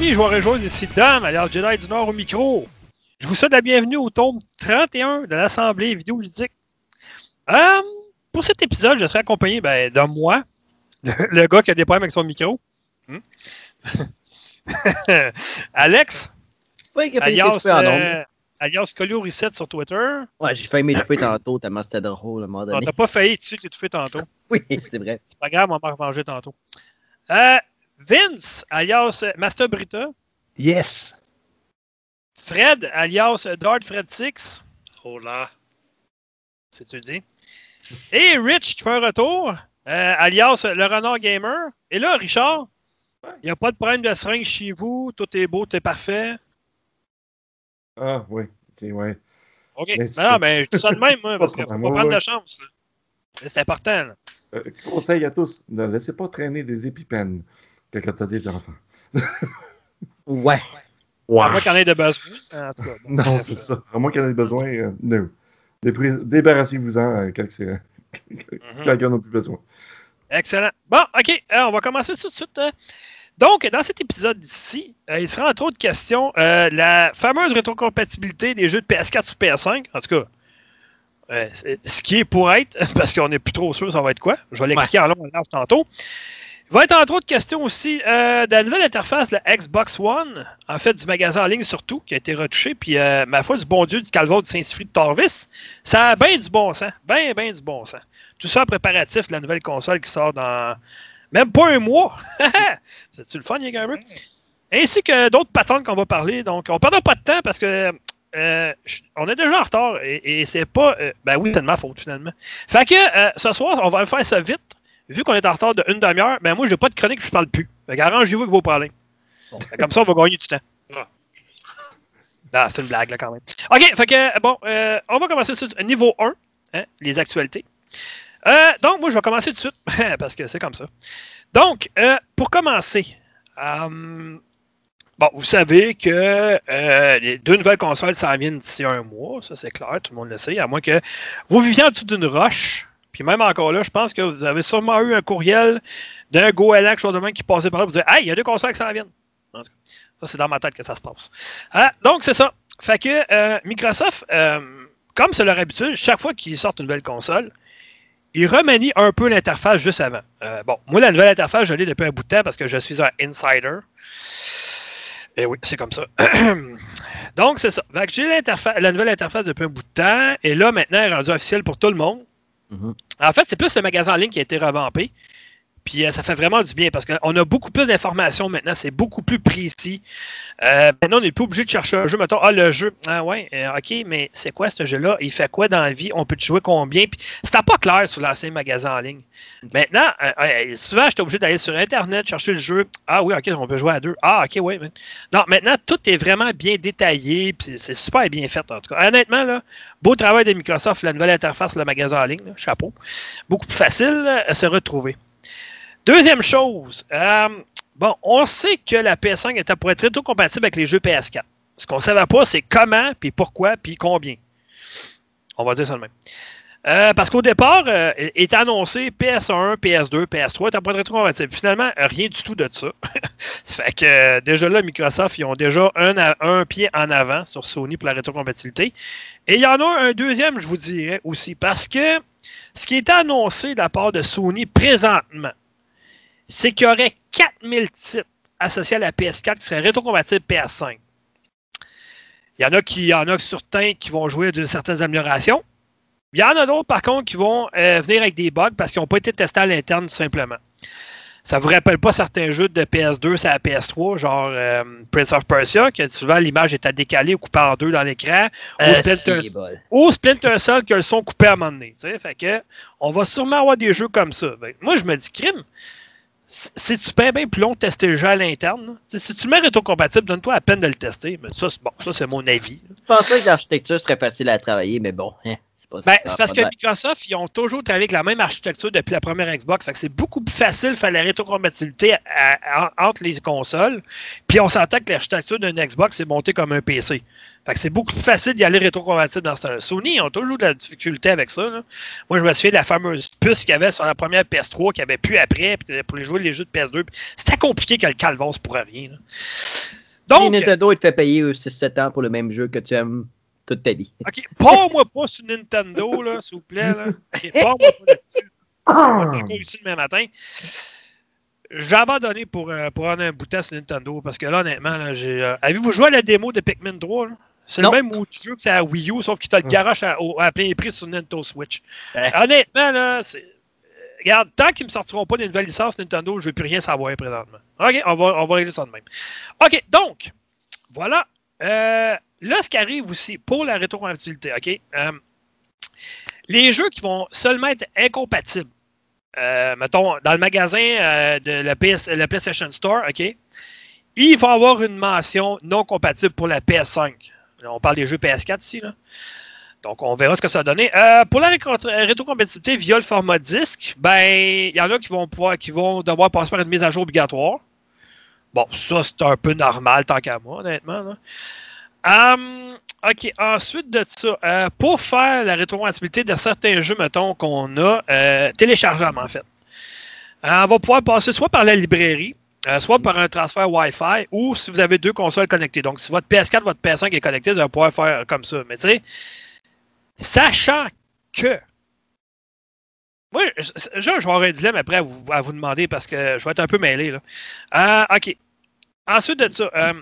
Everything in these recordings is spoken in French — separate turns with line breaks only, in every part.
Amis joueurs et joueuses, ici Dom, alias Jedi du Nord au micro. Je vous souhaite la bienvenue au tome 31 de l'Assemblée vidéoludique. Euh, pour cet épisode, je serai accompagné ben, de moi, le, le gars qui a des problèmes avec son micro. Hmm? Alex,
Oui,
alias, euh, alias Colio Reset sur Twitter.
Ouais, j'ai failli m'étouffer tantôt tellement c'était drôle à un moment
Non,
donné.
T'as pas failli, tu sais que tantôt.
Oui, c'est vrai.
C'est pas grave, on va revenger tantôt. Euh, Vince, alias Master Brita.
Yes.
Fred, alias Dart Fred 6.
Oh là.
C'est tu dis. Et Rich qui fait un retour, euh, alias le Renard Gamer. Et là, Richard, il n'y a pas de problème de seringue chez vous, tout est beau, tout est parfait.
Ah, oui. Ok, ouais.
OK.
Mais
non, mais je dis ça de même,
Pas
parce qu'il ne faut pas prendre
ouais,
de chance. C'est important. là.
Euh, conseil à tous, ne laissez pas traîner des épipènes quand tu as des enfants.
Ouais.
À moins qu'il y en ait de besoin. En tout cas, bon.
Non, c'est ça. À moins qu'il y en ait besoin, euh, no. Débarrassez-vous-en euh, quand, c'est-
Mhm.
quand il y en a plus besoin.
Excellent. Bon, OK, euh, on va commencer tout de suite. hein. Donc, dans cet épisode ici, euh, il sera entre autres question euh, la fameuse rétrocompatibilité des jeux de PS4 sur PS5. En tout cas, euh, c'est- ce qui est pour être, parce qu'on n'est plus trop sûr ça va être quoi. Je vais l'expliquer en long en large tantôt. Va être entre autres question aussi euh, de la nouvelle interface de la Xbox One, en fait du magasin en ligne surtout, qui a été retouché. Puis, euh, ma foi, du bon Dieu, du Calvaire de Saint-Cypri de Torvis, ça a bien du bon sens. Bien, bien du bon sens. Tout ça en préparatif de la nouvelle console qui sort dans même pas un mois. C'est-tu le fun, les gamers? Ainsi que d'autres patentes qu'on va parler. Donc, on ne perdra pas de temps parce que euh, on est déjà en retard et, c'est pas. ben oui, c'est de ma faute finalement. Fait que ce soir, on va faire ça vite. Vu qu'on est en retard d'une demi-heure, ben moi, je n'ai pas de chronique, je parle plus. Fait qu'arrangez-vous avec vos problèmes. Fait Comme ça, on va gagner du temps.
Ah.
Non, c'est une blague, là, quand même. OK, fait que, bon, euh, on va commencer sur niveau 1, hein, les actualités. Euh, donc, moi, je vais commencer tout de suite, parce que c'est comme ça. Donc, euh, pour commencer, euh, bon, vous savez que euh, les deux nouvelles consoles s'en viennent d'ici un mois, ça c'est clair, tout le monde le sait, à moins que vous viviez en dessous d'une roche. Même encore là, je pense que vous avez sûrement eu un courriel d'un goéland, quelque chose de qui passait par là, vous dites Hey, il y a deux consoles qui s'en viennent. Ça, c'est dans ma tête que ça se passe. Ah, donc, c'est ça. Fait que euh, Microsoft, euh, comme c'est leur habitude, chaque fois qu'ils sortent une nouvelle console, ils remanient un peu l'interface juste avant. Euh, bon, moi, la nouvelle interface, je l'ai depuis un bout de temps parce que je suis un insider. Et oui, c'est comme ça. Donc, c'est ça. J'ai la nouvelle interface depuis un bout de temps. Et là, maintenant, elle est rendue officielle pour tout le monde.
Mhm.
En fait, c'est plus le magasin en ligne qui a été revampé. Puis euh, ça fait vraiment du bien parce qu'on a beaucoup plus d'informations maintenant. C'est beaucoup plus précis. Euh, maintenant, on n'est plus obligé de chercher un jeu. Mettons, ah, le jeu. Ah ouais, euh, OK, mais c'est quoi ce jeu-là? Il fait quoi dans la vie? On peut te jouer combien? Puis c'était pas clair sur l'ancien magasin en ligne. Maintenant, souvent, j'étais obligé d'aller sur Internet, chercher le jeu. Ah oui, OK, on peut jouer à deux. Ah, OK, oui. Non, maintenant, tout est vraiment bien détaillé. Puis c'est super bien fait, en tout cas. Honnêtement, là, beau travail de Microsoft, la nouvelle interface, le magasin en ligne. chapeau. Beaucoup plus facile à se retrouver. Deuxième chose, euh, bon, on sait que la PS5 était pour être rétro-compatible avec les jeux PS4. Ce qu'on ne savait pas, c'est comment, puis pourquoi, puis combien. On va dire ça de même. Euh, parce qu'au départ, euh, était annoncé PS1, PS2, PS3 était pour être rétro-compatible. Finalement, rien du tout de ça. ça fait que euh, déjà là, Microsoft, ils ont déjà un, un pied en avant sur Sony pour la rétrocompatibilité. Et il y en a un deuxième, je vous dirais aussi, parce que ce qui est annoncé de la part de Sony présentement, c'est qu'il y aurait 4000 titres associés à la PS4 qui seraient rétrocompatibles PS5. Il y en a qui, il y en a certains qui vont jouer de certaines améliorations. Il y en a d'autres, par contre, qui vont euh, venir avec des bugs parce qu'ils n'ont pas été testés à l'interne, tout simplement. Ça ne vous rappelle pas certains jeux de PS2 sur la PS3, genre euh, Prince of Persia, que souvent l'image était décalée ou coupée en deux dans l'écran, ou
Euh,
ou Splinter Cell que le son coupé à un moment donné. Fait que, on va sûrement avoir des jeux comme ça. Ben, moi, je me dis, crime, c'est-tu bien, bien plus long de tester le jeu à l'interne? Tu Si tu mets rétrocompatible, donne-toi la peine de le tester. Mais ça, c'est bon, ça, c'est mon avis.
Je pensais que l'architecture serait facile à travailler, mais bon, hein, pas
Ben, c'est parce que. Microsoft, ils ont toujours travaillé avec la même architecture depuis la première Xbox. Fait que c'est beaucoup plus facile de faire la rétrocompatibilité à- à- entre les consoles. Puis on s'entend que l'architecture d'une Xbox c'est monté comme un PC. Fait que c'est beaucoup plus facile d'y aller rétrocompatible dans ce temps-là. Sony, ils ont toujours de la difficulté avec ça. là. Moi, je me souviens de la fameuse puce qu'il y avait sur la première PS3 qu'il n'y avait plus après puis pour les jouer les jeux de PS2. C'était compliqué que le calvos pour rien. là.
Nintendo, il te fait payer 6-7 ans pour le même jeu que tu aimes toute ta vie.
OK, pars-moi pas sur Nintendo, là, s'il vous plaît. Là. OK, pars-moi pas là-dessus. On va être encore ici demain matin. J'ai abandonné pour, euh, pour avoir un bout de sur Nintendo parce que là, honnêtement, là, j'ai. euh, Avez-vous joué à la démo de Pikmin 3? là? C'est le même de jeu que c'est à Wii U, sauf qu'il t'a le garage à, au- à plein prix sur Nintendo Switch.
Ouais.
Honnêtement, là, c'est. Regarde, tant qu'ils ne me sortiront pas d'une nouvelle licence Nintendo, je ne veux plus rien savoir présentement. OK, on va, on va régler ça de même. OK, donc, voilà. Euh, là, ce qui arrive aussi pour la rétrocompatibilité, OK? euh, les jeux qui vont seulement être incompatibles, euh, mettons, dans le magasin de la, PS, la PlayStation Store, OK? Il va avoir une mention non compatible pour la PS5. Là, on parle des jeux PS4 ici. Donc, on verra ce que ça va donner. Pour la rétro- rétrocompatibilité via le format disque, ben, il y en a qui vont pouvoir, qui vont devoir passer par une mise à jour obligatoire. Bon, ça, c'est un peu normal tant qu'à moi, honnêtement. là. Hum, OK, ensuite de ça, euh, pour faire la rétrocompatibilité de certains jeux, mettons, qu'on a euh, téléchargeables, en fait, euh, on va pouvoir passer soit par la librairie, euh, soit par un transfert Wi-Fi, ou si vous avez deux consoles connectées. Donc, si votre PS4, votre PS5 est connecté, vous allez pouvoir faire comme ça. Mais tu sais, sachant que. Moi, je, vais avoir un dilemme après à vous, à vous demander parce que je vais être un peu mêlé. Là. Euh, OK. Ensuite de ça, euh,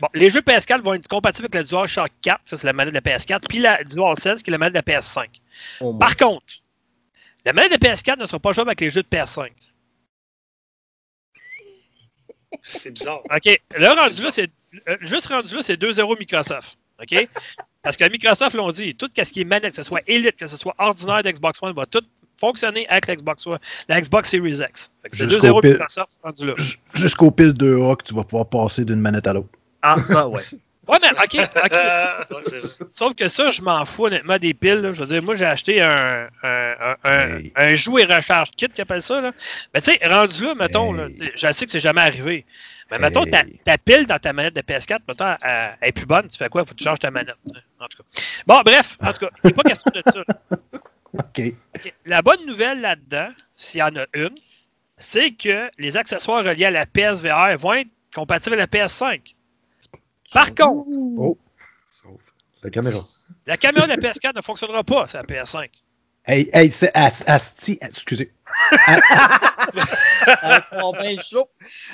bon, les jeux PS4 vont être compatibles avec la DualShock 4, ça c'est la manette de la PS4, puis la DualSense qui est la manette de la PS5.
Au moins.
Par contre, la manette de PS4 ne sera pas jouable avec les jeux de PS5.
C'est bizarre.
OK. Le rendu là, c'est. euh, Juste rendu là, c'est 2-0 Microsoft. OK? Parce que Microsoft l'ont dit, tout ce qui est manette, que ce soit Elite, que ce soit ordinaire d'Xbox One, va tout fonctionner avec l'Xbox One, la Xbox Series X. C'est
Jusqu'au
2-0
pile.
Microsoft rendu là.
Jusqu'au pile 2A que tu vas pouvoir passer d'une manette à l'autre.
Ah, ça, ouais.
Ouais, mais OK, OK.
Ouais, c'est ça.
Sauf que ça, je m'en fous honnêtement des piles. là. Je veux dire, moi, j'ai acheté un, un, un, un,
Hey.
un joue et recharge kit qu'ils appellent ça. Là. Mais tu sais, rendu là, mettons,
Hey.
je sais que c'est jamais arrivé. Mais mettons, ta,
Hey.
ta pile dans ta manette de PS4, mettons, elle, elle est plus bonne. Tu fais quoi? Faut que tu changes ta manette. En tout cas. Bon, bref, en tout cas, il n'est pas question de ça.
OK.
La bonne nouvelle là-dedans, s'il y en a une, c'est que les accessoires reliés à la PSVR vont être compatibles à la PS5. Par contre,
Sauf la caméra.
la caméra de la PS4 ne fonctionnera pas sur la PS5.
Hey, hey, c'est Ast- Asti. Excusez.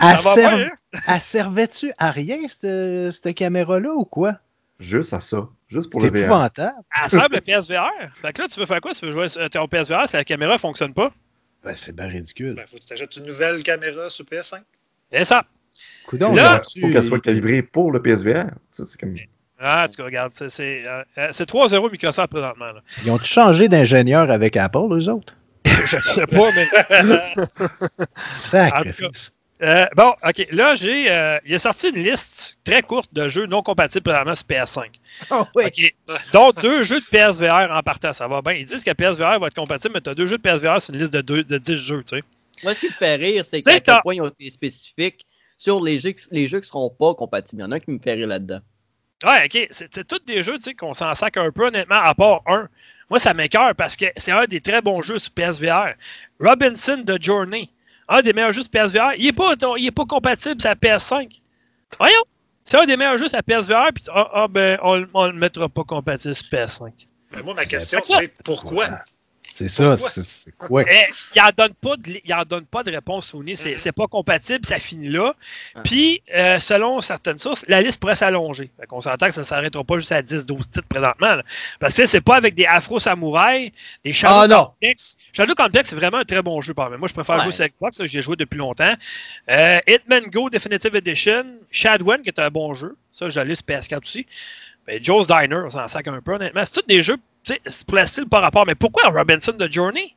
Elle,
hein?
elle servait-tu à rien, cette, cette caméra-là, ou quoi?
Juste à ça. Juste pour
C'est
le VR.
épouvantable.
Elle semble le PSVR. Fait que là, tu veux faire quoi? Tu veux jouer sur ton PSVR si la caméra ne fonctionne pas?
Ben, c'est bien ridicule.
Ben, faut que tu achètes une nouvelle caméra sur PS5.
Et ça.
Coudonc,
Là-
Faut qu'elle soit calibrée pour le PSVR. Ça, c'est comme...
Ah, tu regardes, c'est c'est, euh, euh, c'est 3-0 Microsoft présentement. Là.
Ils ont changé d'ingénieur avec Apple, eux autres?
Je sais pas, mais.
Sacrifice.
Euh, bon, OK. Là, j'ai. euh, il est sorti une liste très courte de jeux non compatibles présentement sur PS5.
Ah, ouais.
OK. Dont deux jeux de PSVR en partant. Ça va bien. Ils disent que PSVR va être compatible, mais tu as deux jeux de PSVR sur une liste de, deux, de 10 jeux, tu sais.
Moi, ce qui me fait rire, c'est qu'à quel point ils ont été spécifiques sur les jeux, les jeux qui seront pas compatibles. Il y en a un qui me fait rire là-dedans.
Ouais, OK. C'est c'est tous des jeux tu sais, qu'on s'en sac un peu, honnêtement, à part un. Moi, ça m'écœure parce que c'est un des très bons jeux sur PSVR. Robinson de Journey. Un des meilleurs jeux sur PSVR. Il n'est pas, il est pas compatible sur la PS5. Voyons. C'est un des meilleurs jeux sur la PSVR. Puis, ah, ah, ben, on, ne le mettra pas compatible sur PS5.
Ben, moi, ma question, c'est pourquoi?
C'est ça, c'est quoi?
Il n'en donne, pas de- il en donne pas de réponse Sony. C'est
Mhm.
c'est pas compatible, ça finit là.
Ah.
Puis, euh, selon certaines sources, la liste pourrait s'allonger. On s'entend que ça ne s'arrêtera pas juste à 10-12 titres présentement. là. Parce que c'est pas avec des afro-samouraïs, des Shadow
Ah non!
Complex. Shadow Complex, c'est vraiment un très bon jeu par. Moi, je préfère
Ouais.
jouer sur Xbox, j'y ai joué depuis longtemps. Euh, Hitman Go Definitive Edition, Shadwen, qui est un bon jeu. Ça, j'allais sur PS4 aussi. Ben, Joe's Diner, on s'en sac un peu, honnêtement. C'est tous des jeux, tu sais, c'est pour la style par rapport. Mais pourquoi Robinson de Journey?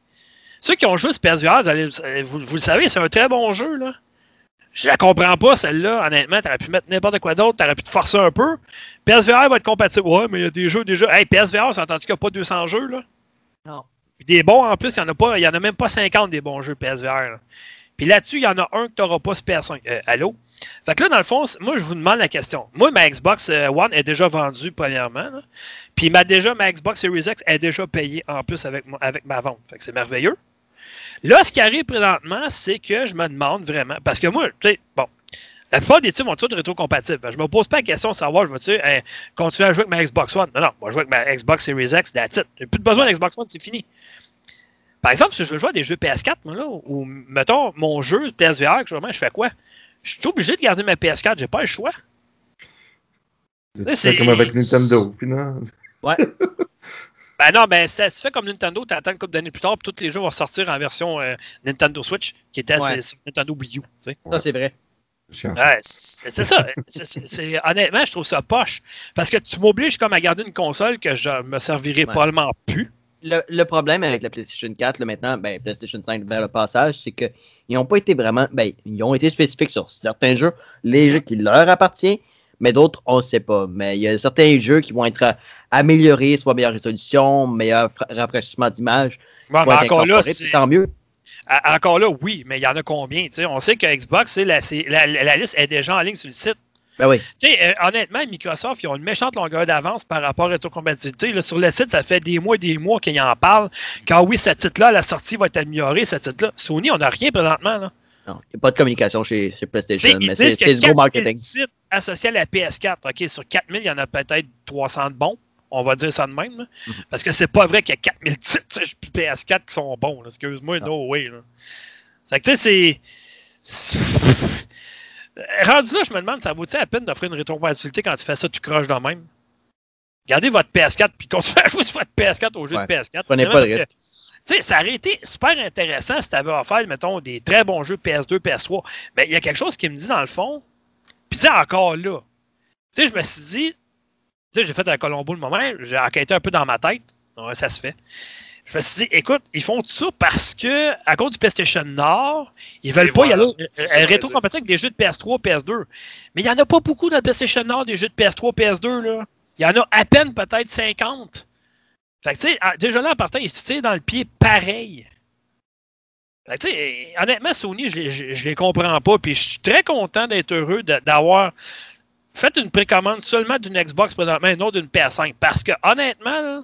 Ceux qui ont joué sur PSVR, vous, allez- vous, vous le savez, c'est un très bon jeu, là. Je la comprends pas, celle-là. Honnêtement, t'aurais pu mettre n'importe quoi d'autre, t'aurais pu te forcer un peu. PSVR va être compatible. Ouais, mais il y a des jeux déjà. Hey, PSVR, c'est entendu qu'il n'y a pas 200 jeux, là?
Non.
Puis des bons, en plus, il n'y en, a pas- il y en a même pas 50 des bons jeux PSVR. là. Puis là-dessus, il y en a un que tu n'auras pas sur PS5. Euh, allô? Fait que là, dans le fond, moi, je vous demande la question. Moi, ma Xbox euh, One est déjà vendue, premièrement. Puis ma, déjà, ma Xbox Series X est déjà payée en plus avec, avec ma vente. Fait que c'est merveilleux. Là, ce qui arrive présentement, c'est que je me demande vraiment. Parce que moi, tu sais, bon. La plupart des types vont tous rétro-compatibles. Fait que Je me pose pas la question de savoir, je hein, continuer à jouer avec ma Xbox One? Non, non, moi, je joue avec ma Xbox Series X, that's it. J'ai plus besoin de Xbox One, c'est fini. Par exemple, si je veux jouer à des jeux PS4, moi, là, ou mettons mon jeu PSVR, je fais quoi? Je suis obligé de garder ma PS4, j'ai pas le choix.
C'est comme avec Nintendo. Puis non,
Ben non, ben c'est tu fais comme Nintendo, tu attends une couple d'années plus tard, puis tous les jeux vont sortir en version euh, Nintendo Switch, qui était
Ouais.
sur- Nintendo Wii U. tu sais.
Ça, c'est vrai.
Ouais, c'est ça. Honnêtement, je trouve ça poche. Parce que tu m'obliges comme à garder une console que je me servirai
Ouais.
probablement plus.
Le, le problème avec la PlayStation 4, là, maintenant, ben, PlayStation 5 vers le passage, c'est qu'ils n'ont pas été vraiment. Ben, ils ont été spécifiques sur certains jeux, les jeux qui leur appartiennent, mais d'autres, on ne sait pas. Mais il y a certains jeux qui vont être euh, améliorés, soit meilleure résolution, meilleur fra- rafraîchissement d'image.
Encore là, c'est-
tant mieux.
à- encore là, oui, mais il y en a combien? tu sais? On sait que Xbox, la- la liste est déjà en ligne sur le site.
Ben oui.
Tu sais, euh, honnêtement, Microsoft, ils ont une méchante longueur d'avance par rapport à rétrocompatibilité. Là, sur le site, ça fait des mois et des mois qu'ils en parlent. Quand oui, ce titre-là, la sortie va être améliorée, ce titre-là. Sony, on n'a rien présentement. Là.
Non, il n'y a pas de communication chez, chez PlayStation, mais c'est du gros
4000
marketing.
titres associés à la PS4. OK, sur 4000, il y en a peut-être 300 de bons. On va dire ça de même. là.
Mhm.
Parce que c'est pas vrai qu'il y a 4000 titres sur PS4 qui sont bons. Excuse-moi, no way. Là. Fait que tu sais, c'est. C'est- Rendu là, je me demande, ça vaut-il la peine d'offrir une rétrocompatibilité quand tu fais ça, tu croches de même? Gardez votre PS4 puis continuez à jouer sur votre PS4 au jeu
Ouais.
de PS4.
Prenez pas le
Tu sais, ça aurait été super intéressant si tu avais offert, mettons, des très bons jeux PS2, PS3. Mais il y a quelque chose qui me dit dans le fond, puis sais, encore là, tu sais, je me suis dit, tu sais, j'ai fait un Colombo le moment, j'ai enquêté un peu dans ma tête, Ouais, ça se fait. Je me suis dit, écoute, ils font tout ça parce que, à cause du PlayStation Nord, ils veulent
Et
pas
voilà.
y aller euh, rétro-compatible avec des jeux de PS3, PS2. Mais il n'y en a pas beaucoup dans le PlayStation Nord des jeux de PS3, PS2, là. Il y en a à peine peut-être 50. Fait que, tu sais, ah, déjà là, en partant, ils se dans le pied pareil. Fait que, tu sais, honnêtement, Sony, je je, je les comprends pas. Puis je suis très content d'être heureux d'avoir fait une précommande seulement d'une Xbox présentement et non d'une PS5. Parce que, honnêtement, là,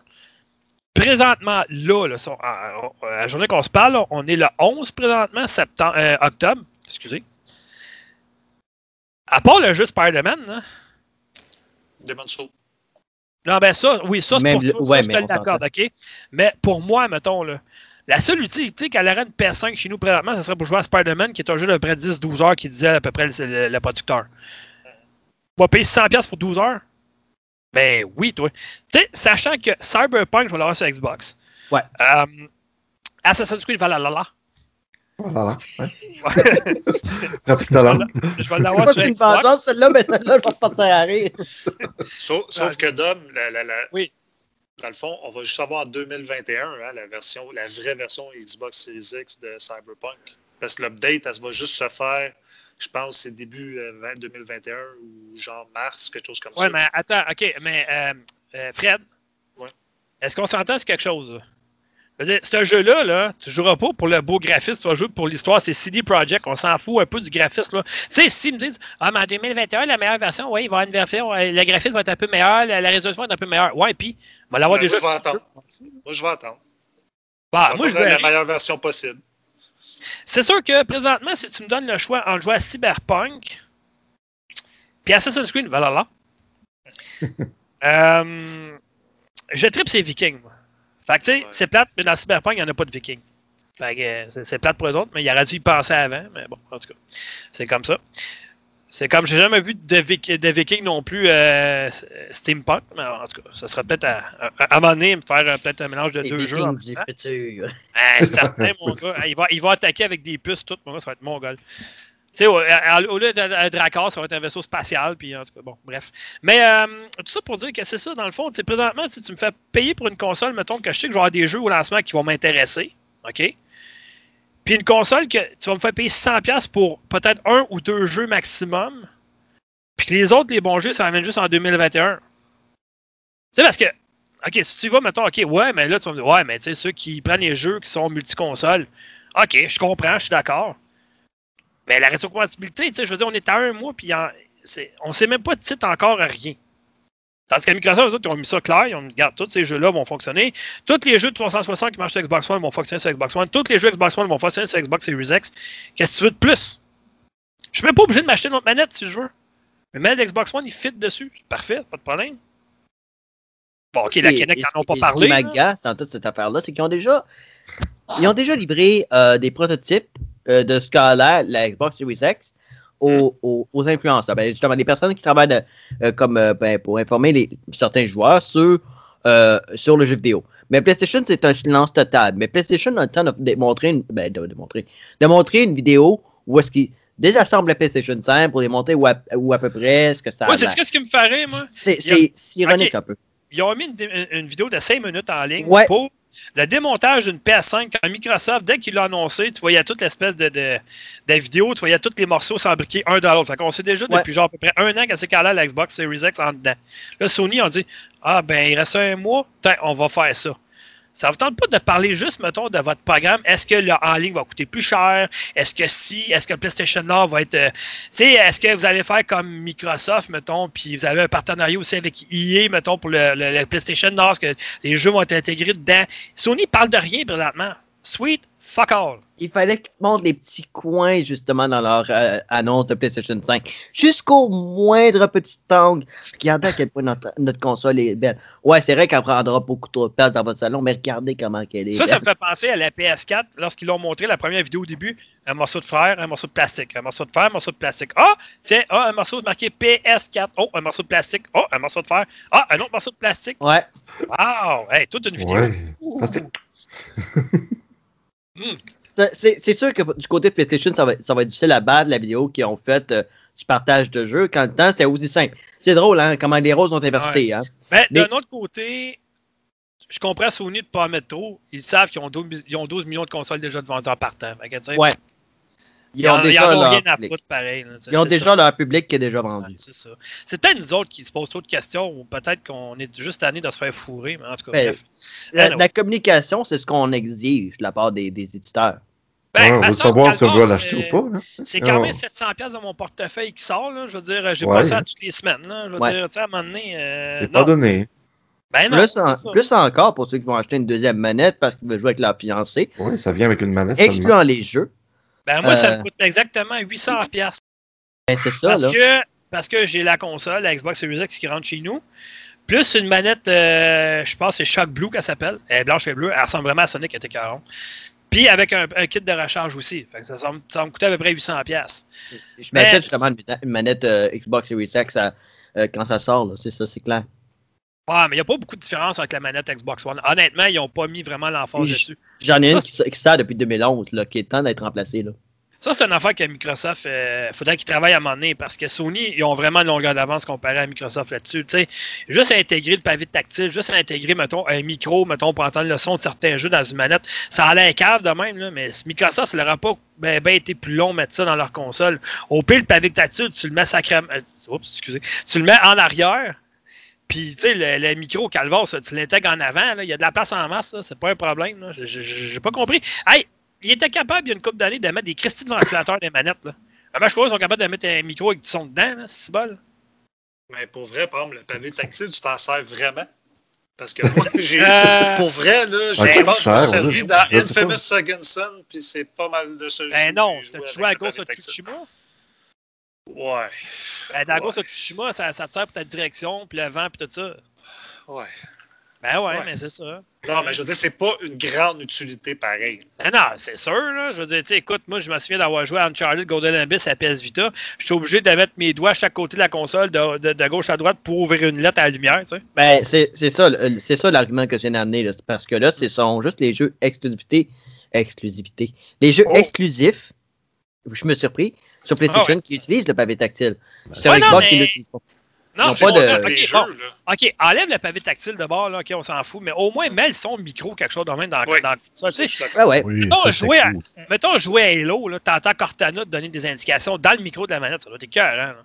présentement, là, là, sur- à, à la journée qu'on se parle, là, on est le 11 présentement, septembre, euh, octobre. Excusez. À part le jeu Spider-Man,
Demon's Souls.
non, ben ça, oui, ça, c'est pour
le-
toi,
ouais,
ça, je te l'accorde, OK? Mais pour moi, mettons, là, la seule utilité qu'elle aurait une PS5 chez nous présentement, ce serait pour jouer à Spider-Man, qui est un jeu de près de 10-12 heures, qui disait à peu près le, le- le producteur. On va payer 100$ pour 12 heures? Ben oui, toi. Tu sais, sachant que Cyberpunk, je vais l'avoir sur Xbox.
Ouais.
Euh, Assassin's Creed Valhalla.
Voilà. Ouais. Pratique talent.
je vais l'avoir sur
C'est une vengeance,
Xbox.
celle-là, mais celle-là, je vais partir à rire.
Sauf, sauf que Dom, la, la- la-
Oui.
dans le fond, on va juste avoir en 2021 hein, la, version, la vraie version Xbox Series X de Cyberpunk. Parce que l'update, elle va juste se faire, je pense, c'est début euh, 20 2021 ou genre mars, quelque chose comme
Ouais,
ça.
mais attends, OK, mais euh, euh, Fred,
Ouais.
est-ce qu'on s'entend sur quelque chose? C'est un jeu-là, là, tu joueras pas pour le beau graphisme, tu vas jouer pour l'histoire. C'est CD Projekt, on s'en fout un peu du graphisme. Tu sais, s'ils me disent, ah, mais en 2021, la meilleure version, oui, il va y avoir une version, euh, le graphisme va être un peu meilleur, la, résolution va être un peu meilleure. Ouais, puis, on va l'avoir
Ben,
déjà.
moi, je vais attendre. Moi, je vais attendre.
Bah,
Je vais
moi, je vais
la meilleure version possible.
C'est sûr que présentement, si tu me donnes le choix entre jouer à Cyberpunk puis Assassin's Creed Valhalla, euh, je tripe ces Vikings. Moi. Fait que tu sais,
Ouais.
c'est plate, mais dans Cyberpunk, il n'y en a pas de Vikings. Fait que euh, c'est- c'est plate pour eux autres, mais il aurait dû y penser avant. Mais bon, en tout cas, c'est comme ça. C'est comme, j'ai jamais vu de, Vik- de Vikings non plus euh, Steampunk, mais en tout cas, ça serait peut-être à, à, à un moment donné, me faire euh, peut-être un mélange de
Les
deux jeux. en
du futur.
Ah, certain, mon gars. Il va, il va attaquer avec des puces, tout. Mon gars, ça va être mon gars. Tu sais, au, lieu d'un Dracar, ça va être un vaisseau spatial. Puis, en tout cas, bon, bref. Mais euh, tout ça pour dire que c'est ça, dans le fond. Présentement, si tu me fais payer pour une console, mettons que je sais que je vais avoir des jeux au lancement qui vont m'intéresser. OK? Puis une console que tu vas me faire payer 100$ pour peut-être un ou deux jeux maximum. Puis que les autres, les bons jeux, ça amène juste en 2021. Tu sais, parce que, OK, si tu vas, mettons, OK, ouais, mais là, tu vas me dire, ouais, mais tu sais, ceux qui prennent les jeux qui sont multiconsoles, OK, je comprends, je suis d'accord. Mais la rétrocompatibilité, tu sais, je veux dire, on est à un mois, puis on sait même pas de titre encore à rien. Tandis qu'à Microsoft, eux autres, ils ont mis ça clair, ils ont dit, regarde, tous ces jeux-là vont fonctionner. Tous les jeux de 360 qui marchent sur Xbox One vont fonctionner sur Xbox One. Tous les jeux Xbox One vont fonctionner sur Xbox Series X. Qu'est-ce que tu veux de plus? Je suis même pas obligé de m'acheter une autre manette si je veux. Mais manette Xbox One, il fit dessus. Parfait, pas de problème. Bon, ok, la Kinect n'en ont pas parlé.
Ce qui m'agace dans toute cette affaire-là, c'est qu'ils ont déjà, ils ont déjà livré euh, des prototypes euh, de ce la Xbox Series X, aux, aux, aux influenceurs. Ben, justement, des personnes qui travaillent de- euh, comme, euh, ben, pour informer les, certains joueurs sur, euh, sur le jeu vidéo. Mais PlayStation, c'est un silence total. Mais PlayStation a le temps de, de montrer une, ben, de, de montrer, de montrer une vidéo où est-ce qu'ils désassemblent la PlayStation 5 pour démontrer où à, où à peu près ce que ça a
Moi, c'est ce qui me ferait, moi?
C'est ironique
Ok.
un peu.
Ils ont mis une, dé- une vidéo de 5 minutes en ligne
Ouais.
pour le démontage d'une PS5. Quand Microsoft, dès qu'il l'a annoncé, tu voyais toute l'espèce de, de, de vidéo, tu voyais tous les morceaux s'embriquer un dans l'autre. Fait qu'on sait déjà
Ouais.
depuis genre à peu près un an qu'à c'est calé à la Xbox Series X en dedans. Là, Sony, on dit Ah, ben, il reste un mois, on va faire ça. Ça ne vous tente pas de parler juste, mettons, de votre programme? Est-ce que le en ligne va coûter plus cher? Est-ce que si, est-ce que le PlayStation Now va être. euh, tu sais, est-ce que vous allez faire comme Microsoft, mettons, puis vous avez un partenariat aussi avec EA, mettons, pour le, PlayStation Now, est-ce que les jeux vont être intégrés dedans? Sony parle de rien présentement. Sweet, fuck all.
il fallait qu'ils montrent les petits coins, justement, dans leur euh, annonce de PlayStation 5. Jusqu'au moindre petit angle. Regardez à quel point notre, notre console est belle. Ouais, c'est vrai qu'elle prendra beaucoup trop de place dans votre salon, mais regardez comment qu'elle est
Ça, ça me fait penser à la PS4 lorsqu'ils l'ont montré la première vidéo au début. Un morceau de fer, un morceau de plastique, un morceau de fer, un morceau de plastique. Ah, tiens, ah, un morceau marqué PS4. Oh, un morceau de plastique. Oh, un morceau de fer. Ah, un autre morceau de plastique.
Ouais.
Wow! Hey, toute une vidéo.
Ouais. Plastique.
C'est- sûr que du côté de PlayStation, ça va, ça va être difficile à battre la vidéo qu'ils ont faite euh, du partage de jeu. Quand le temps, c'était aussi simple. C'est drôle, hein, comment les rôles sont inversés. Hein?
Mais
Mais-
d'un autre côté, je comprends Sony de ne pas en mettre trop. Ils savent qu'ils ont 12, mi- ils ont 12 millions de consoles déjà de que, tu sais,
Ouais.
Ils ont,
déjà
ont
leur
rien à
public.
pareil. là,
Ils ont déjà
ça.
leur public qui est déjà vendu.
Ouais, c'est ça. C'est peut-être nous autres qui se posent trop de questions ou peut-être qu'on est juste année de se faire fourrer, mais en tout cas,
Ben,
bref.
La, communication, c'est ce qu'on exige de la part des, des éditeurs.
Ben,
Ouais, on veut savoir si on doit l'acheter
c'est-
ou pas.
C'est quand même
Oh.
700$ piastres dans mon portefeuille qui sort. Là. Je veux dire, j'ai
Ouais.
pas ça à toutes les semaines. Là. Je veux
Ouais.
dire, tu sais, à un moment donné. euh,
C'est pas donné.
Ben non,
Plus, en- encore pour ceux qui vont acheter une deuxième manette parce qu'ils veulent jouer avec leur fiancé,
Oui, ça vient avec une manette. seulement.
excluant les jeux.
Ben, moi, ça
Euh,
me coûte exactement 800$. piastres.
Ben, c'est ça,
Parce
là.
que, parce que j'ai la console, la Xbox Series X qui rentre chez nous. Plus une manette, euh, je pense c'est Shock Blue qu'elle s'appelle. Elle est blanche et bleue. Elle ressemble vraiment à Sonic, elle était 40. Puis avec un, un kit de recharge aussi. Fait que ça, ça me, ça me coûtait à peu près 800$. piastres.
Je m'achète justement une, manette euh, Xbox Series X à- euh, quand ça sort. C'est ça, c'est clair.
Ouais, mais il n'y a pas beaucoup de différence avec la manette Xbox One. Honnêtement, ils n'ont pas mis vraiment l'emphase dessus.
J'en ai
Ça,
une qui, sort depuis 2011, là, qui est temps d'être remplacée, là.
Ça, c'est une affaire que Microsoft, il faudrait qu'ils travaillent à un moment donné parce que Sony, ils ont vraiment une longueur d'avance comparé à Microsoft là-dessus. Tu sais, juste intégrer le pavé tactile, juste intégrer, mettons, un micro, mettons, pour entendre le son de certains jeux dans une manette, ça a l'air cave de même, là, mais Microsoft, ça leur a pas ben, ben été plus long mettre ça dans leur console. Au pire, le pavé tactile, tu le mets sacrément. euh, Oups, excusez. Tu le mets en arrière. Puis, tu sais, le, le micro Calvas, ça, tu l'intègres en avant. là, Il y a de la place en masse, c'est pas un problème. J'ai pas compris. Hey, il était capable, il y a une couple d'années, de mettre des cristis de ventilateurs des manettes. Là. Comment je crois qu'ils sont capables de mettre un micro avec du son dedans, là, c'est bol?
Mais pour vrai, par exemple, le pavé tactile, tu t'en sers vraiment? Parce que moi, j'ai.
Euh,
Pour vrai, là, j'ai-
Ah,
je pense que servi dans. Infamous Second Son, puis c'est pas mal de ce jeu.
Ben non, t'as
joué
à
pavé tactile.
Tsushima?
Ouais.
Ben, dans
Ouais.
Ghost of Tsushima, ça, ça te sert pour ta direction, puis le vent, puis tout ça.
Ouais.
Ben ouais,
Ouais.
mais c'est ça.
Non, mais je veux dire, c'est pas une grande utilité pareille.
Ben non, c'est sûr, là. Je veux dire, tu sais, écoute, moi, je me souviens d'avoir joué à Uncharted Golden Abyss à PS Vita. J'étais obligé de mettre mes doigts à chaque côté de la console, de, de- de gauche à droite, pour ouvrir une lettre à la lumière, tu sais.
Ben, c'est ça, c'est ça l'argument que j'ai amené, là. C'est Parce que là, ce sont juste les jeux exclusivité. Exclusivité. Les jeux
Oh.
exclusifs, je me suis surpris, sur PlayStation,
Ah
qui utilisent le pavé tactile. Sur
Ouais, non,
Xbox,
mais-
l'utilisent pas.
Non, c'est
pas de-
là,
Les
ok,
jeux,
bon. OK, enlève le pavé tactile de bord, là, OK, on s'en fout, mais au moins mets le son micro, quelque chose de même dans,
Oui.
dans ça. Tu
Ça,
sais,
je suis d'accord.
Ouais.
Oui,
Mettons,
ça, c'est
jouer à- mettons jouer à Halo, là, t'entends Cortana te donner des indications dans le micro de la manette, ça doit être cœur, hein. là.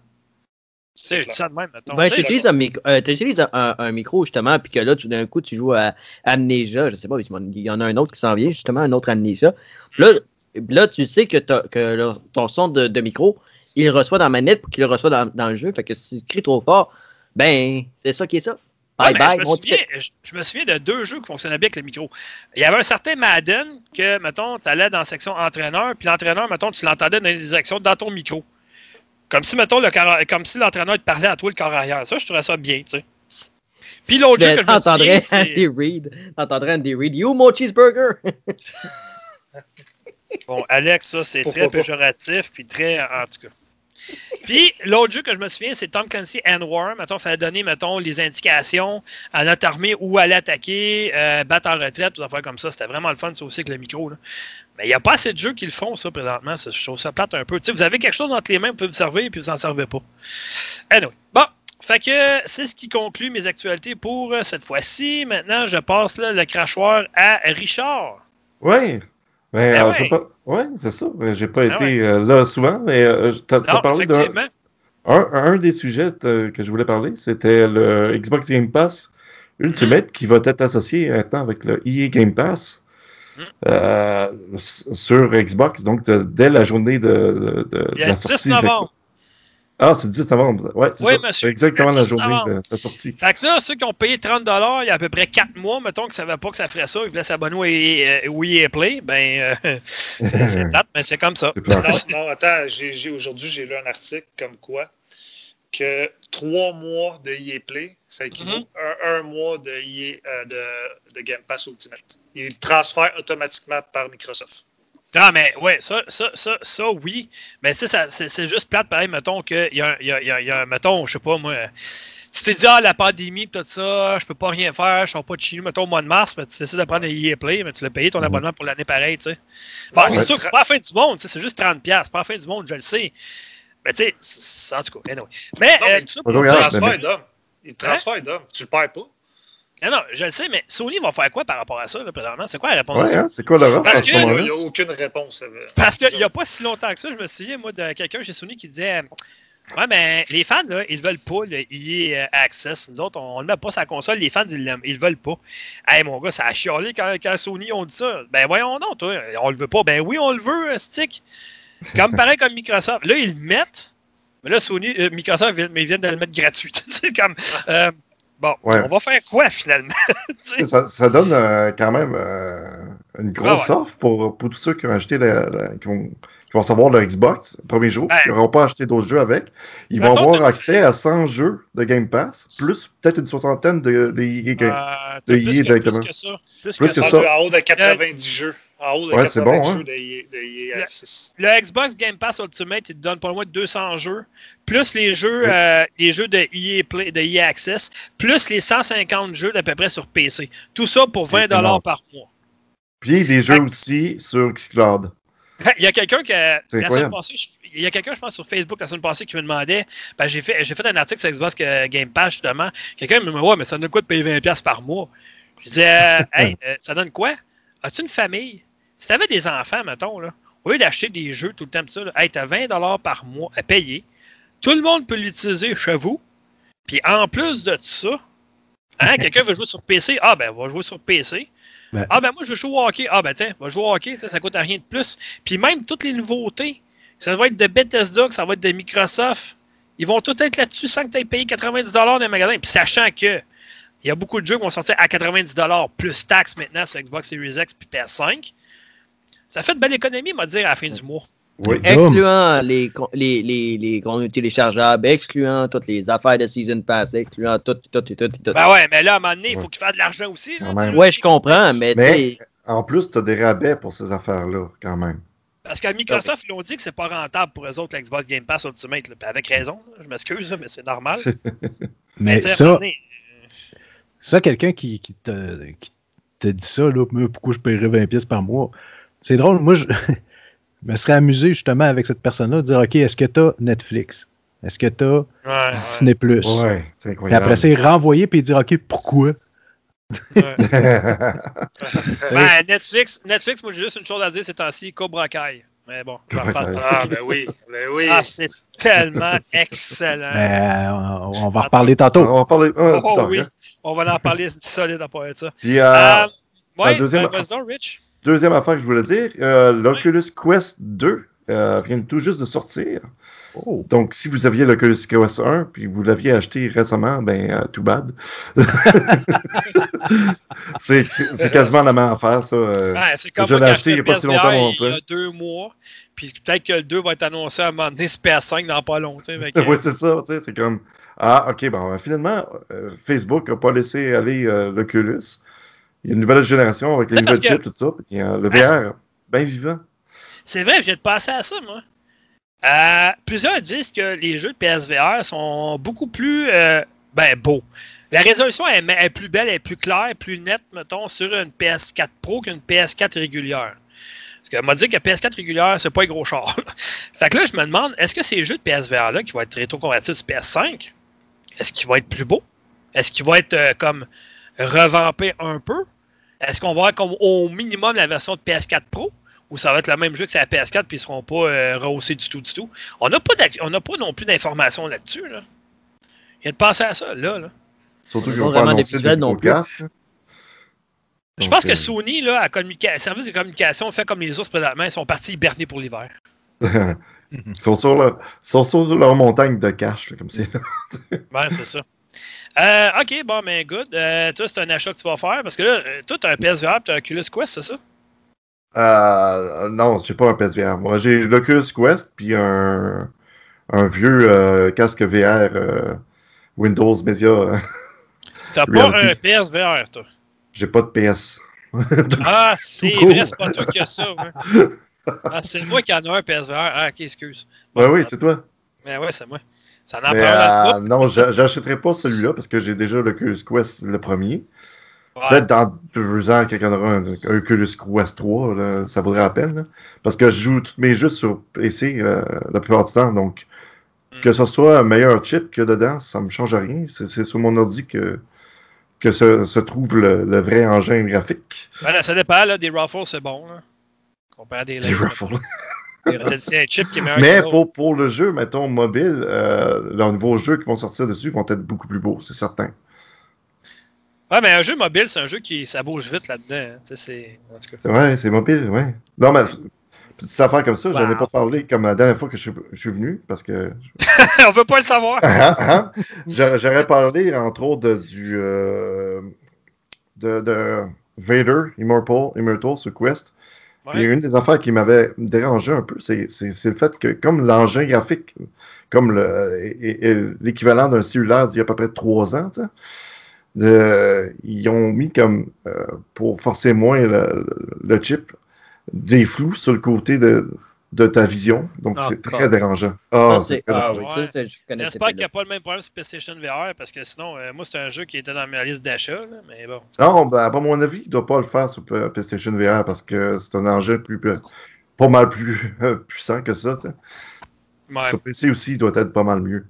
Tu sais, je dis ça de même, mettons.
Ben,
Tu sais,
t'utilises un, micro, euh, t'utilises un, un- un micro, justement, puis que là, tu- d'un coup, tu joues à Amnesia, je sais pas, il y en a un autre qui s'en vient, justement, un autre Amnesia. Là, là tu sais que, t'as- que le- ton son de, de micro, il le reçoit dans la manette pour qu'il le reçoit dans, dans le jeu. Fait que si tu cries trop fort, ben, c'est ça qui est ça. Bye bye,
je, me souviens, je, je me souviens de deux jeux qui fonctionnaient bien avec le micro. Il y avait un certain Madden que, mettons, tu allais dans la section entraîneur, puis l'entraîneur, mettons, tu l'entendais dans les directions dans ton micro. Comme si, mettons, le comme si l'entraîneur te parlait à toi le corps arrière. Ça, je trouvais ça bien, tu sais. Puis l'autre jeu
Ben,
que je me souviens.
Andy Reid. T'entendrais Andy Reid. You, mon cheeseburger!
Bon, Alex, ça, c'est très péjoratif, puis très... En tout cas. Puis, l'autre jeu que je me souviens, c'est Tom Clancy and War. Mettons, il fallait donner, mettons, les indications à notre armée où aller attaquer, euh, battre en retraite, tout affaires comme ça. C'était vraiment le fun, ça aussi, avec le micro. là. Mais il n'y a pas assez de jeux qui le font, ça, présentement. Ça, je trouve ça plate un peu. Tu sais, vous avez quelque chose entre les mains, vous pouvez vous servir, puis vous n'en servez pas. Anyway. Bon, fait que c'est ce qui conclut mes actualités pour euh, cette fois-ci. Maintenant, je passe là, le crachoir à Richard.
Oui. Mais,
Ben
euh,
ouais.
j'ai pas... Ouais, c'est ça. Euh, J'ai pas
Ben
été euh, là souvent, mais euh, t'as
Non,
parlé d'un. Un, un des sujets que je voulais parler, c'était le Xbox Game Pass Ultimate qui va être associé maintenant avec le EA Game Pass
Mm.
euh, sur Xbox, donc de- dès la journée de, la
le 10
sortie.
novembre.
Ah, c'est le 10 novembre. Ouais, c'est
Oui,
ça.
monsieur.
C'est exactement
Le
la
10
journée de la sortie.
Fait que ça, ceux qui ont payé 30 il y a à peu près 4 mois, mettons, qui ne savaient pas que ça ferait ça, ils voulaient s'abonner au EA, au EA Play, ben, euh, c'est plate, mais c'est comme ça.
Non, non, attends, j'ai, j'ai- aujourd'hui, j'ai lu un article comme quoi que trois mois de EA Play, ça équivaut
Mhm.
à un, un mois de, EA, euh, de, de Game Pass Ultimate. Il transfère automatiquement par Microsoft.
Non, mais ouais, ça, ça, ça, ça oui. Mais tu sais, ça, c'est c'est juste plate, pareil, mettons qu'il y a, y a, y a, y mettons, je sais pas, moi, tu t'es dit, ah, la pandémie, tout ça, je peux pas rien faire, je sors pas de chez nous, mettons, au mois de mars, mais tu essaies de prendre un EA Play, mais tu l'as payé ton
Mhm.
abonnement pour l'année pareille, tu sais. C'est sûr que c'est pas la fin du monde, c'est juste 30$, c'est pas la fin du monde, je le sais. Mais tu sais, en tout cas, anyway. Mais,
Non,
euh,
mais
tout ça
il
pour dire-
mais-
d'hommes. Il transfère d'hommes. Tu le perds pas.
Non, non, je le sais, mais Sony va faire quoi par rapport à ça, là, présentement? C'est quoi la réponse?
Ouais, hein, c'est quoi l'horreur
Parce
à ce
que-
Il
moment-là?
n'y a aucune réponse. euh,
Parce qu'il n'y a pas si longtemps que ça, je me souviens, moi, de quelqu'un chez Sony qui disait Ouais, mais les fans, là, ils veulent pas le EA euh, Access. Nous autres, on ne le met pas sur la console, les fans, ils l'aiment. Ils veulent pas. Hey, mon gars, ça a chialé quand, quand Sony ont dit ça. Ben voyons donc, toi, on le veut pas. Ben oui, on le veut, un stick. Comme pareil comme Microsoft. Là, ils le mettent. Mais là, Sony, euh, Microsoft, mais ils viennent de le mettre gratuit. c'est comme. euh, bon,
Ouais.
on va faire quoi finalement?
Ça, ça donne euh, quand même euh, une grosse
Ah ouais.
offre pour, pour tous ceux qui ont acheté la- la- qui, vont, qui vont recevoir Xbox le premier jour, qui n'auront pas acheté d'autres jeux avec. Ils vont avoir accès à 100 jeux de Game Pass, plus peut-être une soixantaine de, de Game.
Euh,
de
plus, que, plus
directement.
que ça. Plus,
Plus
que
que
ça.
ça.
En haut de 90 jeux. En haut de
Ouais,
80
c'est bon,
jeux
hein.
de EA, de EA
Le-
Access.
Le Xbox Game Pass Ultimate, il te donne pour moins 200 jeux, plus les jeux,
Oui.
euh, les jeux de EA, Play, de EA Access, plus les 150 jeux d'à peu près sur PC. Tout ça pour
C'est
20
énorme.
par mois.
Puis des jeux aussi sur Xcloud.
Il y a quelqu'un qui la semaine passée, il y a quelqu'un, je pense, sur Facebook la semaine passée qui me demandait, ben, j'ai fait, j'ai fait un article sur Xbox euh, Game Pass justement. Quelqu'un me dit Ouais, mais ça donne quoi de payer 20$ par mois? Je disais euh, Hey, euh, ça donne quoi? As-tu une famille? Si tu avais des enfants, mettons, là, au lieu d'acheter des jeux tout le temps, ça, là, hey, tu as 20$ par mois à payer. Tout le monde peut l'utiliser chez vous. Puis en plus de ça, hein, quelqu'un veut jouer sur PC. Ah, ben, va jouer sur PC.
Ben.
Ah, ben, moi, je veux jouer au hockey. Ah, ben, tiens, va jouer au hockey. Ça, ça coûte rien de plus. Puis même toutes les nouveautés, ça va être de Bethesda, que ça va être de Microsoft. Ils vont tout être là-dessus sans que tu aies payé 90$ dans les magasins. Puis sachant que il y a beaucoup de jeux qui vont sortir à 90$ plus taxes maintenant sur Xbox Series X puis PS5. Ça fait de belle économie, m'a dire, à la fin du mois.
Oui.
Excluant les, les, les, les contenus téléchargeables, excluant toutes les affaires de Season Pass, excluant tout, tout, tout, tout, tout.
Ben ouais, mais là, à un moment donné, il faut
Ouais.
qu'il fasse de l'argent aussi. là.
Ouais, je comprends, mais,
en plus, tu as des rabais pour ces affaires-là, quand même.
Parce qu'à Microsoft, ils ont dit que c'est pas rentable pour eux autres, l'Xbox Game Pass Ultimate. là. Puis avec raison, là, je m'excuse, mais c'est normal.
Mais ça,
donné,
ça quelqu'un qui, qui te, qui te dit ça, là, pourquoi je paierais 20 pièces par mois? C'est drôle, moi, je me serais amusé justement avec cette personne-là de dire, OK, est-ce que tu as Netflix? Est-ce que tu as
Ouais,
Plus?
Ouais, c'est
Et
incroyable.
après ça, il renvoyer puis dire OK, pourquoi?
Ben, Netflix, Netflix, moi, j'ai juste une chose à dire ces temps-ci, Cobra Kai. Mais bon.
Ah, ben oui, ben oui.
Ah, c'est tellement excellent.
Mais, euh, on, on va en reparler tantôt.
On va parler. ah,
Oh, oui,
hein.
on va en parler solide à de ça.
Puis, euh,
Euh, ouais,
deuxième-
ben, Rich.
Deuxième affaire que je voulais dire, euh, l'Oculus Quest 2 euh, vient tout juste de sortir.
Oh.
Donc, si vous aviez l'Oculus Quest 1 puis vous l'aviez acheté récemment, ben, euh, too bad. c'est quasiment la même affaire, ça.
Ouais, c'est comme
je l'ai acheté il y a pas si longtemps
Il y a deux mois, puis peut-être que le 2 va être annoncé à un moment donné, c'est PS5 dans pas long. tu sais, fait que-
oui, c'est ça, tu sais, c'est comme Ah, ok, bon, euh, finalement, euh, Facebook n'a pas laissé aller euh, l'Oculus. Il y a une nouvelle génération avec les nouvelles
que-
chips, tout ça, puis euh, le
Ah,
VR, bien vivant.
C'est vrai, je viens de passer à ça, moi. Euh, plusieurs disent que les jeux de PSVR sont beaucoup plus euh, ben, beaux. La résolution est, est plus belle, est plus claire, plus nette, mettons, sur une PS4 Pro qu'une PS4 régulière. Parce qu'on m'a dit que PS4 régulière, c'est pas un gros char. fait que là, je me demande, est-ce que ces jeux de PSVR-là qui vont être rétro-convertis sur PS5, est-ce qu'ils vont être plus beaux? Est-ce qu'ils vont être euh, comme revampés un peu? Est-ce qu'on va avoir comme au minimum la version de PS4 Pro? Ou ça va être le même jeu que c'est la PS4 puis ils seront pas euh, rehaussés du tout, du tout? On n'a pas, d'ac- on n'a pas non plus d'informations là-dessus. Là. Il y a de penser à ça, là. là.
Surtout qu'ils
pas
n'ont pas
vraiment
annoncé de
non plus.
Je pense que
euh,
Sony, là, à communica- service de communication, fait comme les ours présentement, ils sont partis hiberner pour l'hiver.
Ils sont sur, leur, ils sont sur leur montagne de cash, là, comme c'est.
Ouais, c'est ça. Euh, ok, bon, mais good. Euh, toi, c'est un achat que tu vas faire parce que là, euh, toi, tu as un PSVR tu as un Oculus Quest, c'est ça?
Euh, non, j'ai pas un PSVR. Moi, j'ai l'Oculus Quest, puis un, un vieux casque VR Windows Media.
T'as pas un PSVR, toi?
j'ai pas de PS.
Ah, c'est vrai, c'est pas toi que ça. ouais. Ah, c'est moi qui en ai un PSVR. Ah, ok, excuse.
Ouais, oui, c'est toi.
Mais ouais, c'est moi. Ça en le
euh, non, j'a- j'achèterai pas celui-là parce que j'ai déjà l'Oculus Quest le premier.
Ouais.
Peut-être dans deux ans, quelqu'un aura un, un Oculus Quest 3, là, ça vaudrait la peine. là. Parce que je joue tous mes jeux sur PC euh, la plupart du temps. Donc,
Mm.
que ce soit un meilleur chip que dedans, ça me change rien. C'est sur mon ordi que, que se, se trouve le, le vrai engin graphique.
Ben là, ça dépend, là, des Ruffles, c'est bon, là. Comparé à des Lego. Chip qui est meilleur
Mais pour, pour le jeu, mettons, mobile, euh, leurs nouveaux jeux qui vont sortir dessus vont être beaucoup plus beaux, c'est certain.
Ouais, mais un jeu mobile, c'est un jeu qui ça bouge vite là-dedans. hein. C'est.
Ouais, c'est mobile, ouais. Non, mais petite affaire comme ça, j'en ai
Wow.
pas parlé comme la dernière fois que je, suis- je suis venu, parce que
On veut pas le savoir.
Ah, ah. J'aurais j'aurais parlé, entre autres, de, du euh, de, de Vader, Immortal, Immortal sur Quest.
Ouais.
une des affaires qui m'avait dérangé un peu, c'est le fait que comme l'engin graphique, comme l'équivalent d'un cellulaire d'il y a à peu près trois ans, de- ils ont mis comme, euh, pour forcer moins le- le chip, des flous sur le côté de, de ta vision. Donc
Ah,
c'est
bon.
très dérangeant. Ah,
ah oui, connaissais
J'espère qu'il n'y a pas le même problème sur PlayStation VR parce que sinon, euh, moi, c'est un jeu qui était dans ma liste d'achat. Mais bon.
Non, ben, à mon avis, il ne doit pas le faire sur PlayStation VR parce que c'est un engin plus, plus- pas mal plus euh, puissant que ça.
Ouais.
Sur PC aussi, il doit être pas mal mieux.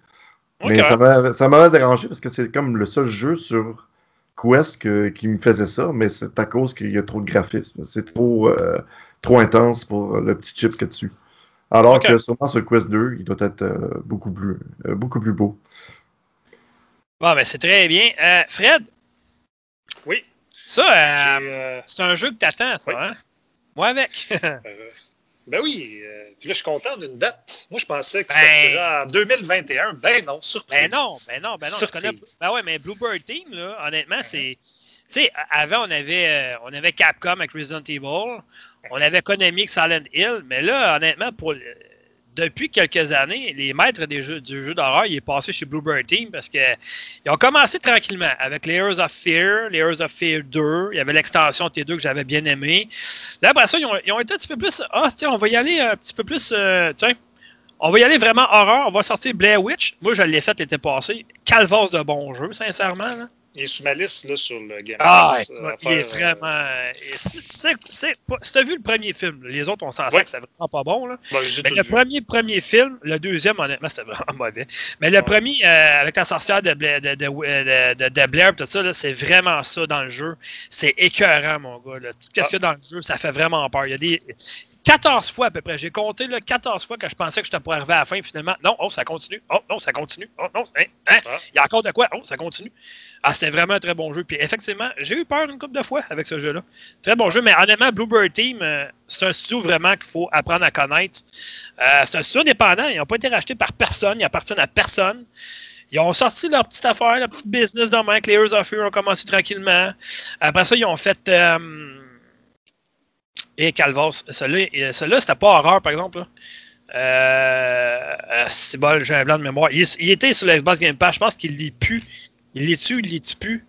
Mais ça m'a- dérangé parce que c'est comme le seul jeu sur Quest que- qui me faisait ça, mais c'est à cause qu'il y a trop de graphisme. C'est trop, euh, trop intense pour le petit chip que dessus. Alors que sûrement sur Quest 2, il doit être euh, beaucoup, plus, euh, beaucoup plus beau.
Bon, ben, c'est très bien. Euh, Fred,
Oui.
ça, euh,
euh,
c'est un jeu que t'attends, ça,
Oui.
hein? Moi avec.
ben oui. euh, puis là, je suis content d'une date. Moi, je pensais que
Ben-
ça sortira en 2021. Ben non, surprise.
Ben non, ben non, ben non. Je
Surprise.
connais... Ben ouais, mais Bluebird Team, là, honnêtement, c'est. Tu sais, avant, on avait, euh, on avait Capcom avec Resident Evil, on avait Konami avec Silent Hill, mais là, honnêtement, pour depuis quelques années, les maîtres du jeu d'horreur, il est passé chez Bluebird Team parce que ils ont commencé tranquillement avec Layers of Fear, Layers of Fear 2, il y avait l'extension T2 que j'avais bien aimé. Là, après ça, ils ont, été un petit peu plus, ah, tiens, on va y aller un petit peu plus, euh, tiens, on va y aller vraiment horreur. On va sortir Blair Witch. Moi, je l'ai fait l'été passé. Calvas de bon jeu, sincèrement.
Il est sous ma liste là, sur le Game
Ah,
Pass. euh,
il est
euh,
vraiment. et si tu t'as vu le premier film, les autres, on s'en sait
Ouais.
que c'était vraiment pas bon. Là.
j'ai
Mais le
vu.
premier, premier film, le deuxième, honnêtement, c'était vraiment mauvais. Mais le
Ouais.
premier, euh, avec la sorcière de, Bla- de, Blair, tout ça, c'est vraiment ça dans le jeu. C'est écœurant, mon gars. Qu'est-ce
Ah.
qu'il y a dans le jeu? Ça fait vraiment peur. Il y a des. 14 fois à peu près. J'ai compté là, 14 fois que je pensais que je pourrais arriver à la fin. Finalement, non, oh, ça continue. Oh, non, ça continue. Oh, non, hein, hein?
Ah.
Il y a encore de quoi? Oh, ça continue. Ah, c'était vraiment un très bon jeu. Puis effectivement, j'ai eu peur une couple de fois avec ce jeu-là. Très bon jeu, mais honnêtement, Bluebird Team, euh, c'est un studio vraiment qu'il faut apprendre à connaître. Euh, c'est un studio indépendant. Ils n'ont pas été rachetés par personne. Ils appartiennent à personne. Ils ont sorti leur petite affaire, leur petite business dans main. Layers of Fear ont commencé tranquillement. Après ça, ils ont fait. euh, et Calvas. Celui-là, euh, celui-là, c'était pas horreur, par exemple. là. Euh, euh, c'est bon, j'ai un blanc de mémoire. Il, était sur le Xbox Game Pass. Je pense qu'il l'est plus. Il l'est tu, il l'est plus?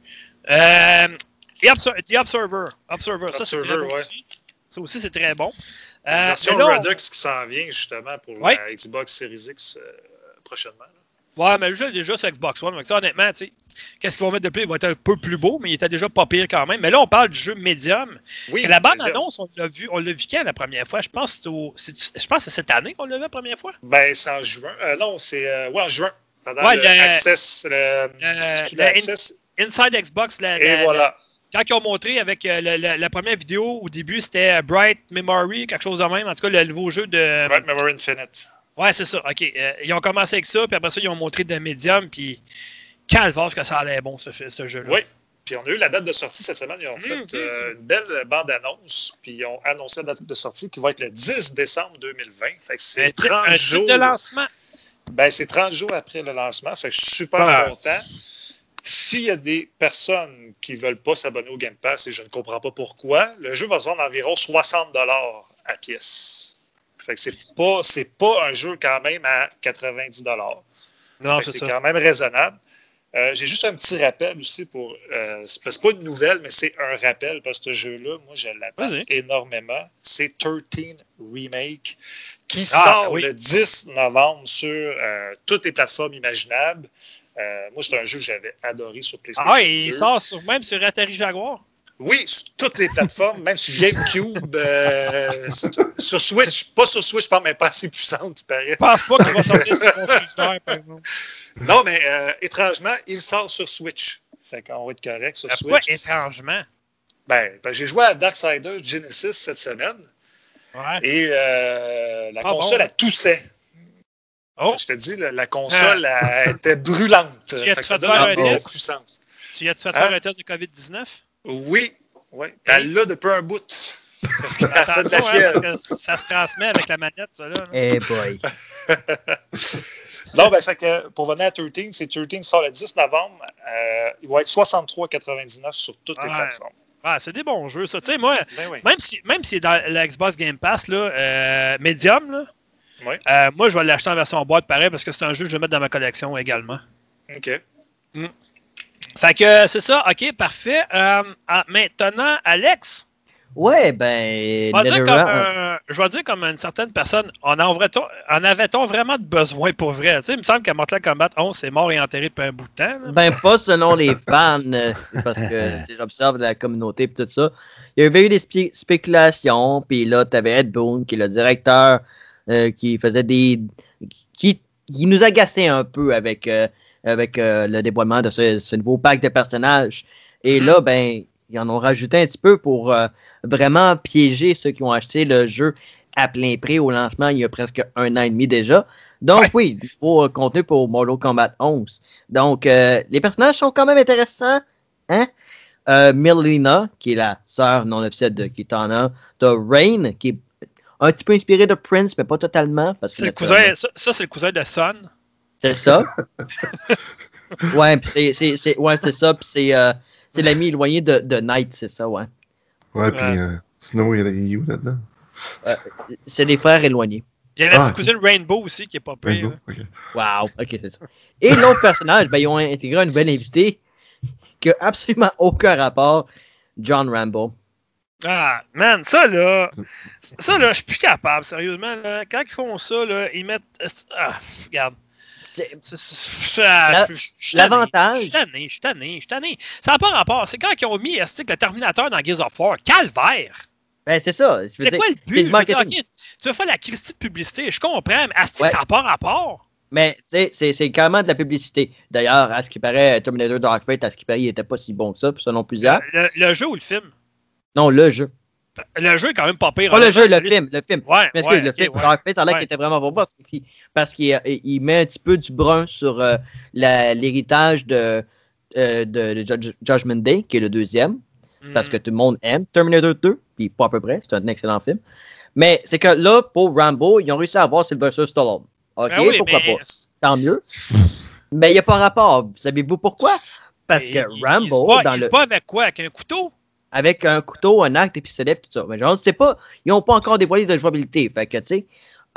Euh, et Obser- The Observer. Observer. Ça, c'est très
Observer,
bon
ouais.
aussi. Ça aussi, c'est très bon. Euh,
version
mais là, on-
Redux qui s'en vient justement pour
Ouais.
la Xbox Series X prochainement.
Ouais, mais le jeu est déjà sur Xbox One. Donc ça, honnêtement, tu sais, qu'est-ce qu'ils vont mettre de plus? Il va être un peu plus beau, mais il était déjà pas pire quand même. Mais là, on parle du jeu médium.
Oui,
la bande annonce, on l'a vu, on l'a vu quand la première fois? Je pense que c'est cette année qu'on l'a vu la première fois.
Ben, c'est en juin. Euh, non, c'est euh, ouais, en juin. Pendant
Ouais,
le
le-
Access. Le,
Euh,
l'Access?
Inside Xbox, la-
Et
la-
voilà.
quand ils ont montré avec euh, la, la- la première vidéo, au début, c'était Bright Memory, quelque chose de même. En tout cas, le nouveau jeu de.
Right Memory Infinite.
Ouais, c'est ça. OK. Euh, ils ont commencé avec ça, puis après ça, ils ont montré de Medium, puis calvaire que ça allait bon, ce, ce jeu-là.
Oui. Puis on a eu la date de sortie cette semaine. Ils ont fait
Mhm.
euh, une belle bande-annonce. Puis ils ont annoncé la date de sortie qui va être le 10 décembre 2020. Fait que c'est
titre-
30
un titre
jours.
de lancement.
Ben, c'est 30 jours après le lancement. Fait que je suis super
Ah.
content. S'il y a des personnes qui ne veulent pas s'abonner au Game Pass et je ne comprends pas pourquoi, le jeu va se vendre environ 60 à pièce. Fait que c'est pas, c'est pas un jeu quand même à 90
Non, Ah, c'est
quand même raisonnable. Euh, J'ai juste un petit rappel aussi pour. Euh, c'est pas une nouvelle, mais c'est un rappel parce que ce jeu-là, moi, je l'attends énormément. C'est 13 Remake qui
Ah,
sort
oui.
le 10 novembre sur euh, toutes les plateformes imaginables. Euh, moi, c'est un jeu que j'avais adoré sur PlayStation.
Ah, ouais, il
2.
sort sur, même sur Atari Jaguar.
Oui, sur toutes les plateformes, même sur GameCube, euh, sur Switch. Pas sur Switch, mais pas assez puissante.
Je pense pas qu'il va sortir sur mon frigidaire, par exemple.
Non, mais euh, étrangement, il sort sur Switch. Fait qu'on va être correct sur
Pourquoi
Switch.
étrangement?
Ben, ben, j'ai joué à Darksiders Genesis cette semaine
Ouais.
et euh, la
Ah
console
bon?
a toussait.
Oh,
Je te dis, la, la console elle était brûlante.
Tu as
que
fait faire
Hein?
faire un test de COVID-19?
Oui, oui. Elle l'a depuis un bout. Parce qu'elle fait de la
hein, ça se transmet avec la manette, ça, là.
Eh boy.
Non, ben, fait que pour venir à 13, c'est 13 sort le 10 novembre. Euh, il va être 63,99 sur toutes les plateformes.
Ah, c'est des bons jeux, ça. Tu sais, moi,
Ben oui.
même si, même si c'est dans la Xbox Game Pass, là, euh, Medium, là,
Ouais.
euh, moi, je vais l'acheter en version boîte pareil parce que c'est un jeu que je vais mettre dans ma collection également.
OK.
Fait que euh, c'est ça, ok, parfait. Euh, ah, maintenant, Alex,
Ouais, ben.
dire comme, euh, je vais dire comme une certaine personne, en, avait-on, en avait-on vraiment de besoin pour vrai? Tu sais, il me semble qu'à Mortal Kombat 11, c'est mort et enterré depuis un bout de temps. là.
Ben, pas selon les fans, euh, parce que j'observe la communauté et tout ça. Il y avait eu des spé- spéculations, puis là, tu avais Ed Boon, qui est le directeur, euh, qui faisait des. qui, qui nous agaçait un peu avec, avec euh, le déploiement de ce, ce nouveau pack de personnages. Et là, ben, ils en ont rajouté un petit peu pour euh, vraiment piéger ceux qui ont acheté le jeu à plein prix au lancement il y a presque un an et demi déjà. Donc,
Ouais.
oui, du nouveau euh, contenu pour Mortal Kombat 11. Donc, euh, les personnages sont quand même intéressants. Hein? Euh, Melina, qui est la sœur non officielle de Kitana. T'as Rain, qui est un petit peu inspiré de Prince, mais pas totalement. Parce que
le cousin, ça, ça, c'est le cousin de Son.
C'est ça. ouais, puis c'est, c'est, c'est- ouais, c'est ça. Puis c'est, euh, c'est l'ami éloigné de, de Knight, c'est ça, ouais.
Ouais, puis
Ouais,
euh, Snow, il est où là-dedans?
C'est des frères éloignés.
Il y a la
Ah,
petite cousine Rainbow aussi qui est pas pire.
Rainbow, ok.
Wow, ok, c'est ça. Et l'autre personnage, ben, ils ont intégré un nouvel invité qui a absolument aucun rapport, John Rambo.
Ah, man, ça là, ça là, je suis plus capable, sérieusement. Là. Quand ils font ça, là, ils mettent. Ah, regarde.
L'avantage-
Je suis tanné, je suis tanné, je suis tanné. Ça n'a pas rapport. C'est quand ils ont mis que le Terminator dans Gears of War. Calvaire!
Ben, c'est ça.
C'est quoi le but?
du marketing.
Dire, tu veux faire la Christie de publicité, je comprends, mais asti,
Ouais.
ça n'a pas rapport?
Mais tu sais, c'est c'est carrément de la publicité. D'ailleurs, à ce qui paraît, Terminator Dark Fate, à ce qui paraît, il était pas si bon que ça, selon plusieurs.
Le, le jeu ou le film?
Non, le jeu.
Le jeu est quand même pas pire.
Pas le jeu, le film, le film.
Ouais,
Mais
ouais,
le film
ouais.
L'air
Ouais.
qu'il était vraiment bon parce qu'il parce qu'il il- met un petit peu du brun sur euh, l'héritage de, euh, de, de Judge- Judgment Day, qui est le deuxième, parce
Mm.
que tout le monde aime Terminator 2, puis pas à peu près, c'est un excellent film. Mais c'est que là, pour Rambo, ils ont réussi à avoir Sylvester Stallone. OK,
Ben oui,
pourquoi
mais-
pas? Tant mieux. Mais il n'y a pas rapport. Savez-vous pourquoi? Parce que
il- il se
Rambo,
bat-
dans
il
le,
se bat avec quoi? Avec un couteau?
Avec un couteau, un des pistolets, tout ça. Mais je ne sais pas, ils n'ont pas encore dévoilé de jouabilité. Fait que, tu sais.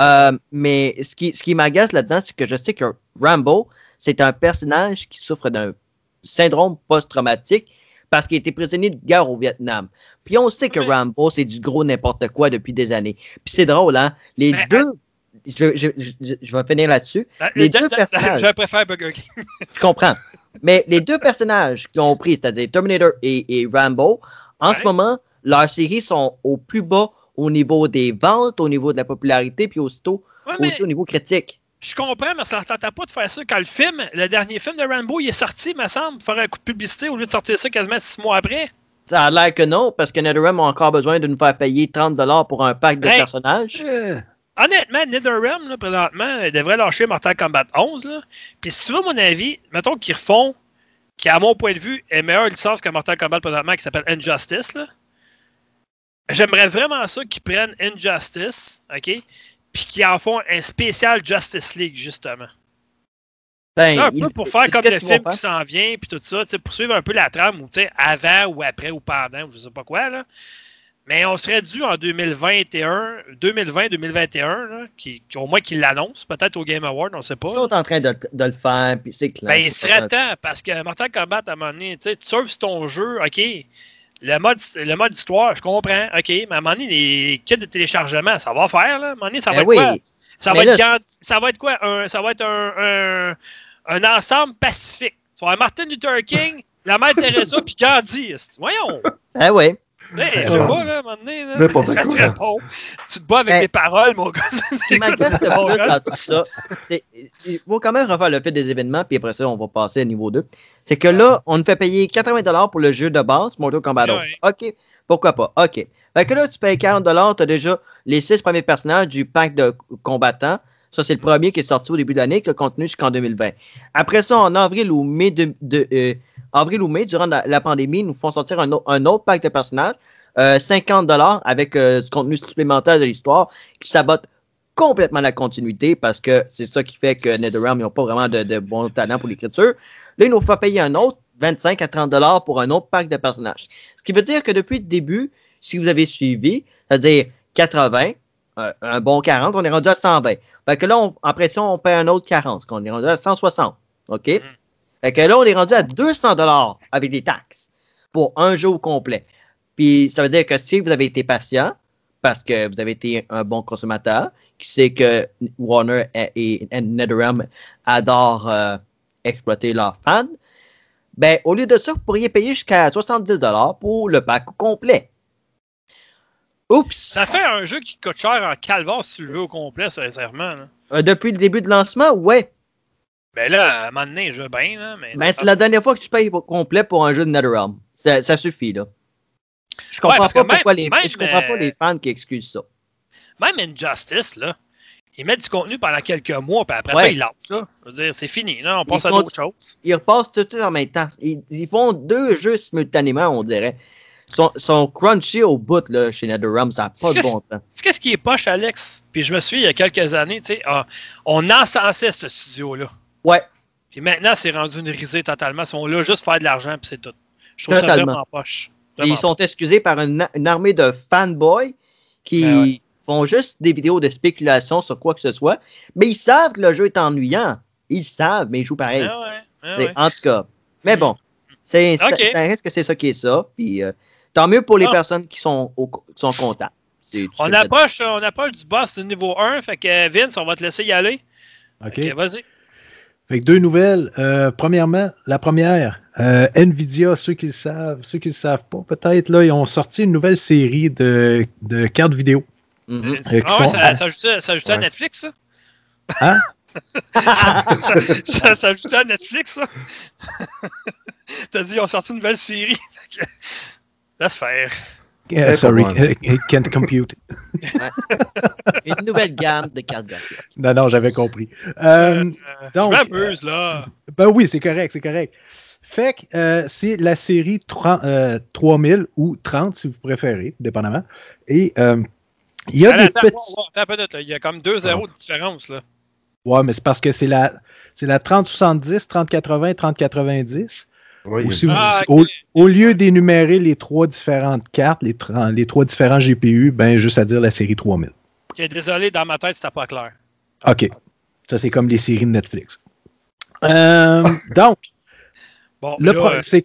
euh, mais ce qui, ce qui m'agace là-dedans, c'est que je sais que Rambo, c'est un personnage qui souffre d'un syndrome post-traumatique parce qu'il a été prisonnier de guerre au Vietnam. Puis on sait que. Rambo, c'est du gros n'importe quoi depuis des années. Puis c'est drôle, hein? Les
Mais,
deux. Je, je- je- je vais finir là-dessus.
Euh,
Les deux personnages.
Je préfère Burger King.
Je comprends. Mais les deux personnages qui ont pris, c'est-à-dire Terminator et, et Rambo, en ce moment, leurs séries sont au plus bas au niveau des ventes, au niveau de la popularité, puis aussitôt
Ouais, mais
aussi au niveau critique.
je comprends, mais ça ne tentait pas de faire ça quand le film, le dernier film de Rambo, il est sorti, me semble, pour faire un coup de publicité au lieu de sortir ça quasiment six mois après.
Ça a l'air que non, parce que NetherRealm a encore besoin de nous faire payer 30$ pour un pack de
Hey.
personnages.
Euh,
Honnêtement, NetherRealm, là, présentement, il devrait lâcher Mortal Kombat 11. Là. Puis si tu veux mon avis, mettons qu'ils refont, qui à mon point de vue est meilleure licence que Mortal Kombat présentement, qui s'appelle Injustice. Là. J'aimerais vraiment ça qu'ils prennent Injustice, OK? Puis qu'ils en font un spécial Justice League, justement.
Ben,
un peu pour faire comme le film qui s'en vient, puis tout ça, tu sais, pour suivre un peu la trame, ou tu sais, avant ou après ou pendant, ou je sais pas quoi, là. Mais on serait dû en 2021, 2020-2021, là, qui, qui- au moins qu'ils l'annoncent, peut-être au Game Award, on sait pas.
Ils sont en train de, de le faire, puis c'est clair.
Ben, il serait temps, parce que Mortal Kombat, à un moment donné, tu sais, tu surfes sur ton jeu, OK, le mode, le mode histoire, je comprends, OK, mais à un moment donné, les kits de téléchargement, ça va faire, là. À un moment donné, ça va
Ben
être quoi? Ça va, être
là-
Gandhi- ça va être quoi? Un, ça va être un, un, un ensemble pacifique. Tu vas avoir Martin Luther King, la mère Teresa, puis Gandhi. Voyons!
ben oui.
Hey, je sais pas, là, à un moment donné, là, ça
quoi.
bon. Tu te bats avec
Ben,
des paroles, mon gars.
Ce le plus dans tout ça, c'est- il faut quand même refaire le fait des événements, puis après ça, on va passer à niveau 2. C'est que là, on nous fait payer 80$ pour le jeu de base, Mortal Kombat 11.
Ouais.
OK, pourquoi pas? OK. Fait que là, tu payes 40$, tu as déjà les 6 premiers personnages du pack de combattants. Ça, c'est le premier qui est sorti au début de l'année, qui a continué jusqu'en 2020. Après ça, en avril ou mai, de, de- euh, avril ou mai durant la, pandémie, ils nous font sortir un, au- un autre pack de personnages, euh, 50$ avec euh, du contenu supplémentaire de l'histoire qui sabote complètement la continuité parce que c'est ça qui fait que NetherRealm n'ont pas vraiment de, de bon talent pour l'écriture. Là, ils nous font payer un autre 25 à 30 dollars pour un autre pack de personnages. Ce qui veut dire que depuis le début, si vous avez suivi, c'est-à-dire 80, euh, un bon 40, on est rendu à 120. Fait que là, on, après ça, on paye un autre 40, on est rendu à 160. OK? Fait que là, on est rendu à 200 dollars avec des taxes pour un jeu au complet. Puis ça veut dire que si vous avez été patient, parce que vous avez été un bon consommateur, qui sait que Warner et, et NetherRealm adorent euh, exploiter leurs fans, ben, au lieu de ça, vous pourriez payer jusqu'à 70$ pour le pack complet. Oups!
Ça fait un jeu qui coûte cher en calvaire si tu le veux au complet, sincèrement.
Euh, depuis le début de lancement, ouais.
Ben là, à un moment donné, je veux bien, là, mais.
Ben, c'est la dernière fois que tu payes au complet pour un jeu de NetherRealm. Ça, ça suffit, là. Je comprends pas
même-
pourquoi les,
même,
je comprends pas les fans qui excusent ça.
Même Injustice, là, ils mettent du contenu pendant quelques mois, puis après
Ouais.
ça, ils lancent, là. Je veux dire, c'est fini, là. On passe
Ils
à d'autres choses.
Ils repassent tout, tout en même temps. Ils, ils font deux jeux simultanément, on dirait. Ils sont, sont crunchy au bout là, chez NetherRealm, ça n'a pas de bon temps.
Qu'est-ce qui est poche, Alex? Puis je me suis, il y a quelques années, tu sais, ah, on encensait ce studio-là.
Ouais,
Puis maintenant, c'est rendu une risée totalement. Ils sont là juste pour faire de l'argent, puis c'est tout. Je trouve ça
Totalement.
vraiment poche. Vraiment
ils sont excusés par une, une armée de fanboys qui
Ben ouais.
font juste des vidéos de spéculation sur quoi que ce soit. Mais ils savent que le jeu est ennuyant. Ils savent, mais ils jouent pareil.
Ouais,
C'est-
ouais.
En tout cas. Mais bon, c'est, ça,
Ok.
ça reste que c'est ça qui est ça. Puis euh, tant mieux pour les
Ah.
personnes qui sont, au- qui sont contentes.
On approche, on approche du boss du niveau 1, fait que Vince, on va te laisser y aller.
OK.
Ok, vas-y.
Que deux nouvelles. Euh, premièrement, la première, euh, Nvidia, ceux qui le savent, ceux qui ne le savent pas, peut-être, là, ils ont sorti une nouvelle série de, de cartes vidéo. Euh, qui
Ah ouais,
sont-
ça, ça ajoutait, ça ajoutait à. Netflix, ça?
Hein?
ça, ça, ça ajoutait à Netflix, ça? T'as dit, ils ont sorti une nouvelle série. Laisse faire.
Euh, sorry,
pas
euh, can't compute.
Une nouvelle gamme de cartes graphiques.
Non, non, j'avais compris. Euh, donc,
je m'amuse, là.
Ben oui, c'est correct, c'est correct. Fait que euh, c'est la série 30, euh, 3000 ou 30 si vous préférez, dépendamment. Et euh, il y a des
attends,
petits.
attends. Il y a comme deux zéros de différence, là.
Ouais, mais c'est parce que c'est la, c'est la 3070, 3080, 3090.
Oui,
Ou
il y a
si vous-
Ah,
au, lieu d'énumérer les trois différentes cartes, les, trois différents GPU, ben juste à dire la série 3000.
Ok, désolé, dans ma tête, c'était pas clair.
OK. Ça, c'est comme les séries de Netflix. Euh, donc,
Bon,
le problème,
euh,
c'est.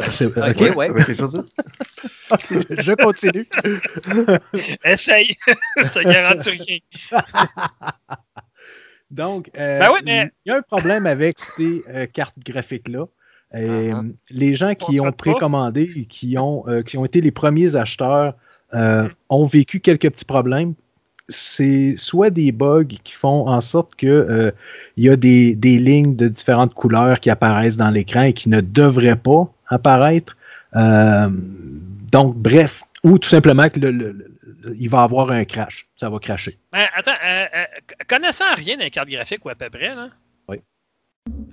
C'est-
Ok,
OK,
ouais.
Dire?
je continue.
essaye. ça garantit rien.
Donc, euh,
Ben oui, mais-
il y a un problème avec ces euh, cartes graphiques-là. Euh,
Uh-huh.
Les gens qui ont précommandé et qui ont, euh, qui ont été les premiers acheteurs ont vécu quelques petits problèmes. C'est soit des bugs qui font en sorte que euh, il y a des, des lignes de différentes couleurs qui apparaissent dans l'écran et qui ne devraient pas apparaître. Euh, donc, bref, ou tout simplement que le- il va avoir un crash. Ça va crasher.
Ben, attends, euh, euh, connaissant rien des cartes graphiques ou à peu près, là.
Oui.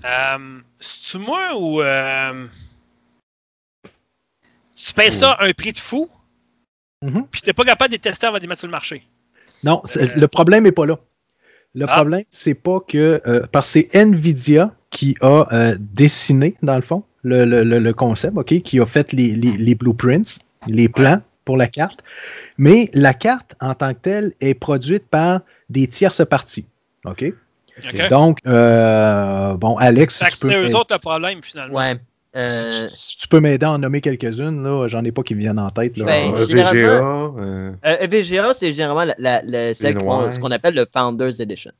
Euh, C'est-tu moi ou. euh, tu payes ça à un prix de fou,
Mhm.
puis t'es pas capable de les tester avant de les mettre sur le marché?
Non,
Euh,
le problème n'est pas là. Le
Ah.
problème, c'est pas que. euh, parce que c'est Nvidia qui a euh, dessiné, dans le fond, le, le- le- le concept, OK, qui a fait les, les- les blueprints, les plans pour la carte. Mais la carte, en tant que telle, est produite par des tierces parties. OK? Donc, euh, bon, Alex, si
c'est eux autres le problème, finalement.
Ouais.
si
Euh,
tu- si tu peux m'aider à en nommer quelques-unes, là, j'en ai pas qui me viennent en tête. Là.
Ben,
Genre, euh,
généralement-
VGA, euh,
euh, c'est généralement la, la- la- celle
Les
qu'on-
noirs.
ce qu'on appelle le Founders Edition.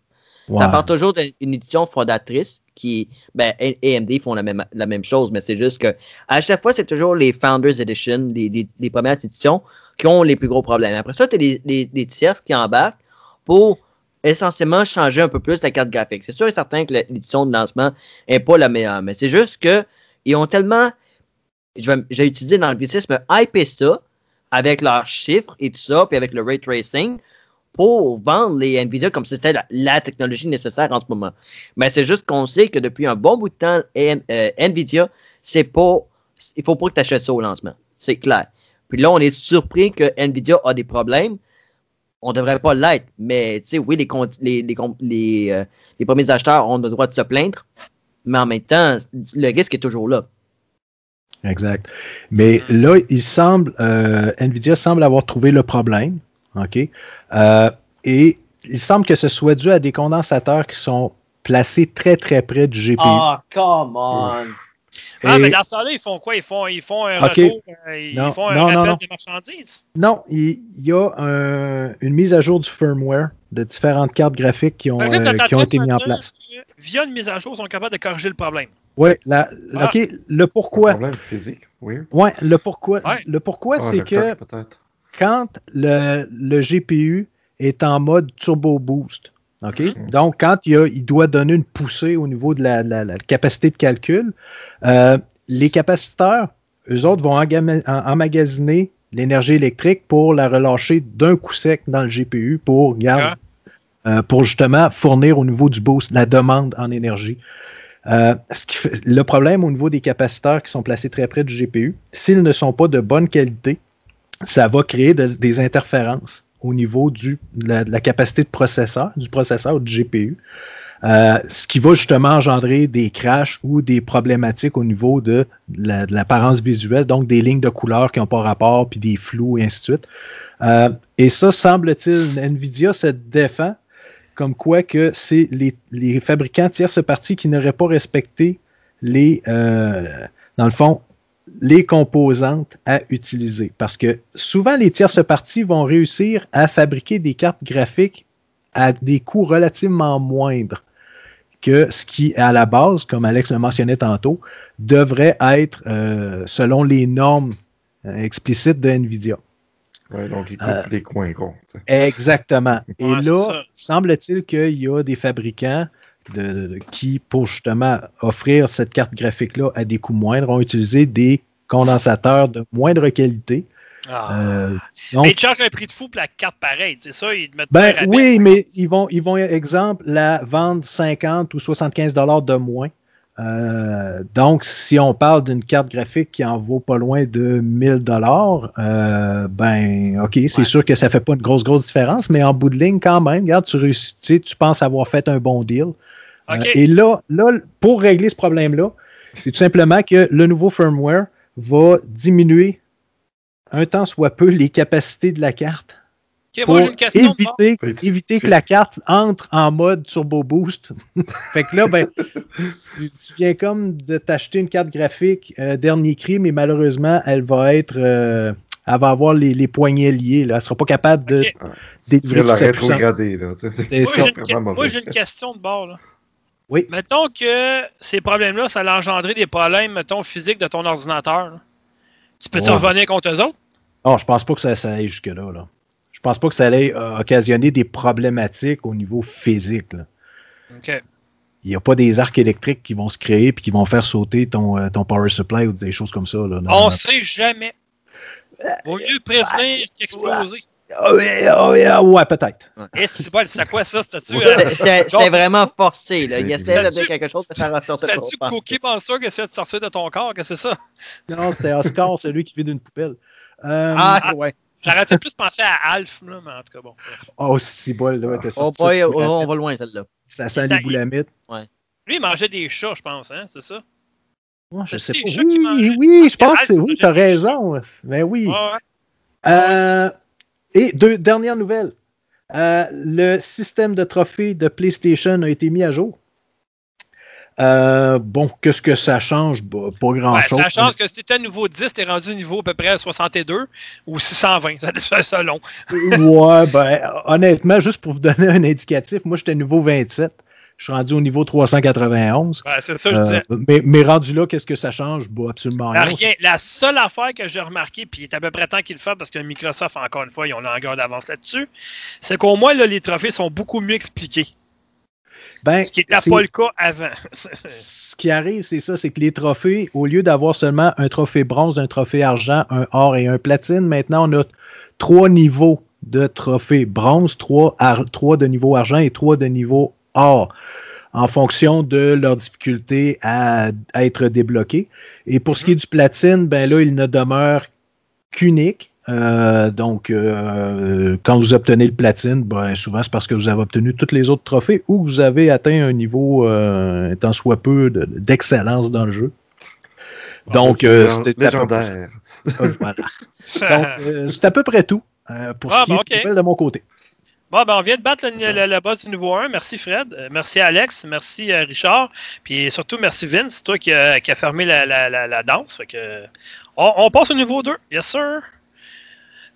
Ouais.
Ça part toujours d'une édition fondatrice qui, ben, AMD font la même, la même chose, mais c'est juste que à chaque fois, c'est toujours les Founders Edition, les, les- les premières éditions, qui ont les plus gros problèmes. Après ça, tu as les, les, les tierces qui embarquent pour essentiellement changer un peu plus la carte graphique. C'est sûr et certain que l'édition de lancement n'est pas la meilleure, mais c'est juste que ils ont tellement, j'ai utilisé l'anglicisme, hypé ça avec leurs chiffres et tout ça, puis avec le ray tracing, pour vendre les Nvidia comme si c'était la, la technologie nécessaire en ce moment. Mais c'est juste qu'on sait que depuis un bon bout de temps, AM, euh, Nvidia, c'est pas. Il faut pas que tu achètes ça au lancement. C'est clair. Puis là, on est surpris que Nvidia a des problèmes. On devrait pas l'être. Mais tu sais, oui, les, les, les, com- les, euh, les premiers acheteurs ont le droit de se plaindre. Mais en même temps, le risque est toujours là.
Exact. Mais là, il semble, euh, Nvidia semble avoir trouvé le problème. OK? Euh, et il semble que ce soit dû à des condensateurs qui sont placés très, très près du GPU.
Ah, come on!
Ah,
Et-
mais dans ce temps-là, ils font quoi? Ils font, ils font un
Ok.
retour, euh, ils
Non,
font un
non,
rappel
non.
des marchandises?
Non, il, il y a un- une mise à jour du firmware de différentes cartes graphiques qui ont,
là,
euh, qui ont été
de me
mis en place.
Via une mise à jour, ils sont capables de corriger le problème.
Oui, la,
Ah.
OK, le
un
pourquoi.
problème physique, oui.
Ouais, le pourquoi.
Ouais.
Le pourquoi,
Ah,
c'est
le
que
peut-être.
Quand le, le GPU est en mode turbo boost, OK?
Mhm.
Donc, quand il, y a- il doit donner une poussée au niveau de la, la- la capacité de calcul, euh, les capaciteurs, eux autres, vont emmagasiner l'énergie électrique pour la relâcher d'un coup sec dans le GPU pour, garde, euh, pour justement fournir au niveau du boost la demande en énergie. Euh, ce qui fait- le problème au niveau des capaciteurs qui sont placés très près du GPU, s'ils ne sont pas de bonne qualité, ça va créer de- des interférences au niveau du, de, la, capacité de processeur, du processeur du GPU, euh, ce qui va justement engendrer des crashs ou des problématiques au niveau de la- l'apparence visuelle, donc des lignes de couleurs qui n'ont pas rapport, puis des flous et ainsi de suite. Euh, et ça, semble-t-il, Nvidia se défend comme quoi que c'est les, les fabricants tierces parties qui n'auraient pas respecté les, euh, dans le fond, les composantes à utiliser. Parce que souvent, les tierces parties vont réussir à fabriquer des cartes graphiques à des coûts relativement moindres que ce qui, à la base, comme Alex le mentionnait tantôt, devrait être euh, selon les normes euh, explicites de NVIDIA.
Ouais, donc ils coupent
Euh,
les coins sais.
Exactement. Et
Ouais,
là, semble-t-il qu'il y a des fabricants de- de- qui, pour justement offrir cette carte graphique-là à des coûts moindres, ont utilisé des condensateurs de moindre qualité.
Ah.
Euh, donc-
Mais ils chargent un prix de fou pour la carte pareille, c'est ça? Ils te mettent
Ben oui, mais ils vont, ils vont, exemple, la vendre 50 ou 75 dollars de moins. Euh, donc, si on parle d'une carte graphique qui en vaut pas loin de 1000 dollars, euh, ben, ok, c'est
Ouais.
sûr que ça fait pas une grosse, grosse différence, mais en bout de ligne, quand même, regarde, tu réussis, tu sais, tu penses avoir fait un bon deal. Euh, et là, là, pour régler ce problème-là, c'est tout simplement que le nouveau firmware va diminuer un temps soit peu les capacités de la carte
OK,
pour
moi, j'ai une question. de bord.
éviter, éviter que la carte entre en mode turbo boost. fait que là, ben, tu, tu viens comme de t'acheter une carte graphique euh, dernier cri, mais malheureusement, elle va être. euh, elle va avoir les, les poignets liés. Là. Elle ne sera pas capable de
OK.
Tu
délivrer
la là.
Moi,
ça.
j'ai une, question de bord. Là.
Oui.
Mettons que ces problèmes-là, ça a engendré des problèmes, mettons, physiques de ton ordinateur. là. Tu peux-tu
Ouais.
revenir contre eux autres?
Non, je pense pas que ça, ça aille jusque-là. Là. Je pense pas que ça allait euh, occasionner des problématiques au niveau physique. là.
OK.
Il n'y a pas des arcs électriques qui vont se créer et qui vont faire sauter ton, euh, ton power supply ou des choses comme ça. Là.
On
non.
sait jamais. Vaut mieux prévenir qu'exploser.
Oui, oui, ah ouais, peut-être.
Et c'est pas, c'est quoi ça?
C'était-
euh,
C'était vraiment forcé. Là. Il essayait de dire quelque chose, mais ça ressortait
c'était-tu
fort.
Cookie Monster qui essaie de sortir de ton corps? que c'est ça?
Non, c'était Oscar, celui qui vit d'une poubelle. Euh,
Ah, ouais.
J'arrêtais plus de penser à Alf, là, mais en tout cas, bon. bref.
Oh, si bol, là, t'es
Oh boy, oh, on va loin, celle-là.
Ça sent les boulamites.
Lui, il mangeait des chats, je pense, hein? C'est ça?
Moi, je sais pas. Oui, oui, je pense
que
c'est oui, t'as raison. Mais oui.
Ouais, ouais.
Euh, et deux dernières nouvelles. Euh, le système de trophées de PlayStation a été mis à jour. Euh, bon, qu'est-ce que ça change? Bah, pas grand-chose.
ça change que si t'étais niveau 10, t'es rendu niveau à peu près 62 ou 620. Ça selon.
ouais, ben, honnêtement, juste pour vous donner un indicatif, moi, j'étais niveau 27. Je suis rendu au niveau 391.
Ouais, c'est ça, je
Euh,
disais.
mais, mais rendu là, qu'est-ce que ça change? Bah, absolument rien.
Rien. La seule affaire que j'ai remarqué, puis il est à peu près temps qu'il le fasse parce que Microsoft, encore une fois, ils ont longueur d'avance là-dessus, c'est qu'au moins, là, les trophées sont beaucoup mieux expliqués.
Ben,
Ce qui n'était pas le cas avant.
Ce qui arrive, c'est ça, c'est que les trophées, au lieu d'avoir seulement un trophée bronze, un trophée argent, un or et un platine, maintenant on a trois niveaux de trophées bronze, trois, ar- trois de niveau argent et trois de niveau or, en fonction de leur difficulté à, à être débloqués. Et pour ce qui est du platine, ben là, il ne demeure qu'unique. Euh, donc, euh, quand vous obtenez le platine, ben, souvent c'est parce que vous avez obtenu tous les autres trophées ou que vous avez atteint un niveau, euh, tant soit peu, de- d'excellence dans le jeu. Donc, c'était à peu près-
légendaire.
voilà. Donc, euh, c'est à peu près tout euh, pour
Ah,
ce qui
ben,
est de mon côté.
Bon, ben, on vient de battre le, le- le boss du niveau 1. Merci Fred. Merci Alex. Merci Richard. Puis surtout, merci Vince. C'est toi qui a, qui a fermé la, la- la- la danse. Fait que, on, on passe au niveau 2. Yes, sir.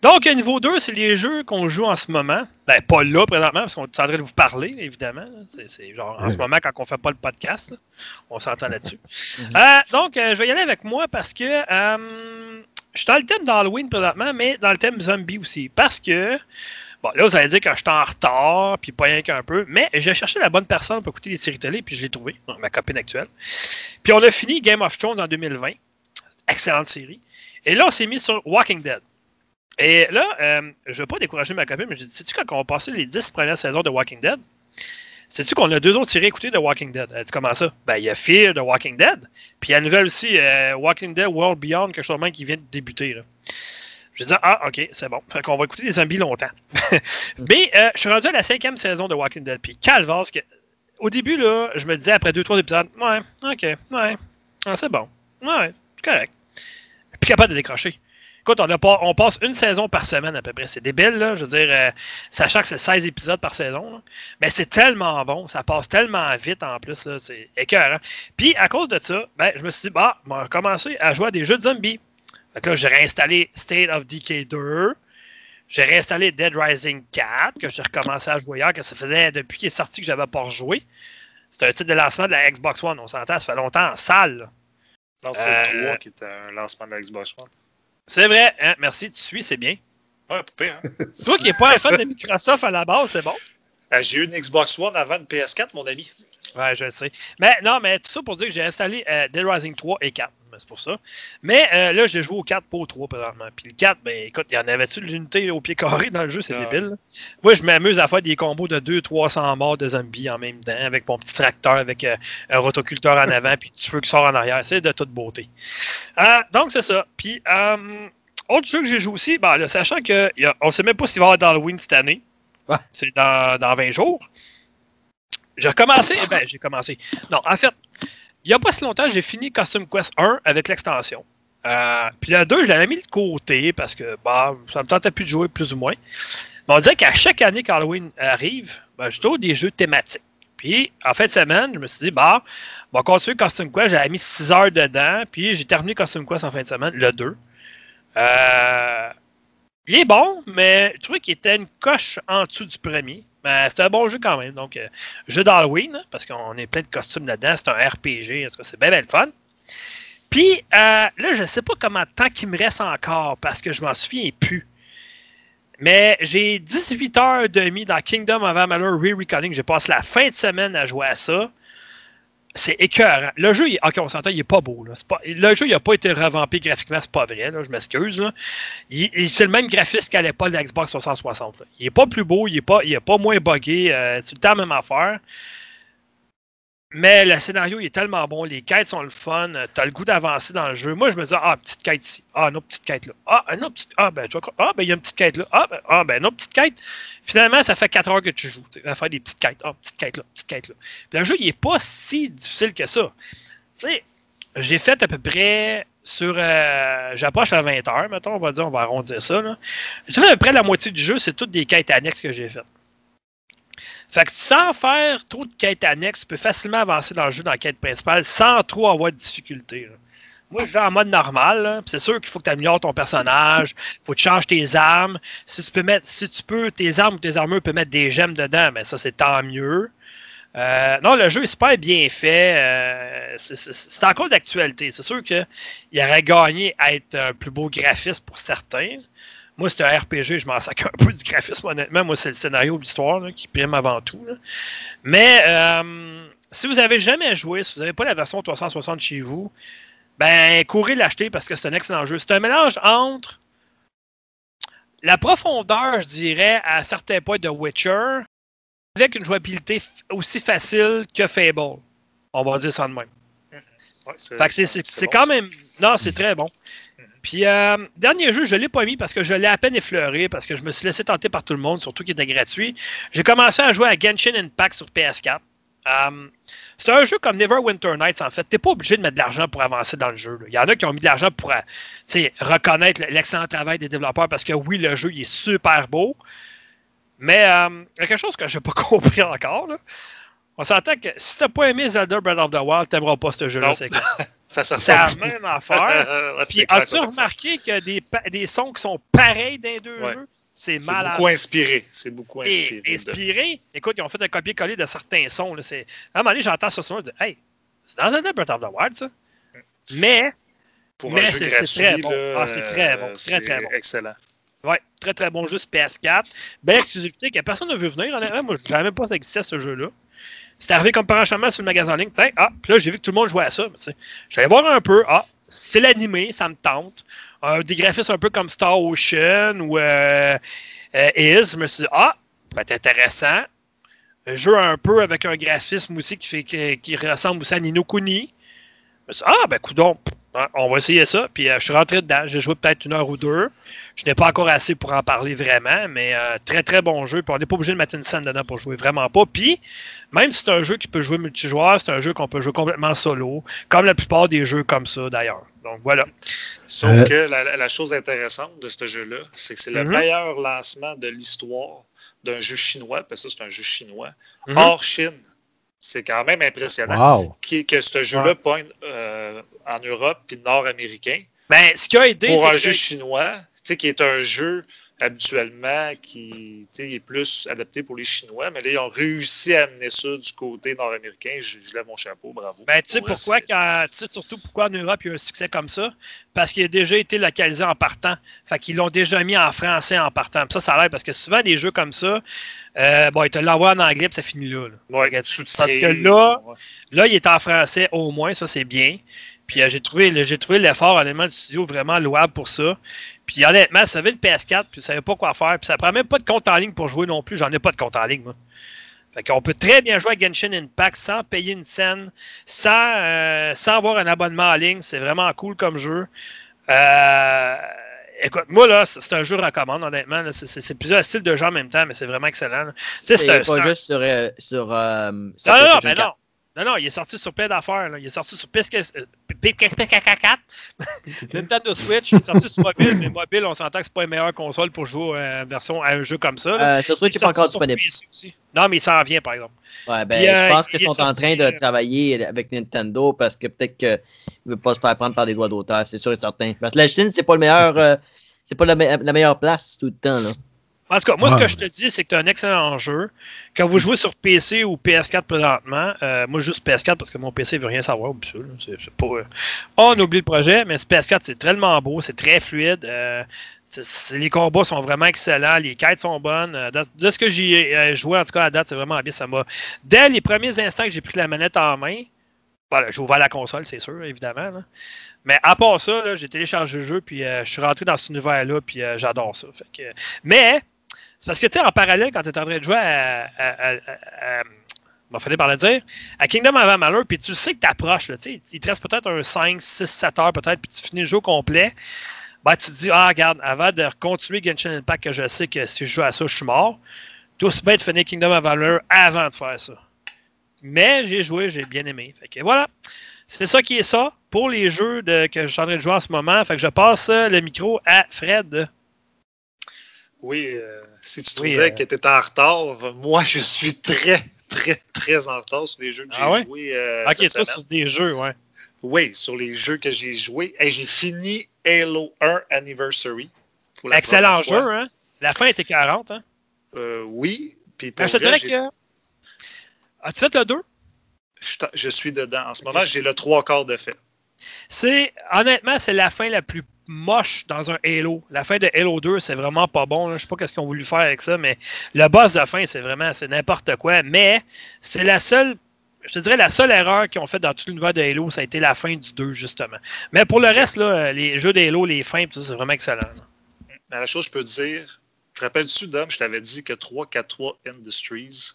Donc, niveau 2, c'est les jeux qu'on joue en ce moment. Ben, pas là présentement, parce qu'on est en train de vous parler, évidemment. C'est- genre en ce moment quand on fait pas le podcast. là. On s'entend là-dessus. Euh, donc, euh, je vais y aller avec moi parce que euh, je suis dans le thème d'Halloween présentement, mais dans le thème zombie aussi. Parce que Bon, là, vous allez dire que je suis en retard, puis pas rien qu'un peu, mais j'ai cherché la bonne personne pour écouter les séries télé, puis je l'ai trouvé, ma copine actuelle. Puis on a fini Game of Thrones en 2020. Excellente série. Et là, on s'est mis sur Walking Dead. Et là, euh, je ne veux pas décourager ma copine, mais j'ai dit, sais-tu quand on passer les 10 premières saisons de Walking Dead? Sais-tu qu'on a deux autres séries écoutées de Walking Dead? Elle dit comment ça? Ben, il y a Fear de Walking Dead, puis il y a la nouvelle aussi, euh, Walking Dead World Beyond, quelque chose de même qui vient de débuter. Là. Je dis ah, ok, c'est bon. Fait qu'on va écouter les zombies longtemps. Mais euh, je suis rendu à la cinquième saison de Walking Dead. Puis Calvas, que, au début, là, je me disais après deux, trois épisodes, ouais, ok, ouais, ah, c'est bon. Ouais, c'est correct. Plus capable de décrocher. Écoute, on, a pas, on passe une saison par semaine à peu près. C'est débile, là. Je veux dire, euh, sachant que c'est 16 épisodes par saison. là. Mais c'est tellement bon. Ça passe tellement vite en plus. là, C'est écœurant. Puis à cause de ça, ben, je me suis dit, bah, on va commencer à jouer à des jeux de zombies. Fait que là, j'ai réinstallé State of Decay 2. J'ai réinstallé Dead Rising 4, que j'ai recommencé à jouer hier, que ça faisait depuis qu'il est sorti que j'avais pas rejoué. C'est un titre de lancement de la Xbox One. On s'entend, ça fait longtemps en salle. là.
Non, c'est
Euh,
le 3 qui était un lancement de la Xbox One.
C'est vrai, hein? merci, tu suis, c'est bien.
Ouais, pas pire, hein?
Toi qui n'es pas un fan de Microsoft à la base, c'est bon.
Euh, J'ai eu une Xbox One avant une PS4, mon ami.
Ouais, je le sais. Mais non, mais tout ça pour dire que j'ai installé euh, Dead Rising 3 et 4. mais C'est pour ça. Mais euh, là, j'ai joué au 4 pas au 3 présentement. Puis le 4, ben écoute, il y en avait-tu de l'unité au pied carré dans le jeu? C'est
Ah.
débile. là. Moi, je m'amuse à faire des combos de 200-300 morts de zombies en même temps avec mon petit tracteur, avec euh, un rotoculteur en avant, puis du feu qui sort en arrière. C'est de toute beauté. Donc, c'est ça. Puis, autre jeu que j'ai joué aussi, ben, là, sachant qu'on ne sait même pas s'il va y avoir d'Halloween cette année.
Ouais.
C'est dans, dans 20 jours. J'ai recommencé. eh Ben, j'ai commencé. Non, en fait, il n'y a pas si longtemps, j'ai fini Custom Quest 1 avec l'extension. Euh, puis le 2, je l'avais mis de côté parce que bah, ça me tentait plus de jouer, plus ou moins. On dirait qu'à chaque année qu'Halloween arrive, ben, je des jeux thématiques. Puis, en fin de semaine, je me suis dit, bah, on va continuer Custom Quest. J'avais mis 6 heures dedans. Puis, j'ai terminé Custom Quest en fin de semaine, le 2. Euh, il est bon, mais je trouvais qu'il était une coche en dessous du premier. Mais c'est un bon jeu quand même. Donc, euh, jeu d'Halloween, hein, parce qu'on est plein de costumes là-dedans. C'est un RPG. En tout cas, c'est bien, bien le fun. Puis, euh, là, je ne sais pas comment de temps qu'il me reste encore, parce que je m'en souviens plus. Mais j'ai 18 heures demi dans Kingdom of Amalur Re-Recalling. J'ai passé la fin de semaine à jouer à ça. C'est écœurant. Le jeu, ok, on s'entend, il n'est pas beau. Là. Pas, le jeu, il n'a pas été revampé graphiquement, c'est pas vrai. Là, je m'excuse. c'est le même graphiste qu'à l'époque de la Xbox 360. là. Il n'est pas plus beau, il n'est pas, pas moins buggé. euh, c'est le la même affaire. Mais le scénario il est tellement bon, les quêtes sont le fun, tu as le goût d'avancer dans le jeu. Moi, je me dis, ah, petite quête ici, ah, autre petite quête là, ah, autre petite, ah, ben, vois, ah, ben, il y a une petite quête là, ah, ben, ah, ben, autre petite quête. Finalement, ça fait 4 heures que tu joues, tu à faire des petites quêtes, ah, petite quête là, petite quête là. Le jeu, il est pas si difficile que ça. Tu sais, j'ai fait à peu près sur. euh, J'approche à 20 heures, mettons, on va dire, on va arrondir ça. Là. J'ai fait à peu près la moitié du jeu, c'est toutes des quêtes annexes que j'ai faites. Fait que sans faire trop de quêtes annexes, tu peux facilement avancer dans le jeu dans la quête principale sans trop avoir de difficultés. Moi, je joue en mode normal. C'est sûr qu'il faut que tu améliores ton personnage. Il faut que tu changes tes armes. Si tu peux mettre, si tu peux, tes armes ou tes armures peuvent mettre des gemmes dedans, mais ça, c'est tant mieux. Euh, non, le jeu est super bien fait. euh, c'est encore d'actualité. C'est sûr qu'il aurait gagné à être un plus beau graphiste pour certains. Moi, c'est un RPG, je m'en sac un peu du graphisme, honnêtement. Moi, c'est le scénario de l'histoire qui prime avant tout. là. Mais euh, si vous avez jamais joué, si vous n'avez pas la version 360 chez vous, ben courez l'acheter parce que c'est un excellent jeu. C'est un mélange entre la profondeur, je dirais, à certains points de Witcher, avec une jouabilité aussi facile que Fable. On va dire ça de même.
Ouais, c'est
Fait que c'est- c'est c'est
bon,
quand même. Non, c'est très bon. Puis, euh, dernier jeu, je ne l'ai pas mis parce que je l'ai à peine effleuré, parce que je me suis laissé tenter par tout le monde, surtout qu'il était gratuit. J'ai commencé à jouer à Genshin Impact sur PS4. Euh, c'est un jeu comme Neverwinter Nights, en fait. Tu n'es pas obligé de mettre de l'argent pour avancer dans le jeu. Il y en a qui ont mis de l'argent pour euh, reconnaître l'excellent travail des développeurs parce que oui, le jeu il est super beau. Mais euh, il y a quelque chose que je n'ai pas compris encore. là. On s'entend que si tu n'as pas aimé Zelda Breath of the Wild, tu n'aimeras pas ce jeu-là. C'est clair.
Ça, ça
C'est la même affaire.
Ouais,
Puis as-tu remarqué a des, sons qui sont pareils dans les deux
Ouais.
jeux? C'est
C'est
malade.
beaucoup inspiré. C'est beaucoup
Et-
inspiré. de-
inspiré. Écoute, ils ont fait un copier-coller de certains sons. Là. À un moment donné, j'entends ce son, je dis Hey, c'est dans Zelda Breath of the Wild, ça. Mais,
Pour
c'est- très bon. c'est très bon, très, très bon.
Excellent.
ouais, très très bon jeu sur PS4. Belle exclusivité que personne ne veut venir. Honnêtement, moi, je ne savais même pas que ça existait ce jeu-là. C'est arrivé comme par enchaînement sur le magasin en ligne. Ah, puis là, j'ai vu que tout le monde jouait à ça. Je allé voir un peu. Ah, c'est l'animé, ça me tente. Euh, des graphismes un peu comme Star Ocean ou euh, euh, Is. Je me suis dit, ah, peut être intéressant. Un jeu un peu avec un graphisme aussi qui, fait, qui, qui ressemble aussi à Nino Kuni. Je me suis dit, ah, ben, coudon, on va essayer ça. Puis euh, je suis rentré dedans. J'ai joué peut-être une heure ou deux. Je n'ai pas encore assez pour en parler vraiment, mais euh, très très bon jeu. Puis on n'est pas obligé de mettre une scène dedans pour jouer, vraiment pas. Puis même si c'est un jeu qui peut jouer multijoueur, c'est un jeu qu'on peut jouer complètement solo, comme la plupart des jeux comme ça d'ailleurs. Donc voilà.
Sauf
Euh,
que la, chose intéressante de ce jeu-là, c'est que c'est le
Mhm.
meilleur lancement de l'histoire d'un jeu chinois, parce que ça, c'est un jeu chinois,
Mhm.
hors Chine. C'est quand même impressionnant
Wow.
que ce jeu-là pointe euh, en Europe puis nord-américain.
Ben, ce qui a aidé,
Pour
c'est
un
que-
jeu chinois, sais, qui est un jeu habituellement qui tu sais, est plus adapté pour les Chinois, mais là, ils ont réussi à amener ça du côté nord-américain. Je, je lève mon chapeau, bravo.
Ben, tu sais pourquoi, quand, tu sais surtout pourquoi en Europe il y a un succès comme ça? Parce qu'il a déjà été localisé en partant. Fait qu'ils l'ont déjà mis en français en partant. Puis ça, ça a l'air parce que souvent des jeux comme ça, euh, bon, ils te l'envoient en anglais puis ça finit là. là.
Ouais,
que là-
ouais.
Là, il est en français au moins, ça c'est bien. Puis euh, j'ai trouvé, j'ai trouvé l'effort honnêtement du studio vraiment louable pour ça. Puis honnêtement, ça avait le PS4, puis je savais pas quoi faire. Puis ça prend même pas de compte en ligne pour jouer non plus. J'en ai pas de compte en ligne, moi. Fait qu'on peut très bien jouer à Genshin Impact sans payer une scène, sans, euh, sans avoir un abonnement en ligne. C'est vraiment cool comme jeu. Euh, écoute, moi, là, c'est un jeu recommande, honnêtement. C'est- plusieurs styles de jeu en même temps, mais c'est vraiment excellent. Tu sais, c'est
pas
un-
juste sur. euh, sur, euh, sur
non, non, mais
4.
non. Non, non, il est sorti sur plein d'affaires. là. Il est sorti sur PS4, euh, PK4, Nintendo Switch, il est sorti sur mobile, mais mobile, on s'entend que c'est pas une meilleure console pour jouer à, une version, à un jeu comme ça. là.
Euh, Switch,
est
c'est pas encore disponible.
Non, mais il s'en vient, par exemple.
Ouais, ben,
Puis, euh,
je pense qu'ils sont en train de
euh,
travailler avec Nintendo parce que peut-être qu'ils ne veulent pas se faire prendre par des doigts d'auteur, c'est sûr et certain. Parce que la Chine, c'est pas le meilleur. euh, c'est pas la, me- la meilleure place tout le temps. Là.
En tout cas, moi, ce que je te dis, c'est que tu as un excellent jeu. Quand vous jouez sur PC ou PS4 présentement, euh, moi, juste PS4 parce que mon PC veut rien savoir. là, pas. euh, On oublie le projet, mais ce PS4, c'est tellement beau, c'est très fluide. euh, les combats sont vraiment excellents, les quêtes sont bonnes. euh, de, ce que j'ai joué, en tout cas, à date, c'est vraiment bien. Ça m'a. Dès les premiers instants que j'ai pris la manette en main, voilà, j'ai ouvert la console, c'est sûr, évidemment. là. Mais à part ça, j'ai téléchargé le jeu, puis euh, je suis rentré dans cet univers-là, puis euh, j'adore ça. Fait que- mais parce que, tu sais, en parallèle, quand tu es en train de jouer à. à, à, fallu par le dire, à Kingdom of Amalur, puis tu sais que tu approches, tu sais, il te reste peut-être un 5, 6, 7 heures peut-être, puis tu finis le jeu complet, ben, tu te dis, ah, regarde, avant de continuer Genshin Impact, que je sais que si je joue à ça, je suis mort, bien de finir Kingdom of Amalur avant de faire ça. Mais j'ai joué, j'ai bien aimé. Fait que voilà, c'est ça qui est ça pour les jeux que je suis en train de jouer en ce moment. Fait que je passe le micro à Fred.
Oui, euh, si tu trouvais
euh,
que tu étais en retard, moi, je suis très, très, très en retard sur les jeux que j'ai
Ah ouais?
joués. euh,
Ok,
cette
ça,
semaine.
c'est des jeux, ouais.
Oui, sur les jeux que j'ai joués. Hey, j'ai fini Halo 1 Anniversary. pour la
Excellent
fois.
jeu, hein? La fin était 40, hein?
Euh, oui. Puis pour
Ben, je te dirais que. As-tu fait le 2?
je, t- je suis dedans. En ce moment, j'ai le trois quarts de fait.
C'est. Honnêtement, c'est la fin la plus moche dans un Halo. La fin de Halo 2, c'est vraiment pas bon. là. Je sais pas qu'est-ce qu'ils ont voulu faire avec ça, mais le boss de fin, c'est vraiment c'est n'importe quoi. Mais c'est la seule. Je te dirais la seule erreur qu'ils ont faite dans tout l'univers de Halo, ça a été la fin du 2, justement. Mais pour le reste, là, les jeux de Halo, les fins, c'est vraiment excellent. là.
La chose, je peux te dire, te rappelles-tu, Dom, je t'avais dit que 343 Industries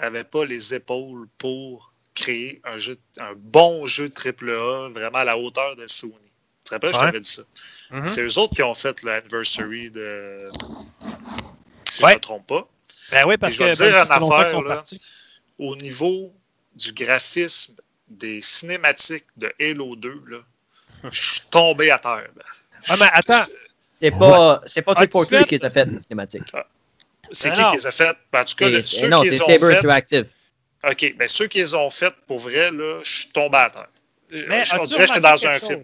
n'avait pas les épaules pour créer un, jeu, un bon jeu AAA vraiment à la hauteur de Sony. Tu te rappelles, je
Ouais.
t'avais dit ça.
Mhm.
C'est eux autres qui ont fait l'anniversary de. Si
Ouais.
je ne me trompe pas.
Ben oui, parce
Puis je vais
que
dire
ben, fait qu'ils
affaire, là. Au niveau du graphisme des cinématiques de Halo 2, là, je suis tombé à terre. là.
Ah, mais attends,
C'est pas, c'est pas 343
fait-
qui les a fait, les cinématiques.
C'est
Ben
qui qui les a faites? Ben, en tout cas, le-
c'est-
ceux
non,
qui
c'est
les ont
Saber. Interactive.
OK, ben ceux qui les ont faites, pour vrai, là, je suis tombé à terre.
Mais
je, dirait que j'étais dans un film.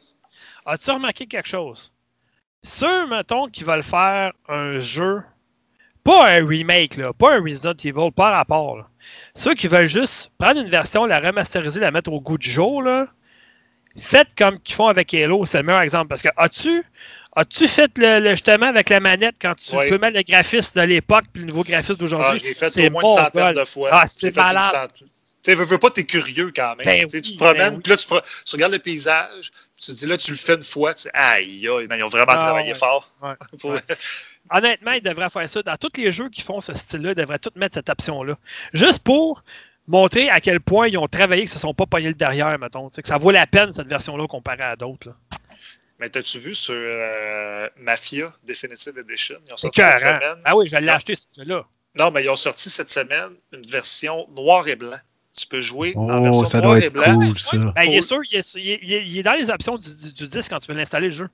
As-tu remarqué quelque chose? Ceux, mettons, qui veulent faire un jeu, pas un remake, là, pas un Resident Evil, pas rapport. là. Ceux qui veulent juste prendre une version, la remasteriser, la mettre au goût du jour, là, faites comme qu'ils font avec Halo, c'est le meilleur exemple. Parce que as-tu as-tu fait le, le- justement avec la manette quand tu
Oui.
peux mettre le graphisme de l'époque puis le nouveau graphisme
Ah,
d'aujourd'hui?
je l'ai fait au moins une centaine de fois.
Ah, c'est malade.
centaine. Tu veux, veux pas, t'es curieux quand même.
Ben
Tu te promènes,
ben
puis là, tu, pro- tu regardes le paysage, puis tu te dis, là, tu le fais une fois, tu aïe, aïe, ben, ils ont vraiment
Ah,
travaillé
ouais.
fort.
Ouais.
Pour-
Ouais. Honnêtement, ils devraient faire ça. Dans tous les jeux qui font ce style-là, ils devraient tous mettre cette option-là. Juste pour montrer à quel point ils ont travaillé, que ce ne sont pas pognés le derrière, mettons. Que ça vaut la peine, cette version-là, comparée à d'autres. là.
Mais t'as-tu vu sur euh, Mafia Definitive Edition? Ils ont sorti cette semaine.
Ah oui, je l'ai acheté, ce jeu-là.
Non, mais ils ont sorti cette semaine une version noir et blanc. Tu peux jouer en
Oh,
version
ça
noir
doit
et
être
blanc.
cool, ça.
Ben, il est sûr, il est, il est- il dans les options du, du- du disque quand tu veux l'installer, le jeu.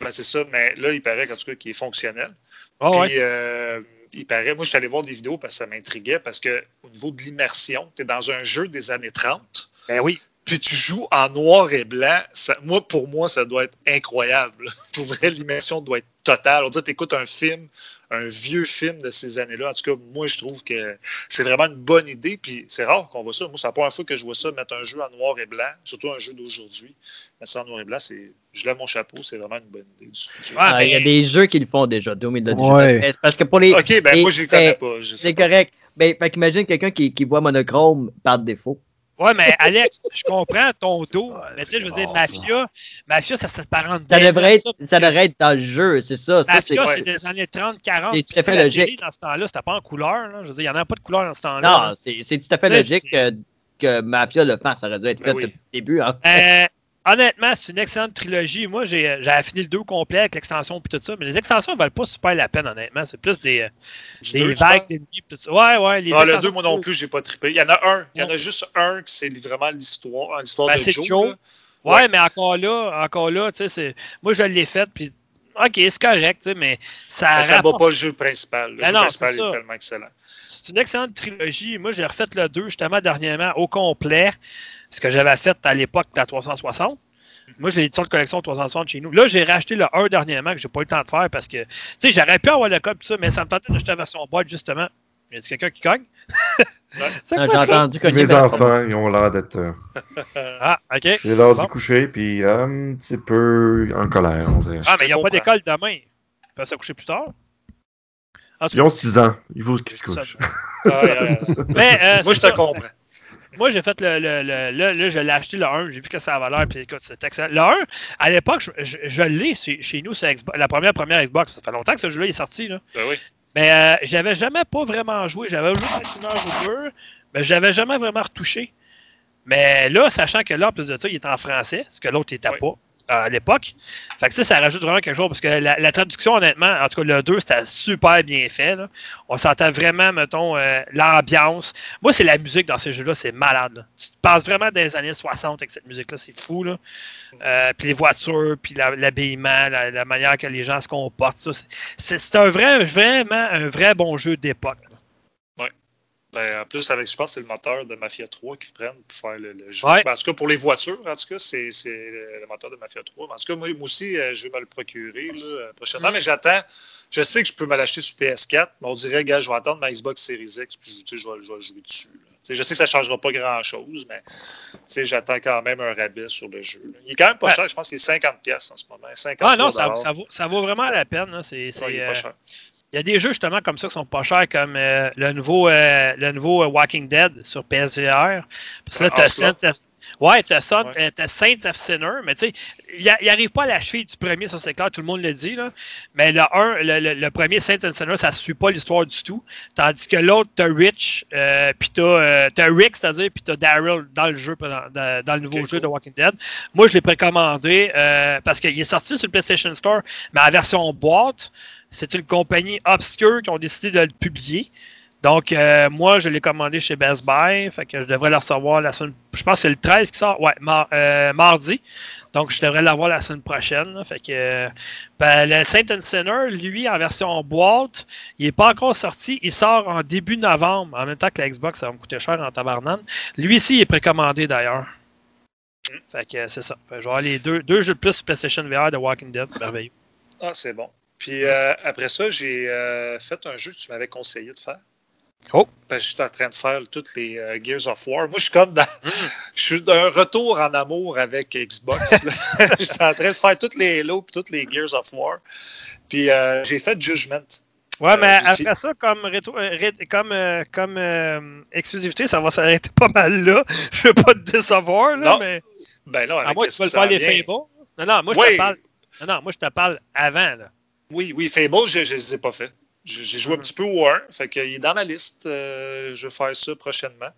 Ben, c'est ça, mais là, il paraît qu'en tout cas qu'il est fonctionnel.
Ah
Puis,
ouais.
euh, il paraît, moi, je suis allé voir des vidéos parce que ça m'intriguait, parce que au niveau de l'immersion, tu es dans un jeu des années 30,
Ben oui.
Puis tu joues en noir et blanc, ça, moi, pour moi, ça doit être incroyable. Pour vrai, l'immersion doit être totale. On dirait que tu écoutes un film, un vieux film de ces années-là. En tout cas, moi, je trouve que c'est vraiment une bonne idée. Puis c'est rare qu'on voit ça. Moi, c'est la première fois que je vois ça, mettre un jeu en noir et blanc, surtout un jeu d'aujourd'hui. Mettre ça en noir et blanc, c'est, je lève mon chapeau, c'est vraiment une bonne idée.
Ah, il y a des jeux qui le font déjà. Doom il l'a déjà
Ouais.
fait. Parce que pour les.
Ok, ben
les-
moi, je les connais pas.
C'est
pas.
correct. Ben, fait qu'imagine quelqu'un qui, qui voit monochrome par défaut.
Ouais, mais Alex, je comprends ton dos.
Ouais,
mais tu sais, je veux dire, Mafia, Mafia, ça s'apparente
Ça devrait, être,
ça.
ça devrait être dans le jeu, c'est ça. Ça, c'est-
Mafia,
ouais.
c'est des années 30, 40.
C'est tout à fait
La
logique.
télé, Dans ce temps-là, c'était pas en couleur. Là. Je veux dire, il n'y en a pas de couleur dans ce temps-là.
Non, c'est c'est tout à fait logique que, que Mafia le fasse. Ça aurait dû être
Ben
fait
oui.
depuis le début. Hein.
Euh, honnêtement, c'est une excellente trilogie. Moi, j'ai j'avais fini le 2 complet avec l'extension et tout ça, mais les extensions ne valent pas super la peine, honnêtement. C'est plus des,
Du
des
deux,
vagues d'ennemis tout ça. Ouais, ouais. Les
Ah, le
extensions
2, moi non plus, j'ai pas trippé. Il y en a un. Il y en a juste un qui c'est vraiment l'histoire,
Ben,
de
c'est
Joe.
Joe. Ouais,
Ouais.
mais encore là, encore là, tu sais, moi, je l'ai fait, puis OK, c'est correct, mais ça.
Ça ne bat pas le jeu principal. Le
Ben
jeu
non,
principal est,
ça.
tellement excellent.
C'est une excellente trilogie. Moi, j'ai refait le 2 justement dernièrement au complet, ce que j'avais fait à l'époque de la 360. Moi, j'ai l'édition de collection 360 chez nous. Là, j'ai racheté le 1 dernièrement que j'ai pas eu le temps de faire parce que, tu sais, j'aurais pu avoir le code tout ça, mais ça me tentait d'acheter la version boîte justement. Y a quelqu'un qui cogne?
J'ai entendu que
Mes enfants, ils ont l'air d'être. euh,
Ah, OK.
c'est l'heure
Bon.
du coucher, puis euh, un petit peu en colère, on dirait.
Ah, mais ils n'ont pas d'école demain. Ils peuvent se coucher plus tard. En
Ils ont 6 ans. Il faut qu'ils se
Ça-
couchent.
Ah, ouais, ouais.
Mais, euh,
Moi, je te comprends.
Moi, j'ai fait le. le, le- là, là, je l'ai acheté le 1. J'ai vu que ça avait l'air. Puis écoute, c'est excellent. Le 1, à l'époque, je, je- je l'ai chez, nous sur Xbox, la première première Xbox. Ça fait longtemps que ce jeu-là est sorti. Là.
Ben oui.
Mais euh, j'avais jamais pas vraiment joué. J'avais joué peut-être une heure ou deux, mais j'avais jamais vraiment retouché. Mais là, sachant que là, en plus de ça, il est en français, ce que l'autre n'était
Oui.
pas à l'époque. Fait que ça, ça rajoute vraiment quelque chose parce que la, traduction, honnêtement, en tout cas, le 2, c'était super bien fait. On s'entend vraiment, mettons, euh, l'ambiance. Moi, c'est la musique dans ces jeux-là, c'est malade. Tu te passes vraiment des années 60 avec cette musique-là, c'est fou. Euh, puis les voitures, puis l'habillement, la, la manière que les gens se comportent. c'est un vrai, vraiment un vrai bon jeu d'époque.
Ben, en plus, avec, je pense que c'est le moteur de Mafia 3 qu'ils prennent pour faire le, le jeu.
Ouais.
Ben, en tout cas, pour les voitures, en tout cas, c'est c'est le moteur de Mafia 3. En tout cas, moi, moi aussi, euh, je vais me le procurer là, euh, prochainement,
Mm.
mais j'attends. Je sais que je peux me l'acheter sur PS4, mais on dirait, gars, je vais attendre ma Xbox Series X, puis sais, je, vais, je vais jouer dessus. Je sais que ça ne changera pas grand-chose, mais j'attends quand même un rabais sur le jeu. là. Il est quand même pas
Ouais.
cher, je pense qu'il est 50$ piastres en ce moment. 50
Ah non, ça, ça vaut, ça vaut vraiment la peine. C'est,
il est pas
euh,
cher.
Il y a des jeux justement comme ça qui sont pas chers, comme euh, le nouveau, euh, le nouveau euh, Walking Dead sur PSVR. Parce que là,
Ah,
t'as
ça.
Saints of... Ouais, t'as Saints of Sinner, mais tu sais, il n'arrive pas à la cheville du premier, ça c'est clair, tout le monde le dit, là. Mais le, un, le, le- le premier Saints of Sinner, ça ne suit pas l'histoire du tout. Tandis que l'autre, t'as Rich, euh, puis t'as, Rick, c'est-à-dire, puis t'as Daryl dans le jeu, dans, le nouveau jeu
cool.
de Walking Dead. Moi, je l'ai précommandé parce qu'il est sorti sur le PlayStation Store, mais en version boîte. C'est une compagnie obscure qui ont décidé de le publier. Donc, euh, moi, je l'ai commandé chez Best Buy. Fait que je devrais le recevoir la semaine. Je pense que c'est le 13 qui sort. Ouais, euh, mardi. Donc, je devrais l'avoir la semaine prochaine. Fait que euh, ben, le Saint Sinner, lui, en version boîte, il n'est pas encore sorti. Il sort en début novembre. En même temps que la Xbox, ça va me coûter cher en tabarnane. Lui ici, il est précommandé d'ailleurs. Fait que c'est ça. Je vais avoir les deux, jeux de plus PlayStation VR de Walking Dead. C'est merveilleux.
Ah, c'est bon. Puis euh, après ça, j'ai euh, fait un jeu que tu m'avais conseillé de faire.
Oh.
Parce que j'étais en train de faire toutes les euh, Gears of War. Moi, je suis comme dans. Je suis d'un retour en amour avec Xbox. Je suis en train de faire toutes les Halo et toutes les Gears of War. Puis j'ai fait Judgment.
Ouais, mais après ça, comme, exclusivité, ça va s'arrêter pas mal là. Je veux pas te décevoir, là,
Non,
mais
Ben là,
à
avec
que
ce
tu veux faire les
vient-
Fable. Non, non, moi je
Oui.
te parle. Non, non, moi je te parle avant, là.
Oui, oui, Fable, je ne les ai pas fait. J'ai joué un
Mhm.
petit peu au 1, fait qu'il est dans ma liste. euh, je vais faire ça prochainement.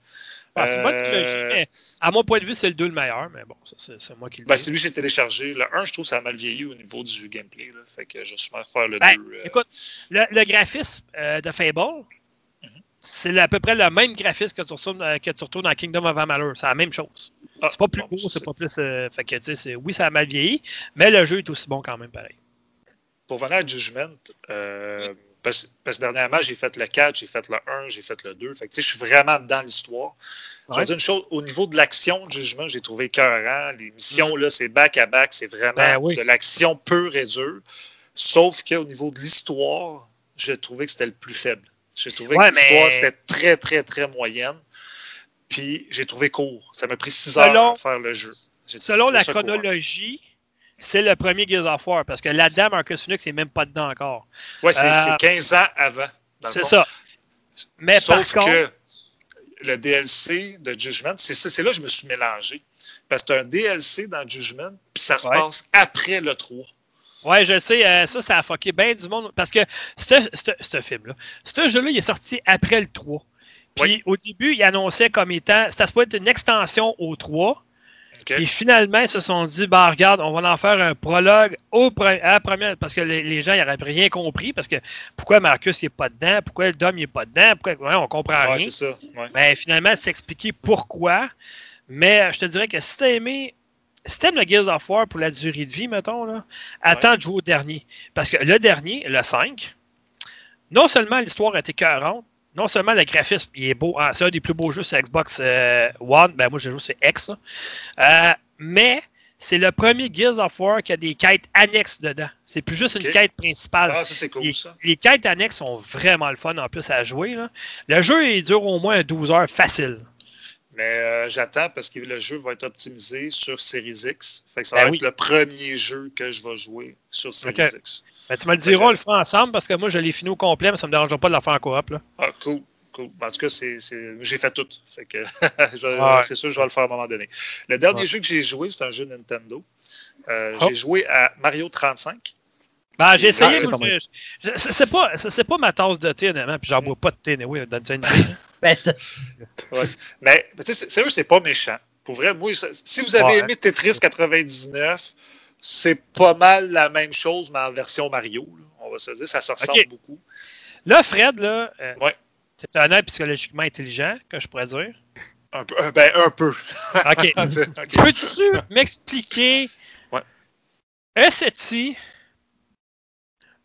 Ah, c'est moi qui l'ai
Euh,
mais à mon point de vue, c'est le 2 le meilleur, mais bon, c'est moi qui le
Ben,
dis.
c'est lui que j'ai téléchargé. Le 1, je trouve que ça a mal vieilli au niveau du gameplay. Là. Fait que je sûrement faire le
Ben,
2. euh,
Écoute, le, le graphisme euh, de Fable,
Mhm.
c'est à peu près le même graphisme que tu, retrouves, que tu retrouves dans Kingdom of Amalur. C'est la même chose.
ah,
C'est pas plus
bon,
beau, c'est pas plus. fait que, tu sais, c'est- oui, ça a mal vieilli, mais le jeu est aussi bon quand même, pareil.
Pour venir à Judgment, euh, Parce, parce que dernièrement, j'ai fait le 4, j'ai fait le 1, j'ai fait le 2. Fait que, je suis vraiment dans l'histoire. Je vais dire une chose, au niveau de l'action, de jugement, j'ai trouvé écœurant. Les missions, là, c'est back-à-back, c'est vraiment
Ben oui.
de l'action pure et dure. Sauf qu'au niveau de l'histoire, j'ai trouvé que c'était le plus faible. J'ai trouvé
Ouais,
que l'histoire,
mais-
c'était très, très, très moyenne. Puis j'ai trouvé court. Ça m'a pris six
Selon-
heures à faire le jeu.
Selon la
court.
C'est le premier Gears of War, parce que là-dedans, Marcus Phoenix n'est même pas dedans encore.
Ouais, c'est
Euh,
c'est 15 ans avant.
C'est ça. Mais
Sauf
par contre,
que le DLC de Judgment, c'est là que je me suis mélangé. Parce que c'est un DLC dans Judgment, puis ça se
Ouais.
passe après le 3.
ouais, je sais, euh, ça, ça a fucké bien du monde. Parce que ce- film-là, ce jeu-là, il est sorti après le 3. Puis
Oui.
au début, il annonçait comme étant, ça se peut être une extension au 3. Puis finalement, ils se sont dit, bah regarde, on va en faire un prologue au à la première, parce que les, les gens n'auraient rien compris, parce que pourquoi Marcus n'est pas dedans, pourquoi le Dom n'est pas dedans, pourquoi ouais, on comprend
Ouais,
rien.
c'est ça. ouais.
Ben, finalement, s'expliquer pourquoi. Mais euh, je te dirais que si t'as aimé, si t'aimes le Gears of War pour la durée de vie, mettons, là, attends de jouer au dernier. Parce que le dernier, le 5, non seulement l'histoire était écœurante, non seulement le graphisme il est beau, ah, c'est un des plus beaux jeux sur Xbox euh, One, ben moi je joue sur X. Euh, mais c'est le premier Gears of War qui a des quêtes annexes dedans. C'est plus juste une quête principale.
Ah, ça, c'est cool, ça.
Les quêtes annexes sont vraiment le fun en plus à jouer. là. Le jeu, il dure au moins 12 heures facile.
Mais euh, j'attends parce que le jeu va être optimisé sur Series X. Fait que ça
Ben
va
oui.
être le premier jeu que je vais jouer sur Series. X.
Ben, tu me le diras, on le fera ensemble parce que moi, je l'ai fini au complet, mais ça me dérangera pas de la faire en coop. Là.
Ah, cool. Cool. En tout cas, c'est, c'est- j'ai fait tout. Fait que
Ouais.
c'est sûr que je vais le faire à un moment donné. Le dernier
Ouais.
jeu que j'ai joué, c'est un jeu Nintendo. Euh,
Oh.
J'ai joué à Mario 35.
Ben, j'ai essayé,
Ah, c'est pas
c'est pas, ma tasse de thé, honnêtement, puis j'en bois pas de thé, oui, dans une idée.
Ben, ça-
Mais tu sais, c'est- sérieux, c'est pas méchant. Pour vrai, moi, si vous avez
Ouais.
aimé Tetris 99, c'est pas mal la même chose, mais en version Mario. là. On va se dire, ça se ressemble beaucoup.
Là, Fred, là, euh,
Ouais.
c'est un homme psychologiquement intelligent, que je pourrais dire.
Un peu. euh, Ben, un peu.
OK. Peux-tu m'expliquer,
Ouais.
Esti,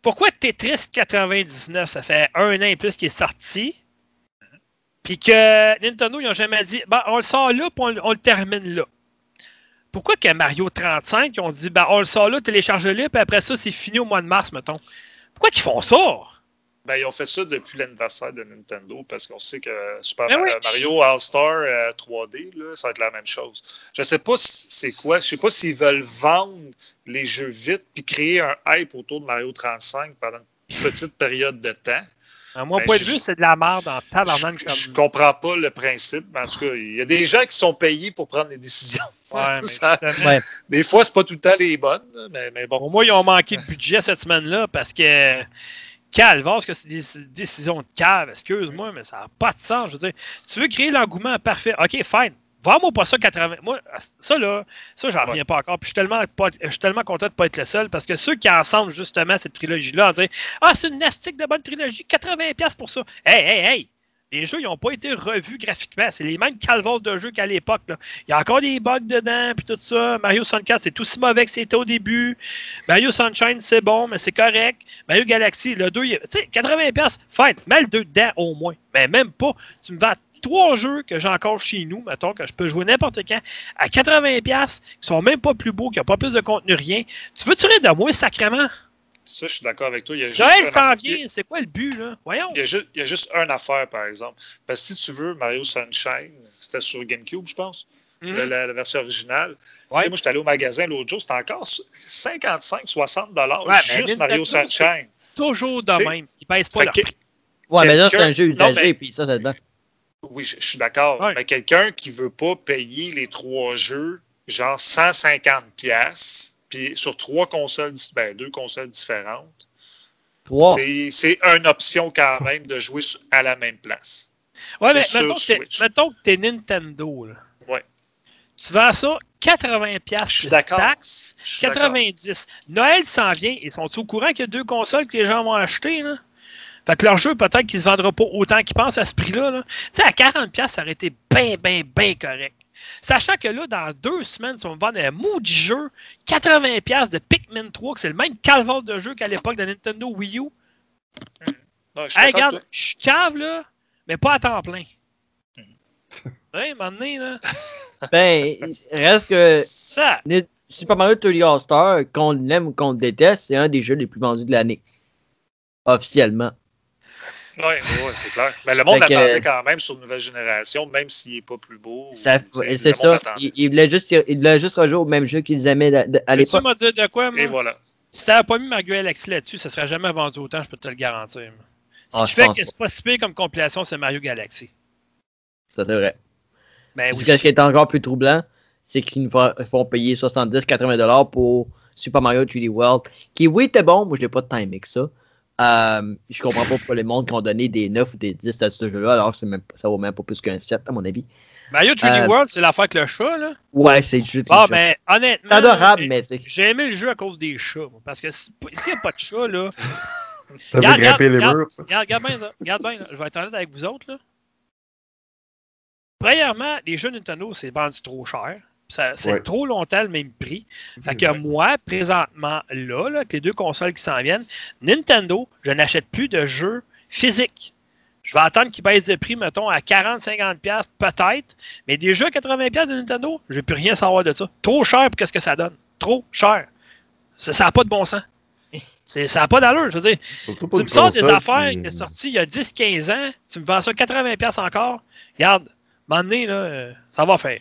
pourquoi Tetris 99, ça fait un an et plus qu'il est sorti, puis que Nintendo, ils n'ont jamais dit, ben, on le sort là, puis on le termine là? Pourquoi que Mario 35, ils ont dit, ben, on le sort là, télécharge-le, puis après ça, c'est fini au mois de mars, mettons. Pourquoi qu'ils font ça?
Ben, ils ont fait ça depuis l'anniversaire de Nintendo parce qu'on sait que Super
Ben
Mario,
oui.
Mario All-Star euh, 3D, là, ça va être la même chose. Je sais pas si- c'est quoi. Je sais pas s'ils veulent vendre les jeux vite puis créer un hype autour de Mario 35 pendant une petite période de temps.
À mon
Ben,
point de
je-
vue, c'est de la merde en
Je,
tabarnak
je
comme...
comprends pas le principe. En tout cas, il y a des gens qui sont payés pour prendre les décisions.
Ouais, mais
Ça-
justement,
ouais.
des fois, c'est pas tout le temps les bonnes, mais, mais bon.
Pour moi, ils ont manqué de budget cette semaine-là parce que Calvas, que c'est des décisions de cave, excuse-moi, mais ça n'a pas de sens. Je veux dire, tu veux créer l'engouement parfait. OK, fine. Vends-moi pas ça 80. Moi, ça là, ça, j'en reviens pas encore. Puis je suis tellement, pas- je suis tellement content de pas être le seul parce que ceux qui ensemble justement cette trilogie-là, en disant Ah, c'est une nastique de bonne trilogie, 80$ pour ça. Hey, hey, hey! Les jeux, ils n'ont pas été revus graphiquement. C'est les mêmes calvas de jeux qu'à l'époque. Il y a encore des bugs dedans, puis tout ça. Mario 64, c'est aussi mauvais que c'était au début. Mario Sunshine, c'est bon, mais c'est correct. Mario Galaxy, le 2, il- tu sais, 80$, fine, mets le 2 dedans au moins. Mais même pas. Tu me vends trois jeux que j'ai encore chez nous, mettons, que je peux jouer n'importe quand, à 80$, qui sont même pas plus beaux, qui n'ont pas plus de contenu, rien. Tu veux-tu rire de moi, sacrément?
Ça, je suis d'accord avec toi. Il y a juste
Joël s'en vient, c'est quoi le but, là? Voyons.
Il y, a juste, il y a juste une affaire, par exemple. Parce que si tu veux, Mario Sunshine, c'était sur GameCube, je pense,
Mhm.
la, la- la version originale.
Ouais.
Tu sais, moi, j'étais allé au magasin l'autre jour, c'était encore 55-60 dollars
Ouais, mais
juste
Nintendo,
Mario Sunshine.
Toujours de
C'est-
même. Ils pèsent pas leur
que-.
Ouais, mais là, c'est un jeu usagé,
mais-
puis ça, ça dedans.
Oui, je, je suis d'accord.
Ouais.
Mais quelqu'un qui ne veut pas payer les trois jeux, genre 150 pièces puis sur trois consoles, ben, deux consoles différentes,
Trois.
c'est- c'est une option quand même de jouer sur- à la même place.
Ouais, mais mettons que, mettons que t'es Nintendo, là.
Ouais.
Tu vends ça 80$ piastres
Je suis
plus
d'accord.
taxes,
Je suis d'accord.
90$. Noël s'en vient. Ils sont au courant qu'il y a deux consoles que les gens vont acheter, là? Fait que leur jeu, peut-être qu'il ne se vendra pas autant qu'ils pensent à ce prix-là. là. Tu sais, à 40$, ça aurait été bien, bien, bien correct. Sachant que là, dans deux semaines, si on me vend un maudit jeu, 80$ de Pikmin 3, que c'est le même calvaire de jeu qu'à l'époque de Nintendo Wii U.
Ouais, je suis
Hey,
d'accord
regarde, je suis cave, là, mais pas à temps plein. Hey, un moment donné, là.
Ben, reste que
Ça.
Super Mario 3D All-Star, qu'on l'aime ou qu'on le déteste, c'est un des jeux les plus vendus de l'année. Officiellement.
Toi. Ouais, c'est clair. Mais le monde
Fait que-
attendait quand même sur une nouvelle génération, même s'il n'est pas plus beau.
C'est ça.
attendait.
Ils il voulaient juste, voulaient juste rejouer au même jeu qu'ils aimaient à, à
Tu
l'époque.
m'as dit de quoi, moi?
Et voilà.
Si t'avais pas mis Mario Galaxy là-dessus, ça serait jamais vendu autant, je peux te le garantir. Ce
Ah,
qui fait que c'est pas si pire comme compilation, c'est Mario Galaxy.
Ça, c'est vrai.
Ben oui.
que ce qui est encore plus troublant, c'est qu'ils nous font payer 70-80$ pour Super Mario 3D World, qui, oui, était bon, moi, je l'ai pas tant aimé que ça. Euh, je comprends pas pourquoi les mondes qui ont donné des 9 ou des 10 à ce jeu-là, alors que c'est même, ça vaut même pas plus qu'un 7, à mon avis.
Mario 3D
Euh,
World, c'est l'affaire avec le chat, là.
Ouais, c'est juste.
Ah,
jeux.
mais honnêtement.
C'est adorable,
j'ai-
mais.
J'ai aimé le jeu à cause des chats. moi, Parce que si- s'il n'y a pas de chat, là.
T'as
Regarde,
grimper les
regarde,
murs?
Regarde, regarde bien, là. Regarde bien, là. Je vais être honnête avec vous autres, là. Premièrement, les jeux Nintendo, c'est vendu trop cher. C'est
Ouais.
trop longtemps le même prix. Fait que moi, présentement, là, là, avec les deux consoles qui s'en viennent, Nintendo, je n'achète plus de jeux physiques. Je vais attendre qu'ils baissent de prix, mettons, à 40-50$ piastres, peut-être. Mais des jeux à 80$ piastres de Nintendo, je ne veux plus rien savoir de ça. Trop cher pour qu'est-ce que ça donne. Trop cher. Ça n'a pas de bon sens. Ça n'a pas d'allure, je veux dire. Tu me sors des affaires
qui-
qui sont sorties il y a 10-15 ans, tu me vends ça 80$ encore. Regarde, à un moment donné, là, euh, ça va faire.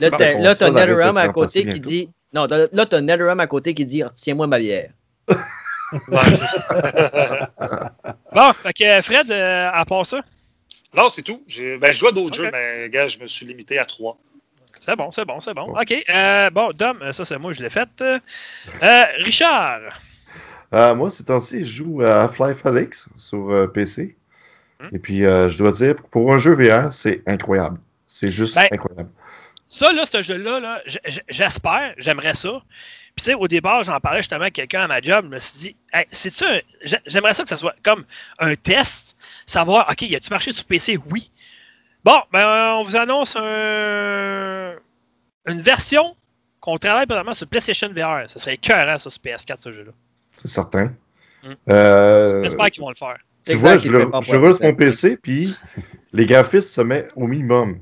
Là, t'as là, NetherRealm à côté qui
bientôt.
dit. Non, là, t'as NetherRealm à côté qui dit Retiens-moi ma bière.
Bon, fait que Fred, euh, à part ça,
non, c'est tout. Ben, je joue à d'autres jeux, mais gars, je me suis limité à trois.
c'est bon, c'est bon, c'est bon. OK. euh, bon, Dom, ça c'est moi, je l'ai fait. Euh, Richard,
Euh, moi, ces temps-ci, je joue à Half-Life Alyx sur euh, PC.
Hmm.
Et puis, euh, je dois dire, pour un jeu VR, c'est incroyable. C'est juste
Ben,
incroyable.
Ça, là, ce jeu-là, là, j'espère, j'aimerais ça. Puis, tu sais, au départ, j'en parlais justement avec quelqu'un à ma job. Je me suis dit, hey, c'est-tu un- j'ai- J'aimerais ça que ça soit comme un test, savoir, OK, y a-tu marché sur PC? Oui. Bon, ben, on vous annonce un- une version qu'on travaille présentement sur PlayStation VR. Ça serait écœurant, ça, sur PS4, ce jeu-là.
C'est certain.
Hmm.
Euh,
J'espère qu'ils vont le faire.
tu
Exact,
vois, je, le, je roule sur mon PC, puis les graphismes se mettent au minimum.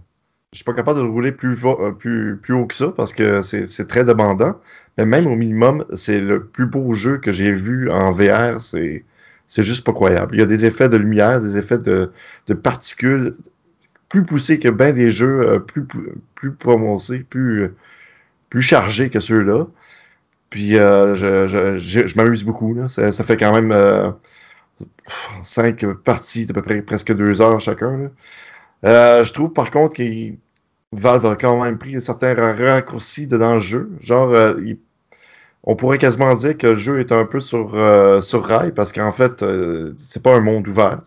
Je suis pas capable de le rouler plus, euh, plus, plus haut que ça parce que c'est très demandant. Mais même au minimum, c'est le plus beau jeu que j'ai vu en VR. C'est juste pas croyable. Il y a des effets de lumière, des effets de, de particules plus poussés que bien des jeux euh, plus, plus prononcés, plus, plus chargés que ceux-là. Puis euh, je, je, je, m'amuse beaucoup. Ça, fait quand même cinq parties d'à peu près presque deux heures chacun. je trouve par contre que Valve a quand même pris certains ra- raccourcis dans le jeu. Genre, euh, il- on pourrait quasiment dire que le jeu est un peu sur, euh, sur rail parce qu'en fait, euh, c'est pas un monde ouvert.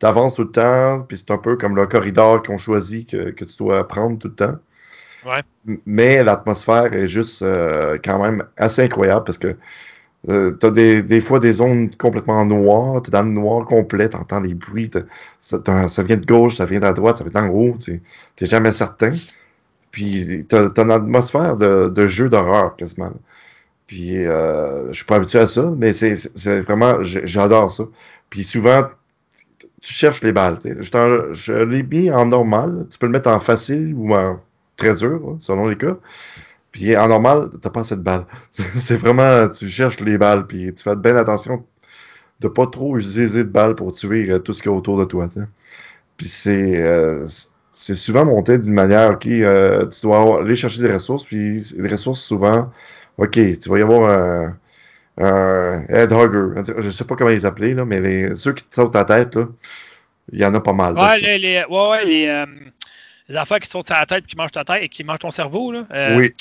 Tu avances tout le temps, puis c'est un peu comme le corridor qu'on choisit que, que tu dois prendre tout le temps.
Ouais.
Mais l'atmosphère est juste euh, quand même assez incroyable parce que tu as des, des fois des zones complètement noires, tu es dans le noir complet, tu entends les bruits, t'as- ça, t'as- vient de gauche, ça vient de la droite, ça vient d'en haut, tu n'es jamais certain. Puis tu as, une atmosphère de, de jeu d'horreur quasiment. Puis euh, je suis pas habitué à ça, mais c'est vraiment, j'adore ça. Puis souvent, tu cherches les balles. Je, je l'ai mis en normal. Tu peux le mettre en facile ou en très dur, hein, selon les cas. Puis en normal, t'as pas assez de balles. C'est vraiment, tu cherches les balles, puis tu fais bien attention de pas trop utiliser de balles pour tuer euh, tout ce qu'il y a autour de toi. Puis c'est euh, c'est souvent monté d'une manière, ok, euh, tu dois aller chercher des ressources, puis les ressources souvent, ok, tu vas y avoir un, un headhugger. Je sais pas comment ils appelaient, là, mais les, ceux qui te sautent la tête, là, il y en a pas mal.
Ouais, les, les- ouais, ouais, les, euh, les affaires qui sautent la tête et qui mangent ta tête et qui mangent ton cerveau. Là.
Oui,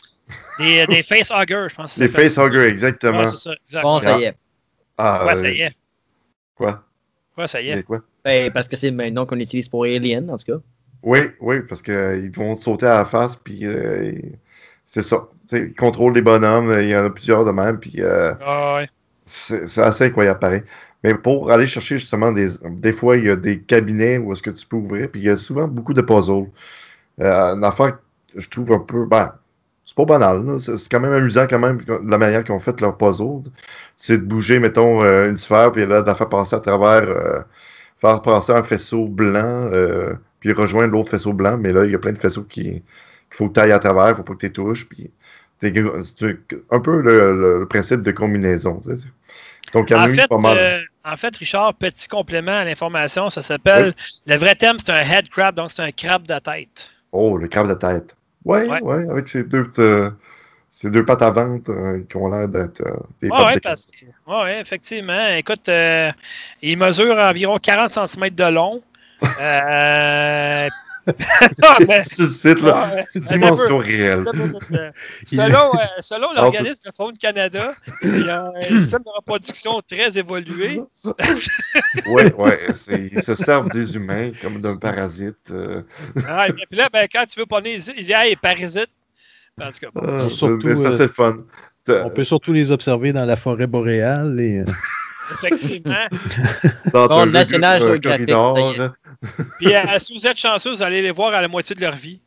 Des, des facehuggers, je pense. que s'appelle.
facehuggers, exactement.
Ouais, c'est ça. exact.
Bon, ça y est.
ah,
Ouais,
euh,
ça y est.
Quoi?
Ouais, ça y est.
Quoi?
Ben, parce que c'est le même nom qu'on utilise pour Alien, en tout cas.
Oui, oui, parce qu'ils vont te sauter à la face, puis euh, c'est ça. Tu sais, ils contrôlent les bonhommes, il y en a plusieurs de même, puis euh,
Ah, ouais.
c'est assez incroyable pareil. Mais pour aller chercher justement des. Des fois, il y a des cabinets où est-ce que tu peux ouvrir, puis il y a souvent beaucoup de puzzles. Euh, une affaire que je trouve un peu. Ben, c'est pas banal. C'est quand même amusant, quand même, la manière qu'ils ont fait leur puzzle. C'est de bouger, mettons, euh, une sphère, puis là, de la faire passer à travers, euh, faire passer un faisceau blanc, euh, puis rejoindre l'autre faisceau blanc. Mais là, il y a plein de faisceaux qui- qu'il faut que tu ailles à travers, faut pas que tu les touches. Puis c'est un peu le, le- le principe de combinaison. tu sais. Donc, il y en a
En
eu
fait,
pas mal.
euh, en fait, Richard, petit complément à l'information, ça s'appelle. Le vrai thème, c'est un head crab, donc c'est un crabe de tête.
Oh, le crabe de tête. Ouais,
Ouais.
ouais, avec ces deux, euh, ces deux pattes à ventre euh, qui ont l'air d'être euh, des
Ouais,
pattes
ouais, parce que- ouais, effectivement. Écoute, euh, il mesure environ 40 cm de long. Euh, non, mais-
dimension réelle.
Euh, Selon, euh, selon l'organisme de Faune Canada, il y a un système de reproduction très évolué.
Ouais, c'est- ils se servent des humains comme d'un parasite. euh.
Ah, et puis là, ben, quand tu veux pas les il dit Hey, parasite. En tout cas, bon.
Ah,
Surtout,
mais ça,
euh,
c'est le fun.
On peut surtout les observer dans la forêt boréale. Et, euh,
effectivement.
Dans
Bon,
un
National
euh,
est.
Puis euh, si vous êtes chanceux, vous allez les voir à la moitié de leur vie.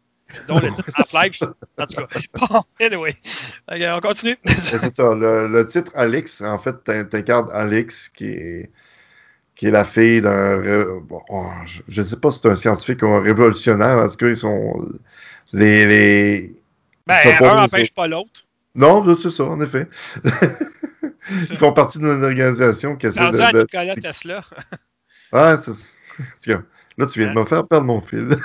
Dont le titre Half-Life. En tout cas. Bon, anyway. On continue.
Mais C'est ça, le, le titre Alix, en fait, t'in- t'incarnes Alix, qui est, qui est la fille d'un. bon, oh, je ne sais pas si c'est un scientifique ou un révolutionnaire, en tout cas, ils sont. Les. les...
Ben,
ils
un n'empêche pas l'autre.
Non, c'est ça, en effet. ils font partie d'une organisation qui essaie
Dans un
de. de-
Nicolas Tesla.
Ouais, c'est. cas, Là, tu viens de me faire perdre mon fil.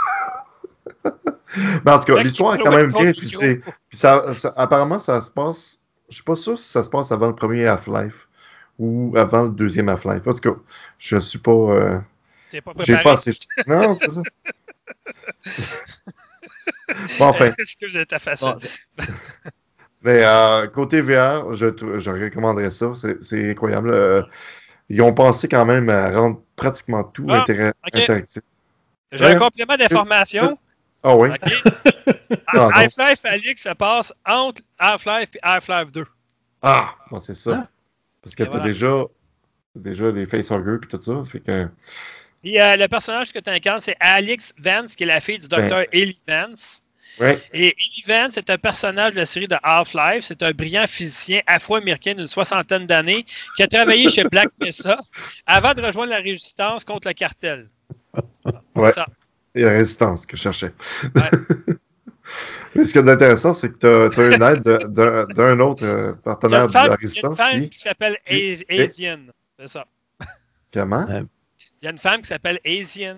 Mais en tout cas, l'histoire est quand même bien. Puis c'est- puis ça, ça- apparemment, ça se passe. Je suis pas sûr si ça se passe avant le premier Half-Life ou avant le deuxième Half-Life. En tout cas, je suis pas. euh,
T'es pas
J'ai
préparé.
pas assez. Non, c'est ça. bon, enfin. Mais euh, côté VR, je, recommanderais ça. C'est incroyable. Euh, ils ont pensé quand même à rendre pratiquement tout
Ah,
interactif.
J'ai un complément d'information.
Ah oui? Ah.
Half-Life Alix, ça passe entre Half-Life et Half-Life 2.
Ah, bon, c'est ça.
Ah.
Parce que t'as
voilà.
déjà, déjà les facehuggers et tout ça. Fait que,
Puis euh, le personnage que tu incarnes, c'est Alix Vance, qui est la fille du docteur Ellie Vance.
Ouais.
Et Ellie Vance est un personnage de la série de Half-Life. C'est un brillant physicien afro-américain d'une soixantaine d'années qui a travaillé chez Black Mesa avant de rejoindre la résistance contre le cartel.
Ouais.
Ça.
Et la résistance que je cherchais.
Ouais.
Mais ce qui est intéressant, c'est que tu as, une aide de- d'un autre euh, partenaire de la
femme, il y a une
résistance
femme
qui.
qui s'appelle Asian. C'est ça.
Comment?
Il y a une femme qui s'appelle Asian.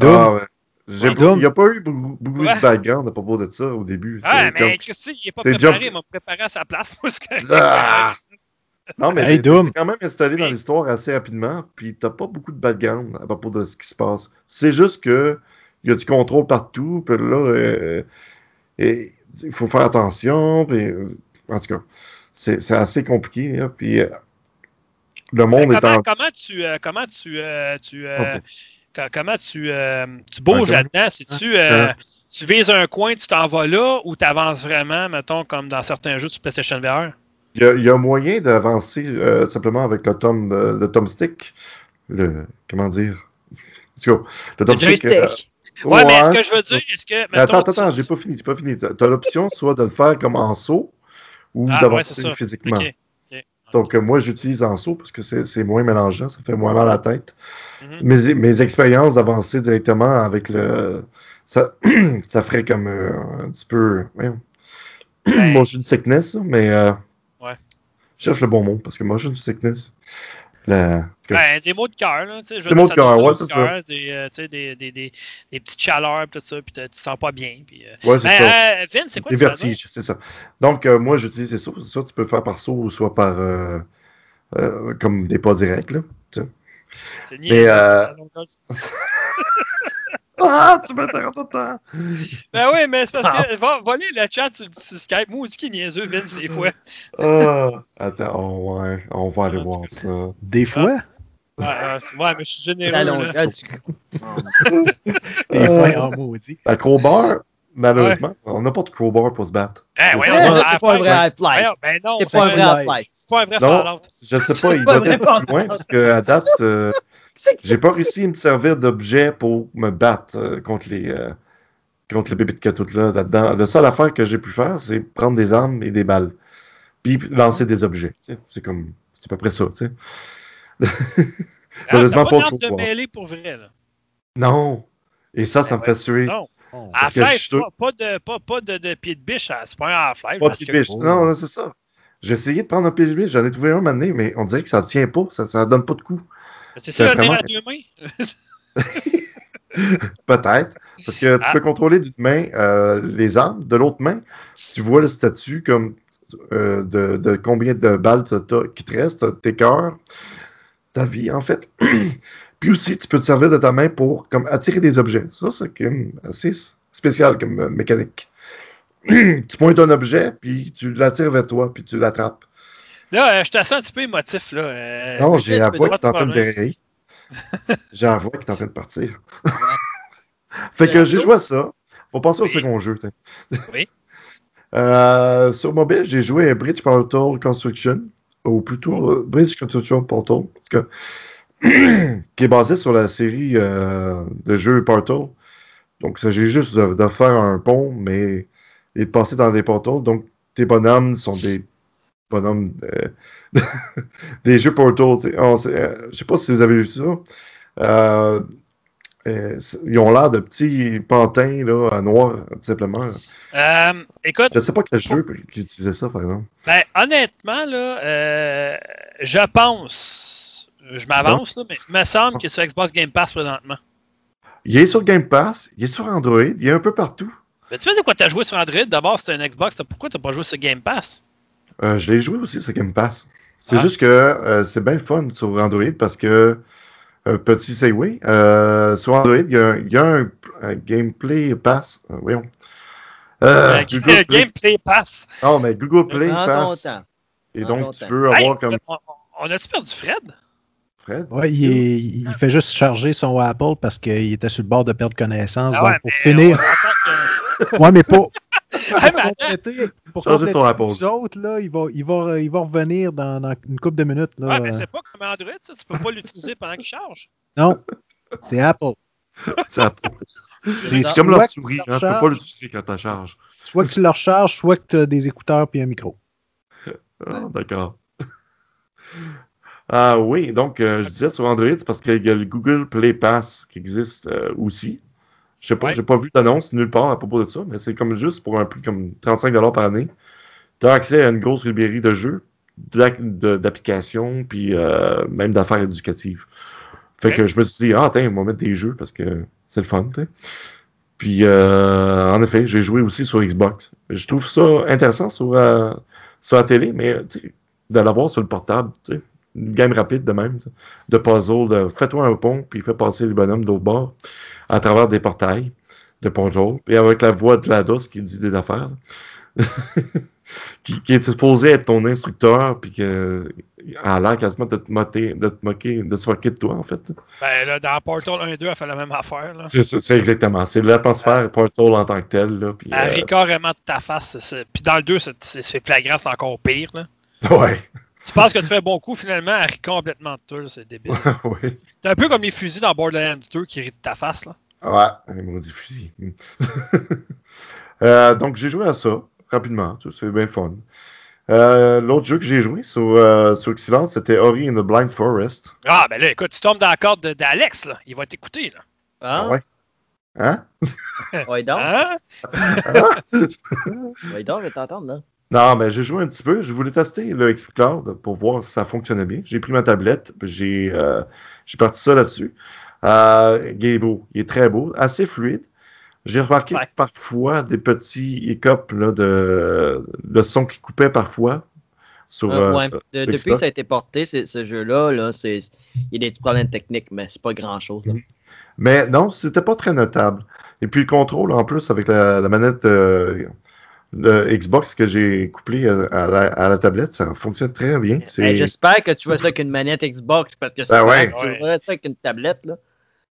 Ah, ouais. J'ai-
Ouais, Doom.
Il n'y a pas eu beaucoup, beaucoup
Ouais.
de background à propos de ça au début.
Ah, mais
comme-
Christy, il n'est pas préparé. Il m'a préparé à sa place. Moi.
Ah! Non, mais
Hey,
t'es- quand même installé dans l'histoire assez rapidement, puis t'as pas beaucoup de background à propos de ce qui se passe. C'est juste que il y a du contrôle partout, puis là, euh, et il faut faire attention, puis en tout cas, c'est c'est assez compliqué, là, puis euh, le monde est
comment,
en...
comment tu euh, comment tu euh, euh, comment tu, euh, tu bouges là-dedans? Si tu euh,
Hein?
tu vises un coin tu t'en vas là ou tu avances vraiment mettons comme dans certains jeux sur PlayStation VR
Il y a, il y a moyen d'avancer euh, simplement avec le tom, euh, le tom stick, le... comment dire? Cas, le tom
Le
stick...
ouais, mais est-ce que je veux dire est-ce que
attends,
mettons,
attends, attends,
tu-
j'ai pas fini, j'ai pas fini. T'as l'option soit de le faire comme en saut ou
Ah,
d'avancer physiquement. Donc, euh, moi, j'utilise en saut parce que c'est moins mélangeant, ça fait moins mal à la tête.
Mhm.
Mes, mes expériences d'avancer directement avec le. Ça, ça ferait comme euh, un petit peu. voyons.
Ben-
motion sickness, mais. euh,
Ouais.
Je cherche le bon mot parce que motion sickness. La...
Ben, des mots de cœur, là, je veux
Des mots de
ça
cœur, ouais, c'est ça.
Des, euh, des, des, des, des petites chaleurs, tout ça, puis tu te sens pas bien. Puis, euh,
ouais, c'est
ben,
ça.
euh, Vin, c'est quoi
Des vertiges, c'est ça. Donc, euh, moi, j'utilise les sauts. Soit tu peux faire par saut ou soit par. euh, euh, comme des pas directs, là.
C'est
Mais,
niaiseux,
euh,
ça, donc,
Ah, tu m'interromps tout le temps!
Ben oui, mais c'est parce que va, va lire le chat sur, sur Skype. Moi, tu qui niaiseux, Vince, des fois.
Ah, attends, oh, ouais, on va aller
Ah,
voir ça.
Des fois,
Ouais, ouais, ouais, mais je suis
La
généreux. Là.
longueur du
des
Euh,
fois en maudit.
La crowbar, malheureusement, on n'a pas de crowbar pour se battre.
Eh,
Ouais,
on a
C'est pas un vrai.
Voyons, Ben non,
C'est pas un vrai.
Half-Life.
c'est pas un vrai
Non.
Fallout.
Je sais pas, il doit être plus loin parce qu'à date, euh, j'ai pas réussi à me servir d'objet pour me battre euh, contre les, euh, contre les bébites que toutes là, là-dedans. La seule affaire que j'ai pu faire, c'est prendre des armes et des balles. Puis lancer des objets. C'est comme. C'est à peu près ça, tu sais.
Ah,
pas
pas
trop
de pour vrai, là.
Non! Et ça, ça me fait suer.
Non. Pas, pas de, pas, pas de, de pied de biche, à- c'est pas un flèche.
Pas de pied de biche. Non, non, c'est ça. J'ai essayé de prendre un pied de biche, j'en ai trouvé un maintenant, mais on dirait que ça ne tient pas, ça ne donne pas de coup.
C'est ça,
vraiment-
à deux mains?
Peut-être. Parce que tu
Ah.
peux contrôler d'une main euh, les armes, de l'autre main, tu vois le statut comme euh, de, de combien de balles qui te restent, tes cœurs, ta vie en fait. Puis aussi, tu peux te servir de ta main pour comme, attirer des objets. Ça, c'est assez spécial comme euh, mécanique. tu pointes un objet, puis tu l'attires vers toi, puis tu l'attrapes.
Là, euh, je te sens un petit peu émotif, là. Euh,
Non, j'ai la voix qui est en train de dérailler. j'ai la voix qui est en train de partir. fait que j'ai joué à ça. On va passer au second jeu.
Oui.
Euh, sur mobile, j'ai joué à Bridge Portal Construction, ou plutôt euh, Bridge Construction Portal, qui est basé sur la série de jeux Portal. Donc, il s'agit juste de, de faire un pont, mais et de passer dans des portals. Donc, tes bonhommes sont des de- des jeux Portal. On euh, je sais pas si vous avez vu ça. Euh, euh, c'est- ils ont l'air de petits pantins là, à noir, tout simplement.
Euh, écoute,
Je sais pas quel jeu qui utilisait ça, par exemple.
ben, honnêtement, là, euh, je pense, je m'avance, là, mais il me semble que sur Xbox Game Pass présentement.
Il est sur Game Pass, il est sur Android, il est un peu partout.
Mais tu sais de quoi tu as joué sur Android? D'abord, c'était un Xbox. Pourquoi tu n'as pas joué sur Game Pass?
Euh, je l'ai joué aussi sur Game Pass. C'est
Ah.
juste que euh, c'est bien fun sur Android parce que, euh, petit segway, euh, sur Android, il y a, un- il y a un, un Gameplay Pass. euh, voyons. Euh,
Euh,
Google Play-
Gameplay Pass.
Non, mais Google Play
Prends ton
Pass.
temps.
Et donc,
ton
tu
temps.
peux
Hey,
avoir comme
on, on a-tu perdu Fred?
Fred?
Ouais, il, est- il fait juste charger son Apple parce qu'il était sur le bord de perdre connaissance.
Ah
donc, pour finir.
on
Ouais, mais pour,
Mais
pour compléter
son Apple.
autres, là, il, va, il, va, il va revenir dans, dans une couple de minutes. Là.
ouais, mais c'est pas comme Android, ça. Tu peux pas l'utiliser pendant qu'il charge.
Non, c'est Apple.
C'est c'est
Soit
comme leur souris,
tu
hein, tu peux pas l'utiliser quand tu charge.
Soit que tu le recharges, soit que tu as des écouteurs puis un micro.
Ah, d'accord. Ah oui, donc euh, je disais sur Android, c'est parce qu'il y a le Google Play Pass qui existe euh, aussi. Je sais pas,
Ouais.
j'ai pas vu d'annonce nulle part à propos de ça, mais c'est comme juste pour un prix comme 35$ par année. Tu as accès à une grosse librairie de jeux, d'applications, puis euh, même d'affaires éducatives. Fait que je me suis dit, ah, tiens, on va mettre des jeux parce que c'est le fun, tu. Puis, euh, en effet, j'ai joué aussi sur Xbox. Je trouve ça intéressant sur, euh, sur la télé, mais de l'avoir sur le portable, tu sais, une game rapide de même, de puzzle, de fais-toi un pont, puis fais passer les bonhommes d'autre bord à travers des portails de puzzle, puis avec la voix de GLaDOS qui dit des affaires, qui, qui est supposé être ton instructeur, puis que a l'air quasiment de te, moquer, de te moquer, de se moquer de toi, en fait.
Ben là, dans Portal 1-2, elle fait la même affaire.
C'est, exactement. C'est l'atmosphère Portal en tant que telle. Là, puis,
Elle
euh,
rit carrément de ta face. Puis dans le 2, c'est c'est- c'est flagrant, c'est encore pire. Là.
ouais,
Tu penses que tu fais un bon coup, finalement, elle rit complètement de toi. là, C'est débile.
ouais.
C'est un peu comme les fusils dans Borderlands 2 qui rient de ta face. Là.
Ouais, un maudit fusil. Euh, donc, j'ai joué à ça, rapidement. tout, C'est bien fun. Euh, L'autre jeu que j'ai joué sur, euh, sur c'était Ori in the Blind Forest.
Ah, ben là, écoute, tu tombes dans la corde de- d'Alex. là. Il va t'écouter. là.
Hein?
Ouais. Hein?
Ouais, donc.
Hein?
Ouais, donc, je vais t'entendre, là.
Non, mais j'ai joué un petit peu. Je voulais tester le xCloud pour voir si ça fonctionnait bien. J'ai pris ma tablette, j'ai euh, j'ai parti ça là-dessus. Euh, il est beau, il est très beau, assez fluide. J'ai remarqué
Ouais.
parfois des petits là, de le son qui coupait parfois. Sur,
Euh, ouais. De- depuis que ça a été porté, ce jeu-là, là, il y a des petits problèmes techniques, mais c'est pas grand-chose.
Mais non, c'était pas très notable. Et puis le contrôle, en plus, avec la, la manette le Xbox que j'ai couplé à, à la, à la tablette, ça fonctionne très bien. C'est-
Hey, J'espère que tu vois ça avec une manette Xbox, parce que c'est
Ben ouais.
tu jouerais ça avec une tablette. Là.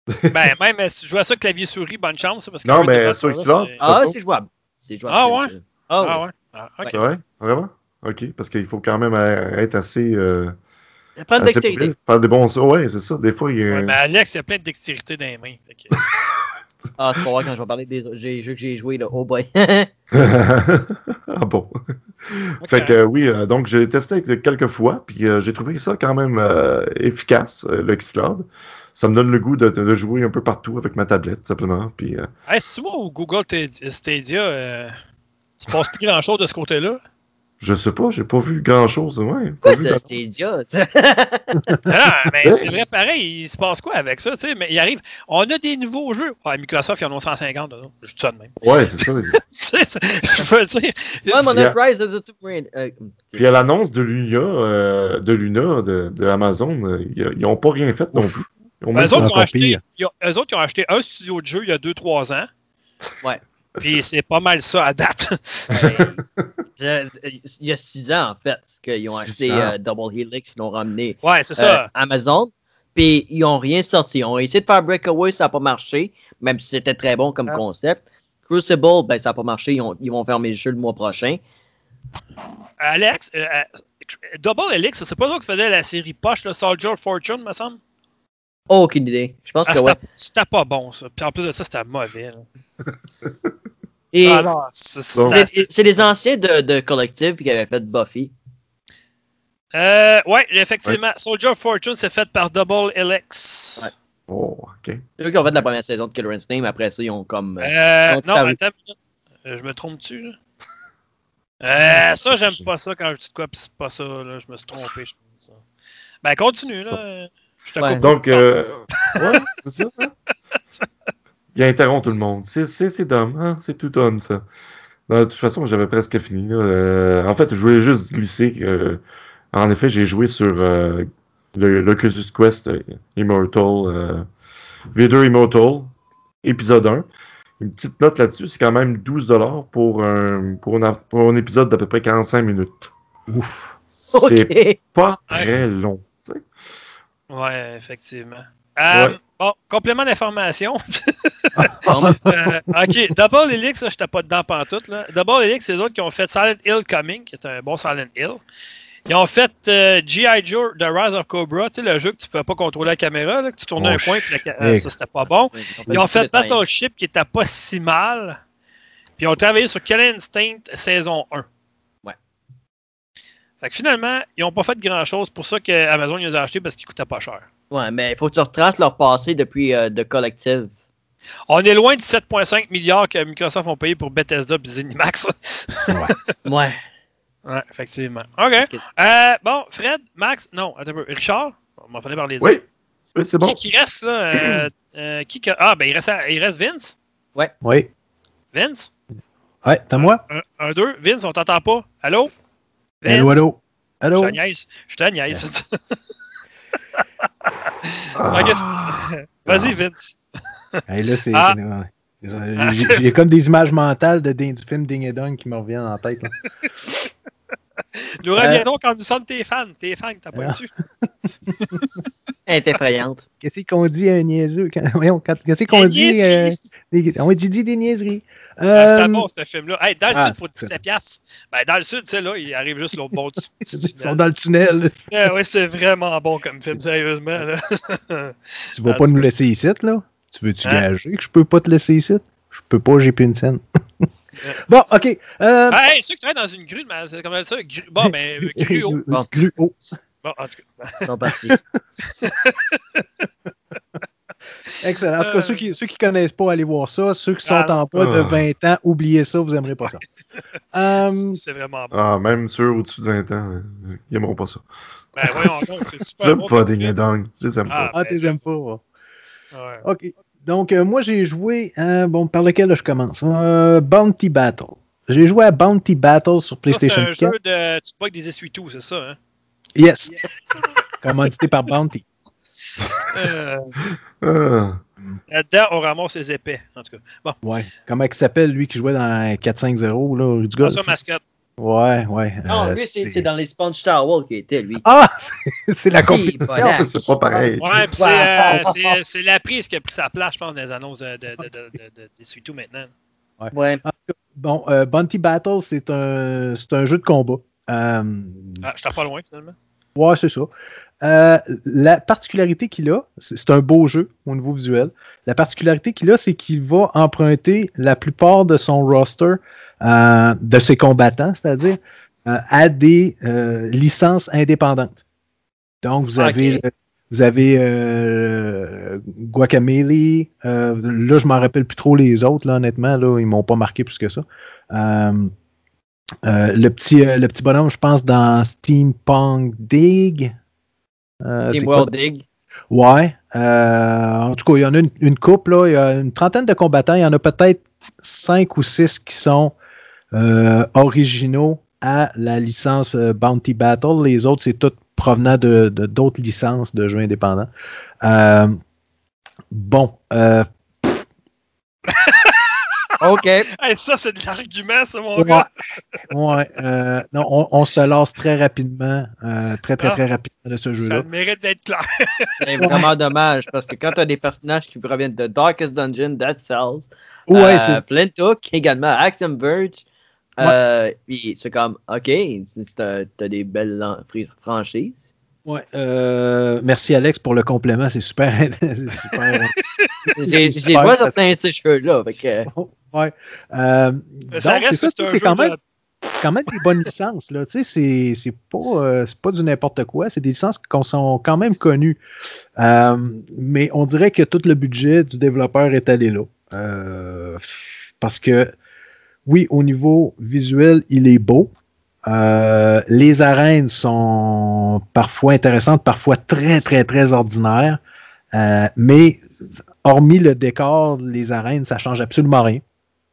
Ben, même euh, si tu joues à ça clavier-souris, bonne chance. Parce que
Non, mais
de
sur Xbox,
Ah, c'est jouable.
Ah ouais?
Ah,
Ah
ouais.
ouais? Ah,
vrai? Vraiment? OK. Parce qu'il faut quand même euh, être assez. Euh,
Ça prend de
assez
dextérité.
faire des bons sauts. Ouais, c'est ça. Des fois, il y a.
Ouais, mais Alex, il y a plein de dextérité dans les mains.
Ah, tu vas voir quand je vais parler des jeux que j'ai joués, là. Oh boy.
ah bon. Fait que oui, euh, donc j'ai testé quelques fois, puis euh, j'ai trouvé ça quand même euh, efficace, euh, le Xcloud. Ça me donne le goût de, de jouer un peu partout avec ma tablette, simplement. Puis, euh,
Hey, c'est-tu moi ou Google T- Stadia, euh, il se passe plus grand-chose de ce côté-là?
Je sais pas, j'ai pas vu grand-chose. Ouais, pas
Quoi,
vu
ça, c'était idiot?
Ah, mais c'est vrai, pareil, il se passe quoi avec ça, tu sais? Mais il arrive, on a des nouveaux jeux. Ouais, Microsoft, ils en ont 150, là, je dis ça de même.
Ouais, c'est ça.
Tu sais, c'est- je veux dire,
Ouais, mon. Rise of the Tomb Raider.
Puis à l'annonce de Luna, euh, de Luna, de, de Amazon, euh, ils ils ont pas rien fait non plus. Ils ont même
eux, autres, ils ont acheté,
pire.
ils ont- eux autres, ils ont acheté un studio de jeu il y a 2-3 ans.
Ouais.
Puis c'est pas mal ça à date.
euh, Il y a six ans, en fait, qu'ils ont acheté euh, Double Helix, ils l'ont ramené
Ouais, c'est
euh,
ça.
Amazon. Puis ils n'ont rien sorti. Ils ont essayé de faire Breakaway, ça n'a pas marché, même si c'était très bon comme
Ah.
concept. Crucible, ben, ça n'a pas marché. Ils, ont- ils vont fermer le jeu le mois prochain.
Alex, euh, euh, Double Helix, c'est pas ça qui faisait la série Poche, le Soldier of Fortune, me semble?
Oh, aucune idée. Je pense
Ah,
que ouais.
c'était c'était pas bon, ça. Puis en plus de ça, c'était mauvais.
Et
Ah non, c'est-
les anciens de, de Collective qui avaient fait Buffy.
Euh, ouais, effectivement. Soldier of Fortune, c'est fait par Double Helix.
Ouais.
Oh, ok.
C'est eux qui ont fait la première saison de Killer Instinct, mais après ça, ils ont comme. euh,
Euh, non, attends. Euh, je me trompe-tu, là? Euh, ça, j'aime pas ça quand je dis de quoi, pis c'est pas ça, là. Je me suis trompé. je pense, ça. Ben, continue, là. Je te
Ouais.
coupe.
Donc, euh, ouais, c'est ça. hein? Il interrompt tout le monde. C'est, c'est, c'est dumb, hein? C'est tout dumb, ça. Non, de toute façon, j'avais presque fini. là. Euh, en fait, je voulais juste glisser que, en effet, j'ai joué sur euh, le l'Oculus Quest euh, Immortal, euh, V2 Immortal, épisode 1. Une petite note là-dessus, c'est quand même 12$ pour un, pour, un, pour un épisode d'à peu près 45 minutes.
Ouf.
C'est pas très long.
Ouais, effectivement. Euh,
Ouais.
Bon, complément d'information.
Bon,
Euh, ok, Double Helix, là, j'étais pas dedans pantoute. Là. Double Helix, c'est eux autres qui ont fait Silent Hill Coming, qui est un bon Silent Hill. Ils ont fait euh, G.I. Joe The Rise of Cobra, tu sais, le jeu que tu ne pouvais pas contrôler la caméra, là, que tu tournais
Oh,
un coin, la
shit.
euh, ça, c'était pas bon. Ils ont fait
Battle.
Battleship, qui était pas si mal. Puis ils ont travaillé sur Killer Instinct saison 1.
Ouais.
Fait que finalement, ils n'ont pas fait grand-chose. pour ça que Amazon les a achetés parce qu'ils coûtaient pas cher.
Ouais, mais il faut que tu retraces leur passé depuis euh, de Collective.
On est loin du 7,5 milliards que Microsoft ont payé pour Bethesda et Zenimax.
Ouais.
ouais, effectivement. OK. Euh, bon, Fred, Max, non, attends un peu. Richard, on m'en fallait par les
Oui, oui c'est bon.
Qui, qui reste, là? euh, euh, qui que- Ah, ben, il reste, il reste Vince.
Oui.
Vince?
Ouais, t'as moi?
Un, un, deux. Vince, on t'entend pas. Allô? Vince?
Allô, allô?
Je te niaise. Je te niaise.
Ah.
Vas-y, Vince.
Hey, là, c'est.
Ah.
J'ai- comme des images mentales de, du film Ding et Dong qui me reviennent en tête.
Nous reviendrons quand nous sommes tes fans. Tes fans, t'as pas
Ah.
dessus.
Elle est effrayante.
Qu'est-ce qu'on dit à un niaiseux? Quand... Voyons, quand- Qu'est-ce qu'on dit? euh, des- On dit, dit des niaiseries.
Ah,
Euh,
C'était bon, ce film-là. Hey, dans le
ah,
sud, pour 17 piastres. Ben, dans le sud, tu sais, là, il arrive juste l'autre bord du, du
Ils sont
tunnel.
dans le tunnel.
Ouais, ouais, c'est vraiment bon comme film, sérieusement. Là.
Tu vas
Ah,
pas nous laisser ici, là? Tu veux-tu
Hein?
gager que je peux pas te laisser ici? Je peux pas, j'ai plus une scène. bon, ok. Euh,
Ah, hey, ceux qui travaillent dans une grue, mais c'est comme ça? Gru... Bon, ben, euh, gruau.
Bon.
Gruau.
Bon, en tout cas.
Ils sont partis.
Excellent. En tout cas,
Euh.
ceux qui ceux qui connaissent pas, allez voir ça. Ceux qui sont
Ah.
en bas de
Ah.
20 ans, oubliez ça, vous aimerez pas ça.
C'est vraiment bon.
Ah, même ceux au-dessus de 20 ans, ils aimeront pas ça.
Ben, voyons c'est super
J'aime
bon.
pas des. Dong. Je les aime
Ah.
pas.
ah, t'es aimes pas. ouais.
Ouais.
OK. Donc, euh, moi, j'ai joué. euh, bon, par lequel là, je commence? Euh, Bounty Battle. J'ai joué à Bounty Battle sur
Ça, c'est
PlayStation
un
4.
jeu de. Tu te bugs des essuie-tout, c'est ça, hein?
Yes. Commandité par Bounty.
Euh,
Ah,
Là-dedans, on ramasse les épais, en tout cas. Bon,
Ouais. Comment il s'appelle, lui, qui jouait dans 4-5-0, là, du
ça, mascotte.
Ouais, ouais.
Non,
euh,
lui, c'est c'est dans les Sponge Tower qu'il était, lui.
Ah! c'est- la
Oui,
compétition.
voilà.
c'est pas pareil.
Ouais, puis c'est, euh, c'est, c'est la prise qui a pris sa place, je pense, dans les annonces de, de, de, de, de- de- d'essuie-tout maintenant.
Ouais.
Bon, euh, Bounty Battle, c'est un, c'est un jeu de combat. Euh,
Ah, je t'en pas loin, finalement.
Ouais, c'est ça. Euh, la particularité qu'il a, c'est un beau jeu au niveau visuel. La particularité qu'il a, c'est qu'il va emprunter la plupart de son roster, euh, de ses combattants, c'est-à-dire euh, à des euh, licences indépendantes. Donc, vous
Ok.
avez, vous avez Guacamole. euh, là, je m'en rappelle plus trop les autres, là, honnêtement. Là, ils m'ont pas marqué plus que ça. Le, petit, le petit bonhomme, je pense, dans Steampunk Dig. Euh, c'est
Team
quoi?
World Dig.
Ouais. euh, en tout cas, il y en a une, une couple, là. Il y a une trentaine de combattants. Il y en a peut-être cinq ou six qui sont originaux à la licence euh, Bounty Battle. Les autres, c'est tout provenant de d'autres licences de jeux indépendants. Euh, bon. euh,
OK.
Hey, ça, c'est de l'argument, ça, mon
ouais.
gars.
ouais, euh, non, on, on se lasse très rapidement. euh, très, très,
Ah.
très rapidement de ce
Ça
jeu-là.
mérite d'être clair.
C'est vraiment dommage parce que quand tu as des personnages qui proviennent de Darkest Dungeon, Dead Cells,
Ouais,
euh,
c'est
Flint Hook, également Action Verge, euh, puis c'est comme, OK, t'as t'as des belles franchises.
ouais, euh, merci Alex pour le complément, c'est super. super
J'ai
ça-
certains de ces que-
Ouais. Euh,
Mais ça
donc,
reste
c'est quand même,
de-
c'est quand même des bonnes licences. Là. Tu sais, c'est, c'est pas, euh, c'est pas du n'importe quoi. C'est des licences qui sont quand même connues. Euh, mais on dirait que tout le budget du développeur est allé là. Euh, parce que, oui, au niveau visuel, il est beau. Euh, les arènes sont parfois intéressantes, parfois très, très, très ordinaires. Euh, mais hormis le décor, les arènes, ça change absolument rien.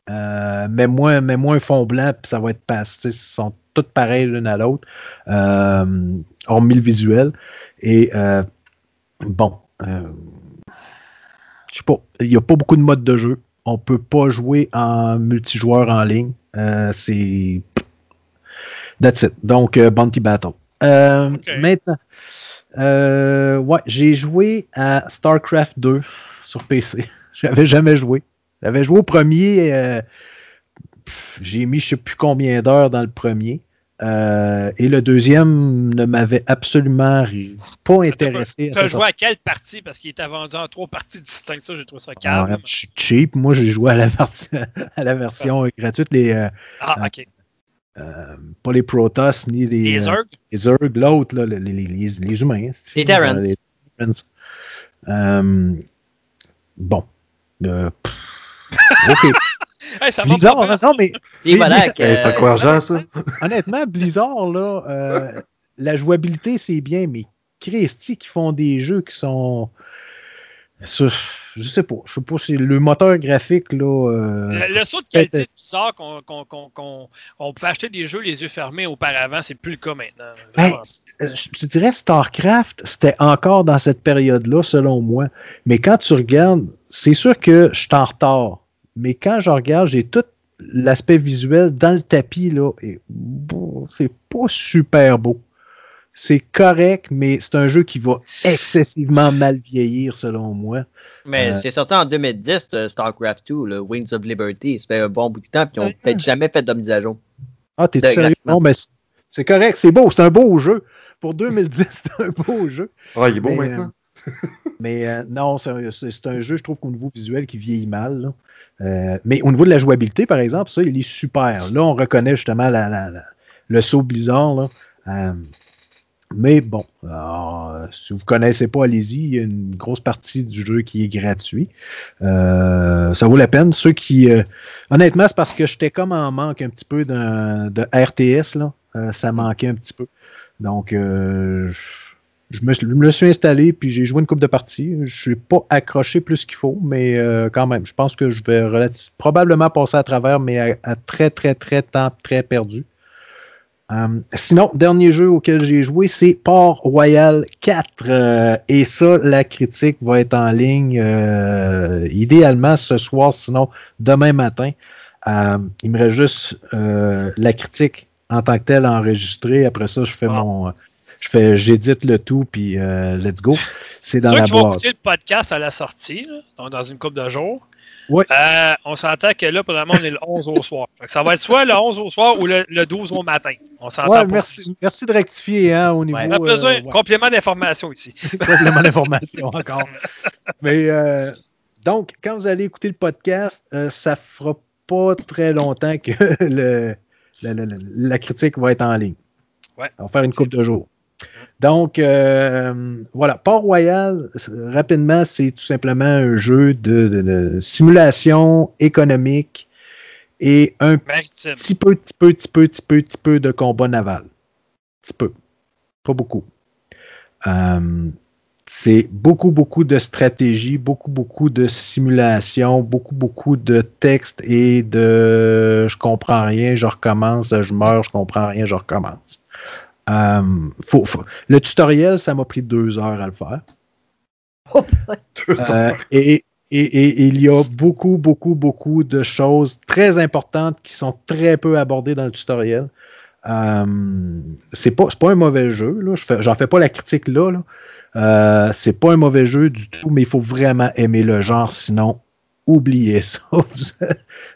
Euh, mets-moi, mets-moi un fond blanc, puis ça va être passé. Ils sont toutes pareilles l'une à l'autre, hormis le visuel. Et bon, je sais pas, il n'y a pas beaucoup de modes de jeu. On peut pas jouer en multijoueur en ligne. Euh, c'est. That's it. Donc, euh, Bounty Battle. Euh. Maintenant, euh, ouais, j'ai joué à StarCraft 2 sur PC. J'avais jamais joué. J'avais joué au premier. j'ai mis je sais plus combien d'heures dans le premier. Euh, et le deuxième ne m'avait absolument pas intéressé.
Tu as joué à quelle partie? Parce qu'il était vendu en trois parties distinctes. Ça, j'ai trouvé ça
Ah,
calme.
ouais, je suis cheap. Moi, j'ai joué à la, partie- à la version gratuite. Les, euh,
Ah, ok.
euh, pas les Protoss ni les,
Les
euh,
Zerg?
les Zerg, l'autre, les, les, les, les humains. hein,
Les Terrans.
les Terrans. Bon. Euh, pff, OK.
Hey, ça
Blizzard, non, mais
Et voilà que.
C'est encourageant, ça.
honnêtement, Blizzard, là, euh, la jouabilité, c'est bien, mais Christy qui font des jeux qui sont. sur- je sais pas. Je sais pas, c'est le moteur graphique, là. euh,
Le, le saut de qualité bizarre qu'on qu'on- qu'on- qu'on- on pouvait acheter des jeux les yeux fermés auparavant, c'est plus le cas maintenant.
Ben, euh, je te dirais, StarCraft, c'était encore dans cette période-là, selon moi. Mais quand tu regardes, c'est sûr que je suis en retard. Mais quand je regarde, j'ai tout l'aspect visuel dans le tapis, là. Et bon, c'est pas super beau. C'est correct, mais c'est un jeu qui va excessivement mal vieillir, selon moi.
Mais
Euh,
c'est sorti en 2010, euh, StarCraft 2, le Wings of Liberty. Ça fait un bon bout de temps, puis ils n'ont peut-être jamais fait de mise à jour.
Ah, t'es sérieux? Non, mais c'est- c'est correct, c'est beau, c'est un beau jeu. Pour 2010, c'est un beau jeu.
Ah, il est beau
Mais,
maintenant.
Mais euh, non, c'est un, jeu, je trouve qu'au niveau visuel, qui vieillit mal. Euh, mais au niveau de la jouabilité, par exemple, ça, il est super. Là, on reconnaît justement le saut Blizzard. Euh, mais bon, si vous ne connaissez pas, allez-y. Il y a une grosse partie du jeu qui est gratuit. Ça vaut la peine. Ceux qui. honnêtement, c'est parce que j'étais comme en manque un petit peu de RTS. Ça manquait un petit peu. Donc, je- je me, je me le suis installé, puis j'ai joué une coupe de parties. Je suis pas accroché plus qu'il faut, mais euh, quand même, je pense que je vais probablement passer à travers, mais à, à très, très, très temps très perdu. Euh, sinon, dernier jeu auquel j'ai joué, c'est Port Royal 4. euh, et ça, la critique va être en ligne euh, idéalement ce soir, sinon demain matin. Euh, il me reste juste la critique en tant que telle enregistrée. Après ça, je fais
Ah.
mon. Je fais, j'édite le tout, puis euh, let's go. C'est dans
Ceux
la
qui vont écouter le podcast à la sortie, là, donc dans une couple de jours,
Ouais.
Euh, on s'entend que là, probablement, on est le 11 au soir. Ça va être soit le 11 au soir ou le, le 12 au matin. On s'entend
Ouais, merci, merci de rectifier hein, au niveau.
On a besoin
euh, ouais.
complément d'information ici.
complément d'information encore. Mais euh, donc, quand vous allez écouter le podcast, euh, ça fera pas très longtemps que le, la, critique va être en ligne.
Ouais.
On va faire une coupe de jours. Donc, euh, voilà. Port-Royal, rapidement, c'est tout simplement un jeu de, de- de simulation économique et un
Maritime.
petit peu, petit peu, petit peu, petit peu, petit peu de combat naval. Petit peu. Pas beaucoup. Euh, c'est beaucoup, beaucoup de stratégie, beaucoup, beaucoup de simulation, beaucoup, beaucoup de texte et de je comprends rien, je recommence, je meurs, je comprends rien, je recommence. Euh, faut- faut- Le tutoriel, ça m'a pris deux heures à le faire.
Deux
Euh, et, et- et il y a beaucoup, beaucoup, beaucoup de choses très importantes qui sont très peu abordées dans le tutoriel. Euh, c'est pas, un mauvais jeu. Là. Je fais, j'en fais pas la critique là. là. Euh, c'est pas un mauvais jeu du tout, mais il faut vraiment aimer le genre, sinon oubliez ça.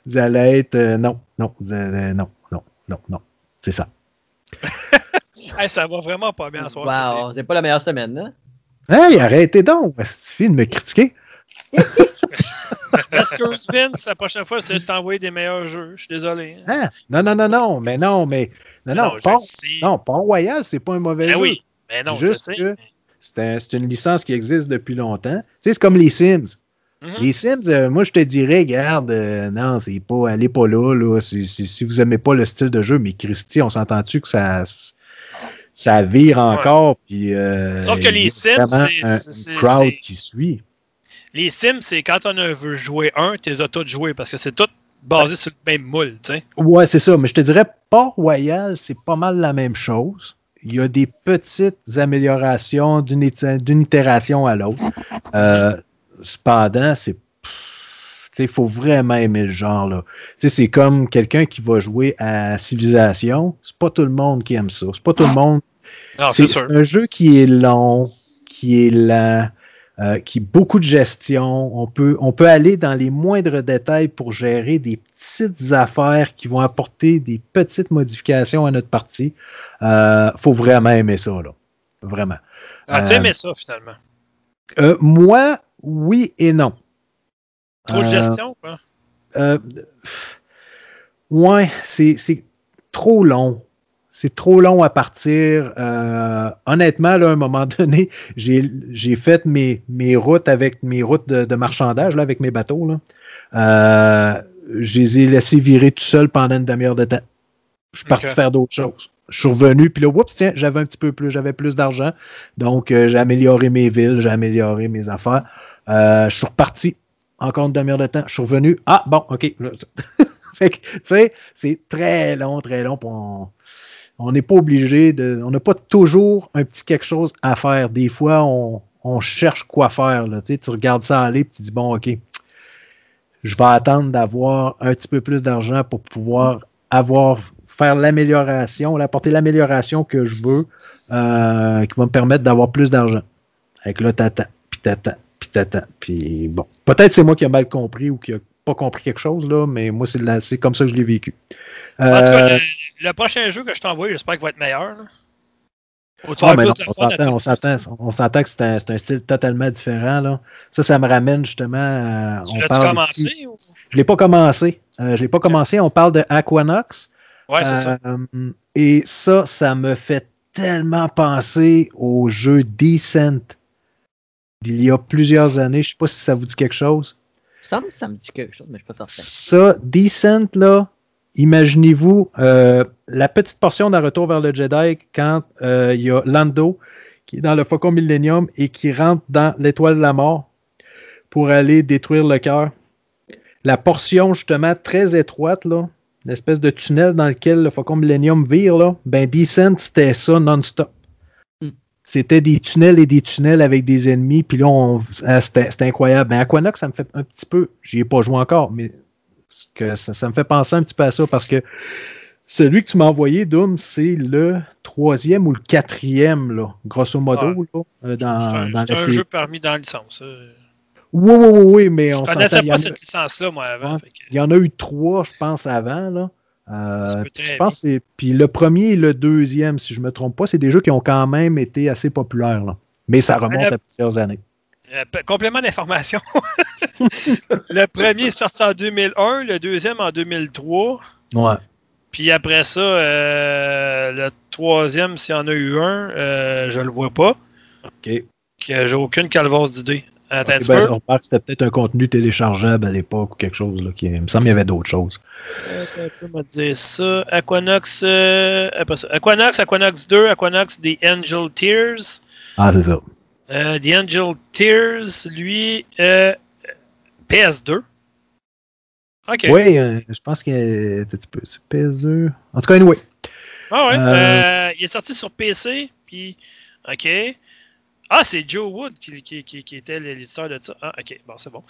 Vous, allez être euh, non, non, allez- non, non, non, non. C'est ça.
Hey, ça va vraiment pas bien en soir.
Wow, c'est pas la meilleure semaine, hein?
Hey, arrêtez donc! Il suffit de me critiquer?
Excuse Vince, la prochaine fois, c'est de t'envoyer des meilleurs jeux. Je suis désolé. hein.
Hein? Non, non, non, non, mais non, mais non, non, Port-
sais.
non, Port Royal, c'est pas un mauvais
Ben
jeu.
oui, mais non,
Juste
je sais.
que- C'est un- c'est une licence qui existe depuis longtemps. Tu sais, c'est comme les Sims.
Mhm.
Les Sims, euh, moi, je te dirais, regarde, euh, non, c'est pas, allez pas là, là. Si, si- si vous aimez pas le style de jeu, mais Christy, on s'entend-tu que ça, ça vire encore, puis. euh,
Sauf que les Sims, c'est-
un- crowd qui suit.
Les Sims, c'est quand on veut jouer un, tu les as tous joués parce que c'est tout basé sur le même moule, sais.
Ouais, c'est ça. Mais je te dirais, Port Royal, c'est pas mal la même chose. Il y a des petites améliorations d'une itération à l'autre. Euh, cependant, c'est. Il faut vraiment aimer le genre. là. C'est comme quelqu'un qui va jouer à Civilisation. C'est pas tout le monde qui aime ça. C'est pas tout le monde
Non,
c'est un jeu qui est long, qui est lent, euh, qui beaucoup de gestion. On peut, on peut aller dans les moindres détails pour gérer des petites affaires qui vont apporter des petites modifications à notre partie. Euh, faut vraiment aimer ça, là. Vraiment.
Ah, tu
euh,
aimais ça, finalement.
Euh, moi, oui et non.
Trop de
Euh,
gestion, quoi.
euh, ouais, c'est trop long. C'est trop long à partir. Euh, honnêtement, là, à un moment donné, j'ai fait mes, mes routes avec mes routes de, de marchandage, là, avec mes bateaux. Là. Euh, je les ai laissés virer tout seul pendant une demi-heure de temps. Je suis parti faire d'autres choses. Je suis revenu, puis là, oups, tiens, j'avais un petit peu plus, j'avais plus d'argent. Donc, euh, j'ai amélioré mes villes, j'ai amélioré mes affaires. Je suis reparti encore une demi-heure de temps. Je suis revenu. Ah, bon, OK. Tu sais, c'est très long, très long. On n'est pas obligé de. On n'a pas toujours un petit quelque chose à faire. Des fois, on, cherche quoi faire. Tu regardes ça aller et tu dis bon, OK, je vais attendre d'avoir un petit peu plus d'argent pour pouvoir avoir faire l'amélioration, apporter l'amélioration que je veux, euh, qui va me permettre d'avoir plus d'argent. Avec là, t'attends, puis t'attends, t'attends. Puis bon. Peut-être c'est moi qui ai mal compris ou qui a pas compris quelque chose, là, mais moi, c'est, comme ça que je l'ai vécu.
En tout cas,
Euh,
le, le prochain jeu que je t'envoie, j'espère qu'il va être meilleur. là.
Ah, non, on s'entend, on s'entend, que c'est un, c'est un style totalement différent. Là. Ça, ça me ramène justement à.
Tu
on
l'as-tu
parle
commencé?
ici-
ou-
Je ne l'ai pas commencé. Euh, je l'ai pas commencé. On parle de Aquanox.
Ouais, c'est ça.
Euh, Et ça, ça me fait tellement penser au jeu Decent d'il y a plusieurs années. Je ne sais pas si ça vous dit quelque chose.
Ça me, ça me dit quelque chose, mais je suis pas certain.
Ça, Decent, là, imaginez-vous euh, la petite portion d'un retour vers le Jedi quand euh, il y a Lando qui est dans le Faucon Millennium et qui rentre dans l'étoile de la mort pour aller détruire le cœur. La portion, justement, très étroite, là, l'espèce de tunnel dans lequel le Faucon Millennium vire, là, ben Descent, c'était ça non-stop. C'était des tunnels et des tunnels avec des ennemis, puis là, on- ah, c'était c'était incroyable. Ben, Aquanox, ça me fait un petit peu, j'y ai pas joué encore, mais que ça, ça me fait penser un petit peu à ça parce que celui que tu m'as envoyé, Doom, c'est le troisième ou le quatrième, là, grosso modo, là, euh,
C'est
dans,
un,
dans
c'est
la
un jeu parmi dans la licence. euh.
Oui, oui, oui, oui, mais
Je
on y
pas
en a-
cette licence-là, moi, avant.
Il y en a eu trois, je pense, avant. Là. Euh, je pense que c'est- puis le premier et le deuxième, si je ne me trompe pas, c'est des jeux qui ont quand même été assez populaires. là. Mais ça remonte
Euh,
à plusieurs années.
Euh, complément d'information. le premier est sorti en 2001, le deuxième en 2003.
Ouais.
Puis après ça, euh, le troisième, s'il y en a eu un, euh, je le vois pas.
OK.
Que j'ai aucune calvasse d'idée. Attends
ben, on remarque que c'était peut-être un contenu téléchargeable à l'époque ou quelque chose. Là, qui, il me semble qu'il y avait d'autres choses.
Attends on va dire ça. Aquanox, euh. Aquanox, Aquanox 2, Aquanox The Angel Tears.
Ah, c'est ça.
Euh, The Angel Tears, lui, euh, PS2. OK.
Oui, euh, je pense qu'il y a un petit peu. C'est PS2. En tout cas, anyway.
Ah ouais.
Euh,
euh, il est sorti sur PC, puis. OK. Ah, c'est Joe Wood qui, qui, qui, qui était l'éditeur de ça. Ah, OK. Bon, c'est bon.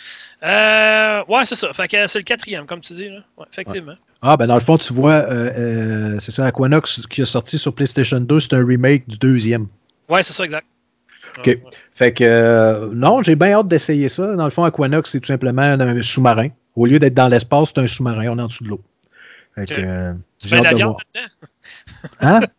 Euh, ouais, c'est ça. Fait que c'est le quatrième, comme tu dis. Là. Ouais, effectivement.
Ah, ben dans le fond, tu vois, euh, euh, c'est ça, Aquanox qui est sorti sur PlayStation 2, c'est un remake du deuxième.
Ouais, c'est ça, exact.
OK.
Ouais.
Fait que, euh, non, j'ai bien hâte d'essayer ça. Dans le fond, Aquanox, c'est tout simplement un sous-marin. Au lieu d'être dans l'espace, c'est un sous-marin, on est en dessous de l'eau. Fait que,
Tu mets de
hâte
la
de
viande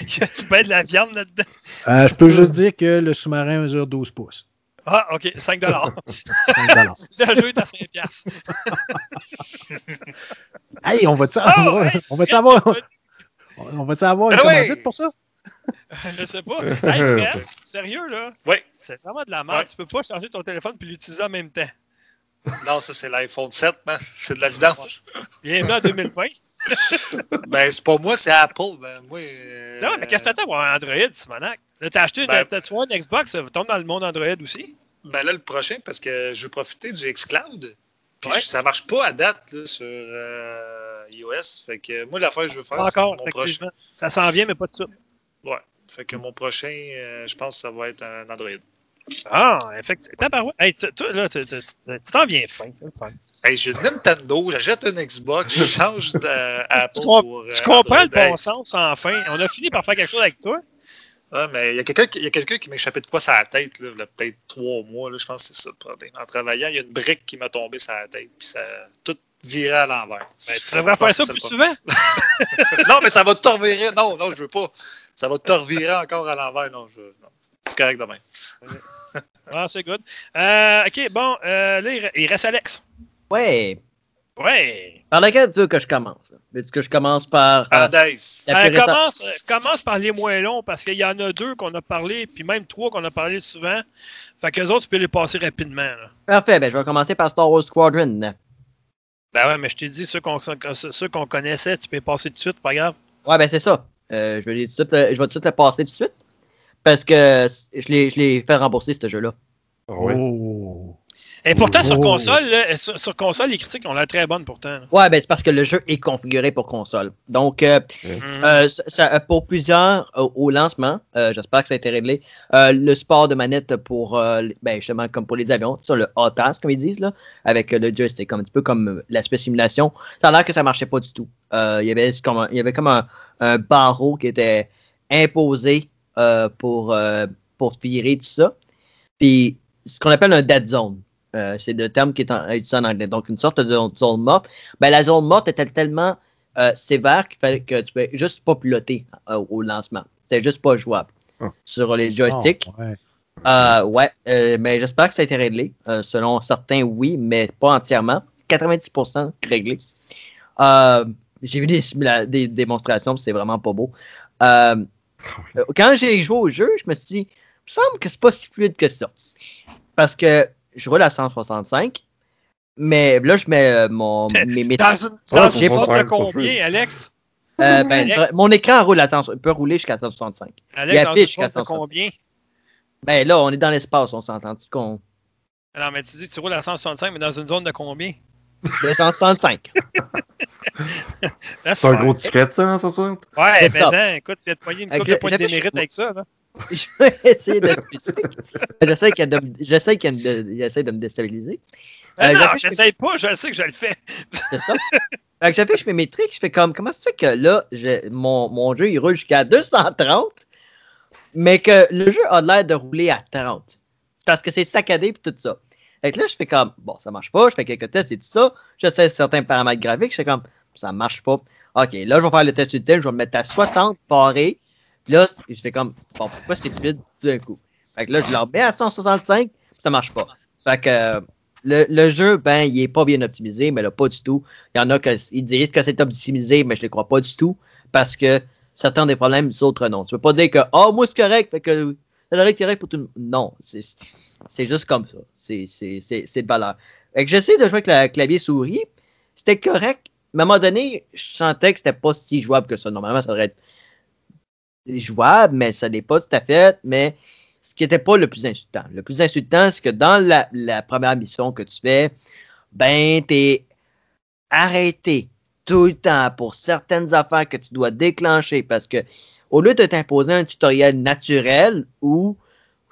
voir.
là-dedans?
Hein?
tu mets de la viande là-dedans?
Euh, je peux juste dire que le sous-marin mesure 12 pouces.
Ah, OK. 5 dollars.
5 dollars.
Le jeu est à 5 piastres.
hey, on va-tu
Ah,
avoir,
hey,
on va-tu avoir, on va-tu avoir une
Ah oui!
commandite pour ça?
Je sais pas. Hey, Fred, sérieux, là?
Oui.
C'est vraiment de la merde.
Ouais.
Tu peux pas charger ton téléphone puis l'utiliser en même temps.
Non, ça, c'est l'iPhone 7, man. C'est de la vidange.
Bienvenue en 2020.
ben, c'est pas moi, c'est Apple. Ben, moi. euh,
Non, mais qu'est-ce que t'attends pour un Android, Simonac? Là, t'as acheté une,
Ben-
une Xbox, ça tombe dans le monde Android aussi?
Ben là, le prochain, parce que je veux profiter du xCloud. Puis
Ouais.
ça marche pas à date là, sur euh, iOS. Fait que moi, l'affaire que je veux faire, c'est mon prochain.
Ça s'en vient, mais pas de ça.
Ouais. Fait que mon prochain, euh, je pense que ça va être un Android.
Ah, effectivement. Hey, là, tu t'en viens fin.
Hey, j'ai une Nintendo, j'achète une Xbox, je change d'Apple
Tu
pour. euh,
Tu comprends le bon sens, enfin. On a fini par faire quelque chose avec toi.
Ouais, mais il y a quelqu'un qui, qui m'a échappé de quoi sur la tête, là, il y a peut-être trois mois, là, je pense que c'est ça le problème. En travaillant, il y a une brique qui m'a tombé sur la tête, puis ça tout viré à l'envers.
Ben, tu devrais faire ça plus souvent.
non, mais ça va te revirer. Non, non, je veux pas. Ça va te revirer encore à l'envers. Non, je. non. C'est correct demain.
Ah, c'est good. Euh, OK, bon, euh, là, il re- il reste Alex.
Ouais.
Ouais.
Par laquelle tu veux que je commence? Veux-tu que je commence par. euh, la
Euh, commence, euh, commence par les moins longs parce qu'il y en a deux qu'on a parlé, puis même trois qu'on a parlé souvent. Fait qu'eux autres, tu peux les passer rapidement. là.
Parfait, ben, je vais commencer par Star Wars Squadron.
Ben ouais, mais je t'ai dit, ceux qu'on ceux qu'on connaissait, tu peux les passer tout de suite, pas grave.
Ouais, ben c'est ça. Euh, je, vais les tout de suite, je vais tout de suite le passer tout de suite. Parce que je l'ai je l'ai fait rembourser, ce jeu-là.
Ah ouais.
Oh.
Et pourtant, sur
Oh.
console, là, sur, sur console, les critiques ont l'air très bonnes pourtant.
Ouais, ben c'est parce que le jeu est configuré pour console. Donc, euh,
Mhm.
euh, ça- ça- pour plusieurs euh, au lancement, euh, j'espère que ça a été réglé, euh, le support de manette pour, euh, les- ben, justement, comme pour les avions, sur le ATAS, comme ils disent, là, avec euh, le joystick, comme un petit peu comme euh, l'aspect simulation, ça a l'air que ça marchait pas du tout. Euh, il, y avait comme un, il y avait comme un, un barreau qui était imposé euh, pour, euh, pour virer tout ça. Puis, ce qu'on appelle un dead zone. Euh, c'est le terme qui est en- utilisé en anglais. Donc, une sorte de zone, zone morte. Ben, la zone morte était tellement euh, sévère qu'il fallait que tu pouvais juste pas piloter au lancement. C'était juste pas jouable.
Ah.
Sur les joysticks.
Ah, ouais.
Euh, ouais, euh, mais j'espère que ça a été réglé. Euh, selon certains, oui, mais pas entièrement. 90% réglé. J'ai vu des, des démonstrations, c'est vraiment pas beau. Euh, euh, quand j'ai joué au jeu, je me suis dit, il me semble que c'est pas si fluide que ça. Parce que je roule à 165, mais là, je mets euh, mon, mes, mes-
Dans une,
Ah,
dans une
pas
combien, Alex?
euh, ben,
Alex?
mon écran roule à 100 peut rouler jusqu'à 165.
Alex, dans une
affiche
zone de
460.
combien?
Ben là, on est dans l'espace, on s'entend qu'on.
Non, mais tu dis que tu roules à 165, mais dans une zone de combien?
De 165.
C'est un gros ticket, ça, en 160?
Ouais, mais
ça.
hein, écoute, tu viens de poigner une
Avec
couple de points de démérite avec ça. Là.
je vais essayer d'être. J'essaie de, j'essaie qu'il de, j'essaie de me déstabiliser.
Ah
Euh,
non,
j'affiche-
j'essaye pas, je sais que je le fais.
C'est ça. Fait que j'affiche mes métriques, je fais comme, comment ça se fait que là, je- mon, mon jeu, il roule jusqu'à 230, mais que le jeu a l'air de rouler à 30. C'est parce que c'est saccadé et tout ça. Fait que là, je fais comme, bon, ça marche pas, je fais quelques tests et tout ça. J'essaie certains paramètres graphiques, je fais comme, ça marche pas. OK, là, je vais faire le test ultime, je vais me mettre à 60 paré. Puis là, je fais comme, bon, pourquoi c'est vide tout d'un coup? Fait que là, je le remets à 165, puis ça marche pas. Fait que le, le jeu, ben, il est pas bien optimisé, mais là, pas du tout. Il y en a qui disent que c'est optimisé, mais je ne les crois pas du tout, parce que certains ont des problèmes, d'autres non. Tu peux pas dire que, oh, moi, c'est correct, fait que c'est correct pour tout le monde. Non, c'est juste comme ça. C'est de valeur. J'essaie de jouer avec le clavier souris. C'était correct. Mais à un moment donné, je sentais que c'était pas si jouable que ça. Normalement, ça devrait être jouable, mais ça n'est pas tout à fait. Mais ce qui n'était pas le plus insultant. Le plus insultant, c'est que dans la, première mission que tu fais, ben, es arrêté tout le temps pour certaines affaires que tu dois déclencher parce que au lieu de t'imposer un tutoriel naturel où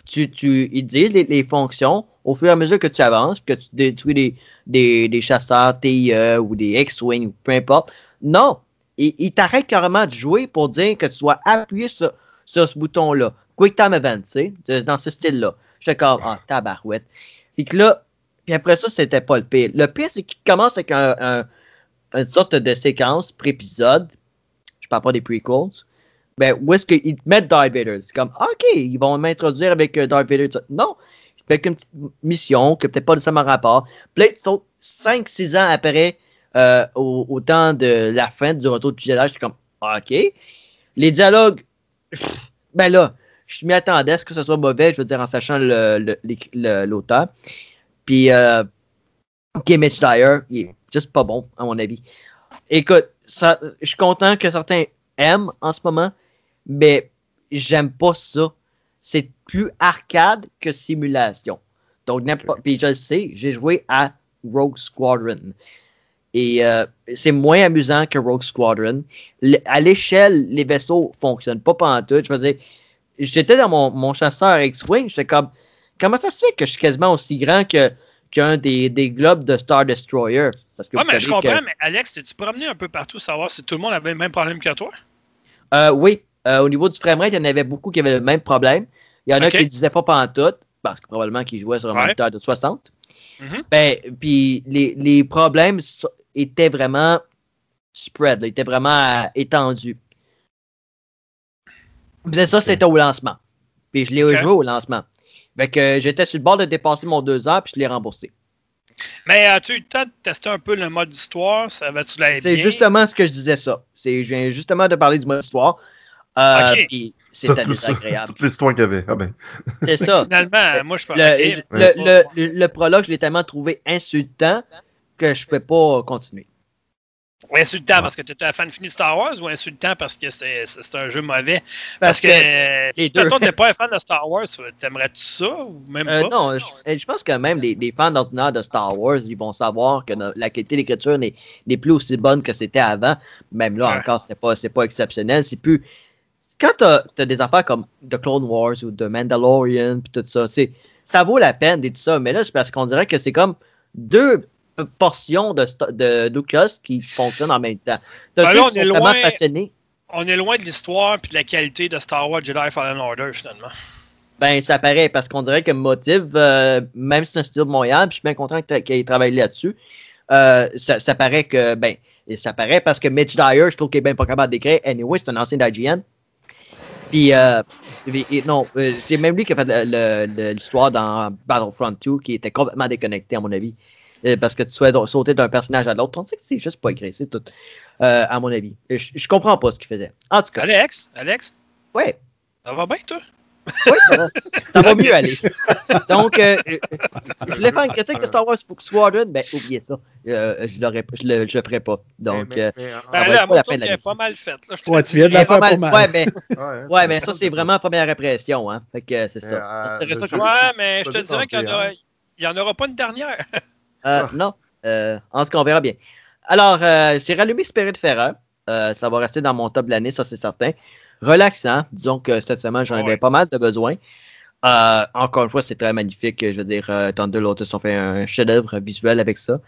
tu, tu ils disent les, fonctions au fur et à mesure que tu avances, que tu détruis des, des, des chasseurs TIE ou des X-Wing, peu importe. Non, ils il t'arrêtent carrément de jouer pour dire que tu dois appuyer sur, sur ce bouton-là. Quick Time Event, tu sais, dans ce style-là. J'étais comme, ah, tabarouette. Puis que là, puis après ça, c'était pas le pire. Le pire, c'est qu'il commence avec un, une sorte de séquence pré-épisode. Je parle pas des prequels ben, où est-ce qu'ils mettent Darth Vader? C'est comme, OK, ils vont m'introduire avec euh, Darth Vader. Non, avec une petite mission que peut-être pas nécessairement rapport. Puis là, ils sont 5-6 ans après, euh, au, temps de la fin du retour du Jedi, suis comme, OK. Les dialogues, ben là, je m'y attendais à ce que ce soit mauvais, je veux dire, en sachant l'auteur. Puis, euh, Mitch Dyer, il est juste pas bon, à mon avis. Écoute, je suis content que certains en ce moment, mais j'aime pas ça. C'est plus arcade que simulation. Donc, n'importe. Puis je le sais, j'ai joué à Rogue Squadron. Et euh, c'est moins amusant que Rogue Squadron. à l'échelle, les vaisseaux fonctionnent pas pendant tout. Je veux dire, j'étais dans mon, mon chasseur X-Wing, j'étais comme, comment ça se fait que je suis quasiment aussi grand que qu'un des, des globes de Star Destroyer?
Parce que mais je comprends, mais Alex, tu promené un peu partout savoir si tout le monde avait le même problème que toi?
Euh, oui, euh, au niveau du framerate, il y en avait beaucoup qui avaient le même problème. Il y en a qui ne disaient pas pendant tout, parce que probablement qu'ils jouaient sur un moniteur de 60. Mm-hmm. Ben, puis les, les, problèmes étaient vraiment spread, étaient vraiment euh, étendus. Mais ça, c'était au lancement. Puis je l'ai joué au lancement. Fait que j'étais sur le bord de dépasser mon 2 heures, puis je l'ai remboursé.
Mais as-tu eu le temps de tester un peu le mode histoire? Ça va-tu
C'est justement ce que je disais ça. C'est, je viens justement de parler du mode histoire. Euh, C'était désagréable.
Toute l'histoire qu'il y avait. Ah ben.
C'est ça.
Finalement, moi, je
parle. Le, le, le, le, prologue, je l'ai tellement trouvé insultant que je ne peux pas continuer.
Insultant parce que tu es un fan fini de Star Wars ou insultant parce que c'est un jeu mauvais? Parce, que, si tu n'es pas un fan de Star Wars, t'aimerais-tu ça ou même euh, pas?
non, je, pense que même les, les fans ordinaires de Star Wars, ils vont savoir que la qualité d'écriture n'est plus aussi bonne que c'était avant. Même là, encore, c'est pas, pas exceptionnel. C'est plus. Quand tu as, des affaires comme The Clone Wars ou The Mandalorian, puis tout ça, ça vaut la peine et tout ça. Mais là, c'est parce qu'on dirait que c'est comme deux portion de, de Lucas qui fonctionne en même temps.
Ben on, est loin, on est loin de l'histoire et de la qualité de Star Wars Jedi Fallen Order, finalement.
Ben, ça paraît, parce qu'on dirait que Motive, euh, même si c'est un studio de Montréal, puis je suis bien content qu'il ait travaillé là-dessus, euh, ça, paraît que, ben, ça paraît parce que Mitch Dyer, je trouve qu'il est bien pas capable d'écrire. Anyway, c'est un ancien d'IGN. Puis, euh, non, c'est même lui qui a fait l'histoire dans Battlefront 2, qui était complètement déconnecté, à mon avis. Euh, parce que tu souhaites sauter d'un personnage à l'autre. On sait que c'est juste pas écrit, c'est tout, euh, à mon avis. Je, je comprends pas ce qu'il faisait. En tout cas.
Alex, Alex?
Ouais.
Ça va bien, toi?
Oui, ça va. ça va mieux aller. Donc, euh, je voulais faire une critique de Star Wars Squadron, ben oubliez ça. Euh, je ne le, je ferai pas. Donc, mais, mais,
ça ben, là, pas la pas mal faite.
Ouais, tu viens de la faire pas mal.
Ouais, mais, ouais, mais ça, c'est vraiment première impression. Hein. Fait que c'est ça.
Euh, ouais, mais je te dirais qu'il n'y en, aura pas une dernière.
Euh, non. Euh, en tout cas, on verra bien. Alors, euh, j'ai rallumé Spirit Ferrer. ça va rester dans mon top de l'année, ça c'est certain. Relaxant. Disons que cette semaine, j'en avais pas mal de besoin. encore une fois, c'est très magnifique. Je veux dire, Thunder Lotus ont fait un chef-d'œuvre visuel avec ça.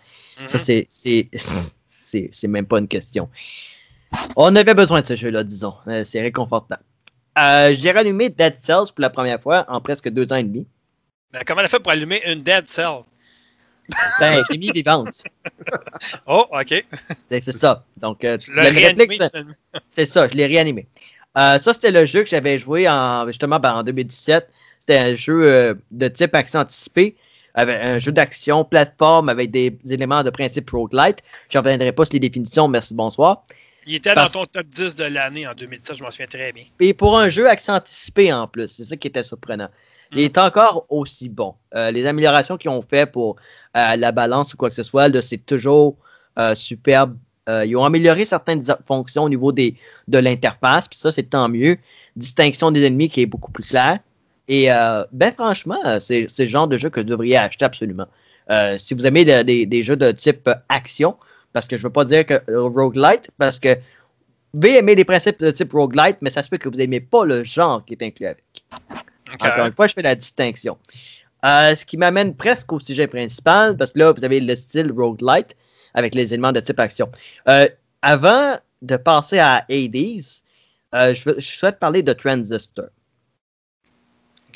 Ça, mm-hmm. c'est, c'est, même pas une question. On avait besoin de ce jeu-là, disons. c'est réconfortant. j'ai rallumé Dead Cells pour la première fois en presque deux ans et demi.
comment elle a fait pour allumer une Dead Cell?
Ben, j'ai mis vivante.
Oh, OK.
C'est c'est ça. Donc, euh,
l'as réanimé,
c'est- ça, je l'ai réanimé. Euh, ça, c'était le jeu que j'avais joué en, justement ben, en 2017. C'était un jeu euh, de type action anticipé, avec un jeu d'action, plateforme avec des éléments de principe roguelite. Je ne reviendrai pas sur les définitions, merci, bonsoir.
Il était
Parce-
dans ton top 10 de l'année en 2017, je m'en souviens très bien.
Et pour un jeu action anticipé en plus, c'est ça qui était surprenant. Il
Mm.
est encore aussi bon. Euh, les améliorations qu'ils ont fait pour euh, la balance ou quoi que ce soit, c'est toujours euh, superbe. Ils ont amélioré certaines fonctions au niveau des, de l'interface, puis ça, c'est tant mieux. Distinction des ennemis qui est beaucoup plus claire. Et ben franchement, c'est le genre de jeu que vous devriez acheter absolument. Si vous aimez des, jeux de type action, parce que je ne veux pas dire que euh, roguelite, parce que vous pouvez aimer les principes de type roguelite, mais ça se peut que vous n'aimez pas le genre qui est inclus avec. Encore une fois, je fais la distinction. Euh, ce qui m'amène presque au sujet principal, parce que là, vous avez le style roguelite avec les éléments de type action. Euh, avant de passer à Hades, euh, je, souhaite parler de Transistor.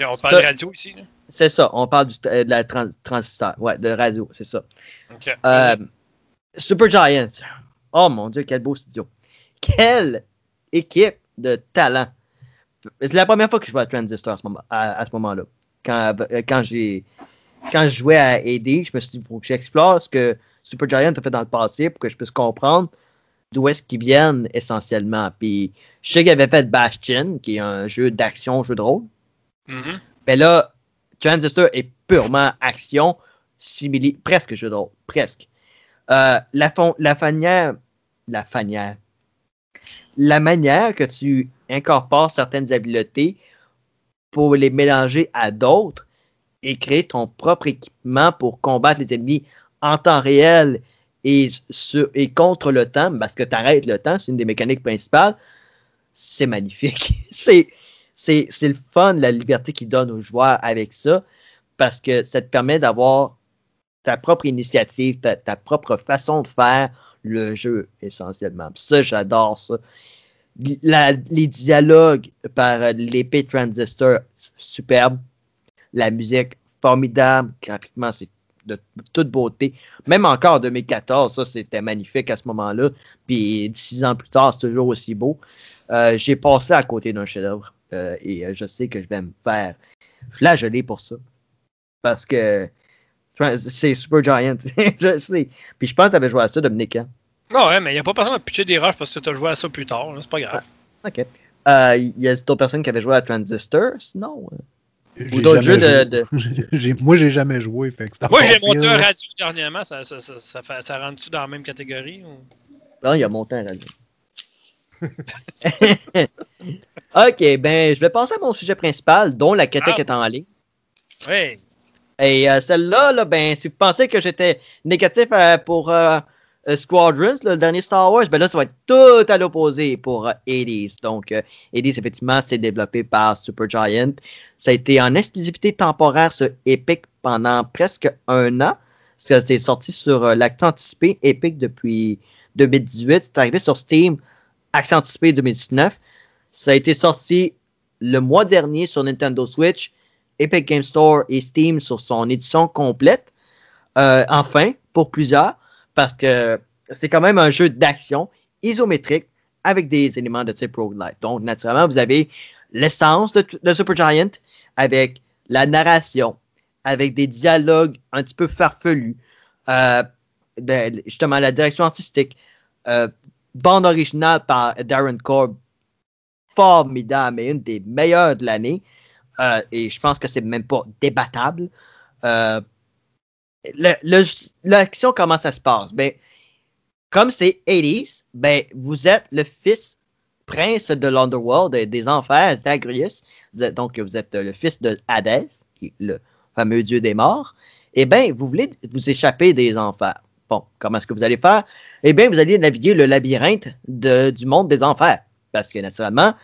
On parle
Ça-
de radio ici.
C'est ça, on parle du- euh, de la trans- transistor, ouais, de radio, c'est ça. Super Giant. Oh mon Dieu, quel beau studio. Quelle équipe de talent. C'est la première fois que je vois Transistor à ce moment- à, à ce moment-là. Quand, euh, quand j'ai quand je jouais à AD, je me suis dit, il faut que j'explore ce que Super Giant a fait dans le passé pour que je puisse comprendre d'où est-ce qu'ils viennent essentiellement. Puis je sais qu'ils avaient fait Bastion, qui est un jeu d'action, jeu de rôle.
Mhm.
Mais là, Transistor est purement action, simili, presque jeu de rôle, presque. Euh, la, fanière, la fanière, la manière que tu incorpores certaines habiletés pour les mélanger à d'autres et créer ton propre équipement pour combattre les ennemis en temps réel et, sur- et contre le temps, parce que tu arrêtes le temps, c'est une des mécaniques principales, c'est magnifique. c'est, c'est, c'est le fun, la liberté qu'il donne aux joueurs avec ça, parce que ça te permet d'avoir ta propre initiative, ta, ta propre façon de faire le jeu, essentiellement. Ça, j'adore ça. Les dialogues par euh, l'épée Transistor, superbe. La musique, formidable. Graphiquement, c'est de toute beauté. Même encore en 2014, ça, c'était magnifique à ce moment-là. Puis six ans plus tard, c'est toujours aussi beau. Euh, J'ai passé à côté d'un chef-d'œuvre. euh, et je sais que je vais me faire flageller pour ça. Parce que c'est Super Giant. je sais. Puis je pense que tu avais joué à ça, Dominique. hein?
Ah ouais, mais il n'y a pas besoin de pitcher des roches parce que tu as joué à ça plus tard. C'est pas grave.
OK. Euh, Il y a d'autres personnes qui avaient joué à Transistor, sinon. euh, Ou d'autres jeux de.
joué.
de-
J'ai- Moi, j'ai jamais joué. Fait que c'est
Moi, j'ai monté un radio dernièrement. Ça, ça, ça, ça, fait- ça rentre-tu dans la même catégorie? ou-
Non, il a monté un radio. ok, ben, je vais passer à mon sujet principal, dont la
Ah.
est en ligne.
Oui.
Et euh, celle-là, là, ben, si vous pensez que j'étais négatif euh, pour euh, Squadrons, le dernier Star Wars, ben là, ça va être tout à l'opposé pour Hades. Donc, Hades, effectivement, c'est développé par Supergiant. Ça a été en exclusivité temporaire sur Epic pendant presque un an. C'est sorti sur l'acte anticipé Epic depuis 2018. C'est arrivé sur Steam, acte anticipé 2019. Ça a été sorti le mois dernier sur Nintendo Switch, Epic Game Store et Steam sur son édition complète. Euh, enfin, pour plusieurs, parce que c'est quand même un jeu d'action isométrique avec des éléments de type roguelite. Donc, naturellement, vous avez l'essence de, de Supergiant avec la narration, avec des dialogues un petit peu farfelus, euh, justement la direction artistique, euh, bande originale par Darren Korb, formidable et une des meilleures de l'année. Euh, et je pense que c'est même pas débattable. Euh, L'action, comment ça se passe? Ben, comme c'est 80s, ben, vous êtes le fils prince de l'Underworld, et des enfers, Zagreus. Vous êtes- donc, vous êtes le fils de Hadès, qui est le fameux dieu des morts. Eh bien, vous voulez vous échapper des enfers. Bon, comment est-ce que vous allez faire? Eh bien, vous allez naviguer le labyrinthe du monde des enfers. Parce que, naturellement,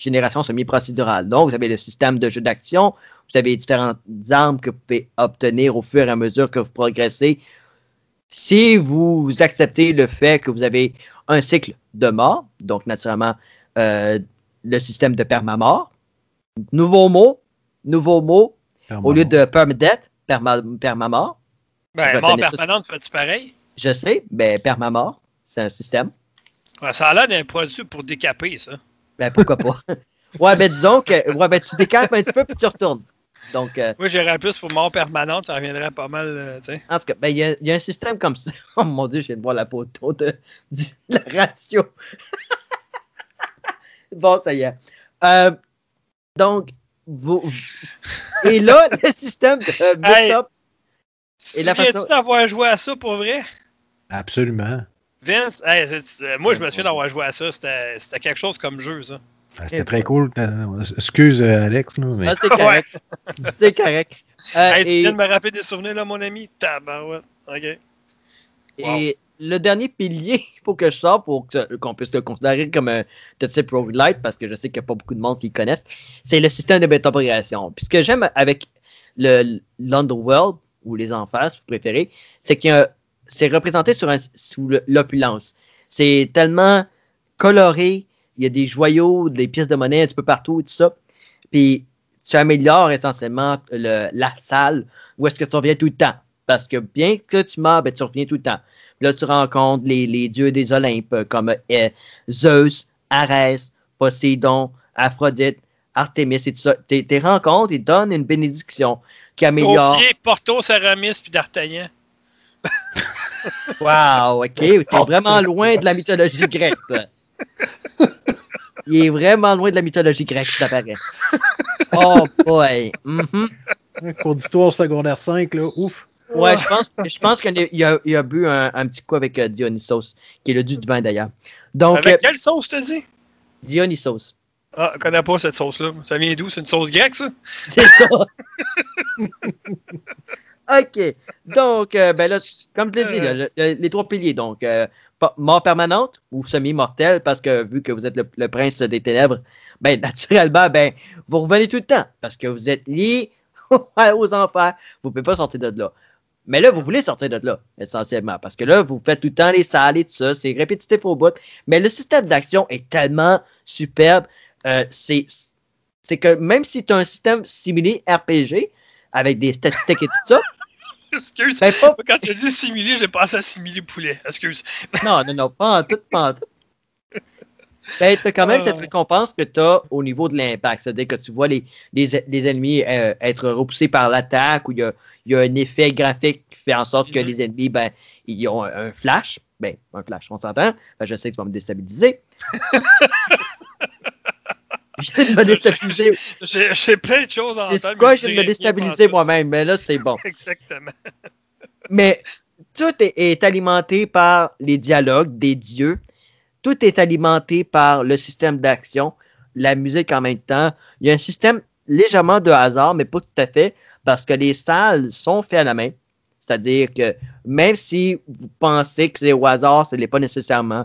génération semi-procédurale. Donc, vous avez le système de jeu d'action, vous avez différentes armes que vous pouvez obtenir au fur et à mesure que vous progressez. Si vous acceptez le fait que vous avez un cycle de mort, donc naturellement euh, le système de permamort, nouveau mot, nouveau mot, au lieu de permadeath, perma, permamort.
Ben, mort permanente, fais-tu pareil?
Je sais, ben, perma-mort, c'est un système.
Ouais, ça a l'air d'un produit pour décaper, ça?
Ben, pourquoi pas? ouais, ben, disons que ouais, ben, tu décapes un petit peu puis tu retournes. Donc, euh,
Moi, j'irais plus pour mort permanente, ça reviendrait pas mal, euh, tu
en tout cas, ben, il y, a- il y a un système comme ça. Oh mon dieu, je viens de voir la photo de, du- de la ratio. bon, ça y est. Euh, donc, vous. Et là, le système de euh,
Hey.
Et la
tu
façon-
d'avoir joué à ça pour vrai?
Absolument.
Vince, hey, c'est- euh, moi, je me souviens d'avoir joué à ça. C'était c'était quelque chose comme jeu, ça.
Ah, C'était très cool. Euh, Excuse, euh, Alex, là, mais
ah, c'est correct. C'est correct. Euh,
Hey, tu
et-
viens de me rappeler des souvenirs, là, mon ami? Tabarouette. OK.
Et le dernier pilier qu'il faut que je sorte pour qu'on puisse le considérer comme un de type roguelite, parce que je sais qu'il n'y a pas beaucoup de monde qui le connaissent, c'est le système de bêta progression. Puis ce que j'aime avec le l'Underworld, ou les enfers, si vous préférez, c'est que c'est représenté sous le- l'opulence. C'est tellement coloré, il y a des joyaux, des pièces de monnaie un petit peu partout et tout ça. Puis tu améliores essentiellement le- la salle où est-ce que tu reviens tout le temps. Parce que bien que tu meurs, ben, tu reviens tout le temps. Puis là, tu rencontres les, dieux des Olympes comme euh, Zeus, Arès, Poséidon, Aphrodite, Artémis et tout ça. Tes, tes rencontres, ils donnent une bénédiction qui améliore.
Taupier, Porto, Ceramis, puis D'Artagnan.
Wow, ok. T'es vraiment loin de la mythologie grecque. Il est vraiment loin de la mythologie grecque, ça paraît. Oh boy.
Un cours d'histoire secondaire 5, là, ouf.
Ouais, je pense, je pense qu'il a, il a bu un, un petit coup avec euh, Dionysos, qui est le dieu du vin d'ailleurs. Donc,
Avec
euh,
quelle sauce, je te dis?
Dionysos.
Ah, je connais pas cette sauce-là. Ça vient d'où? C'est une sauce grecque, ça?
C'est ça. OK. Donc, euh, ben là, comme je l'ai dit, le- le- les trois piliers. Donc, euh, mort permanente ou semi-mortel, parce que vu que vous êtes le, prince des ténèbres, ben, naturellement, ben, vous revenez tout le temps, parce que vous êtes lié aux enfers. Vous ne pouvez pas sortir de là. Mais là, vous voulez sortir de là, essentiellement, parce que là, vous faites tout le temps les salles et tout ça, c'est répétitif au bout. Mais le système d'action est tellement superbe. euh, c'est c'est que même si tu as un système similé RPG, avec des statistiques et tout ça,
Excuse.
ben pas,
Quand tu as dit simili, j'ai pensé à simili poulet. Excuse.
non, non, non, pas en tout, pas en tout. Ben, t'as quand même cette récompense que tu as au niveau de l'impact. C'est-à-dire que tu vois les, les, les ennemis euh, être repoussés par l'attaque ou il y a, il y a un effet graphique qui fait en sorte que
Mhm.
les ennemis, ben, ils ont un, un flash. Ben, un flash, on s'entend. Ben, je sais que tu vas me déstabiliser. je viens de me déstabiliser.
J'ai plein de choses en tête.
Quoi? Je viens de
dirais
me déstabiliser moi-même, mais là, c'est bon.
Exactement.
Mais tout est, est alimenté par les dialogues des dieux. Tout est alimenté par le système d'action, la musique en même temps. Il y a un système légèrement de hasard, mais pas tout à fait, parce que les salles sont faites à la main. C'est-à-dire que même si vous pensez que c'est au hasard, ce n'est pas nécessairement.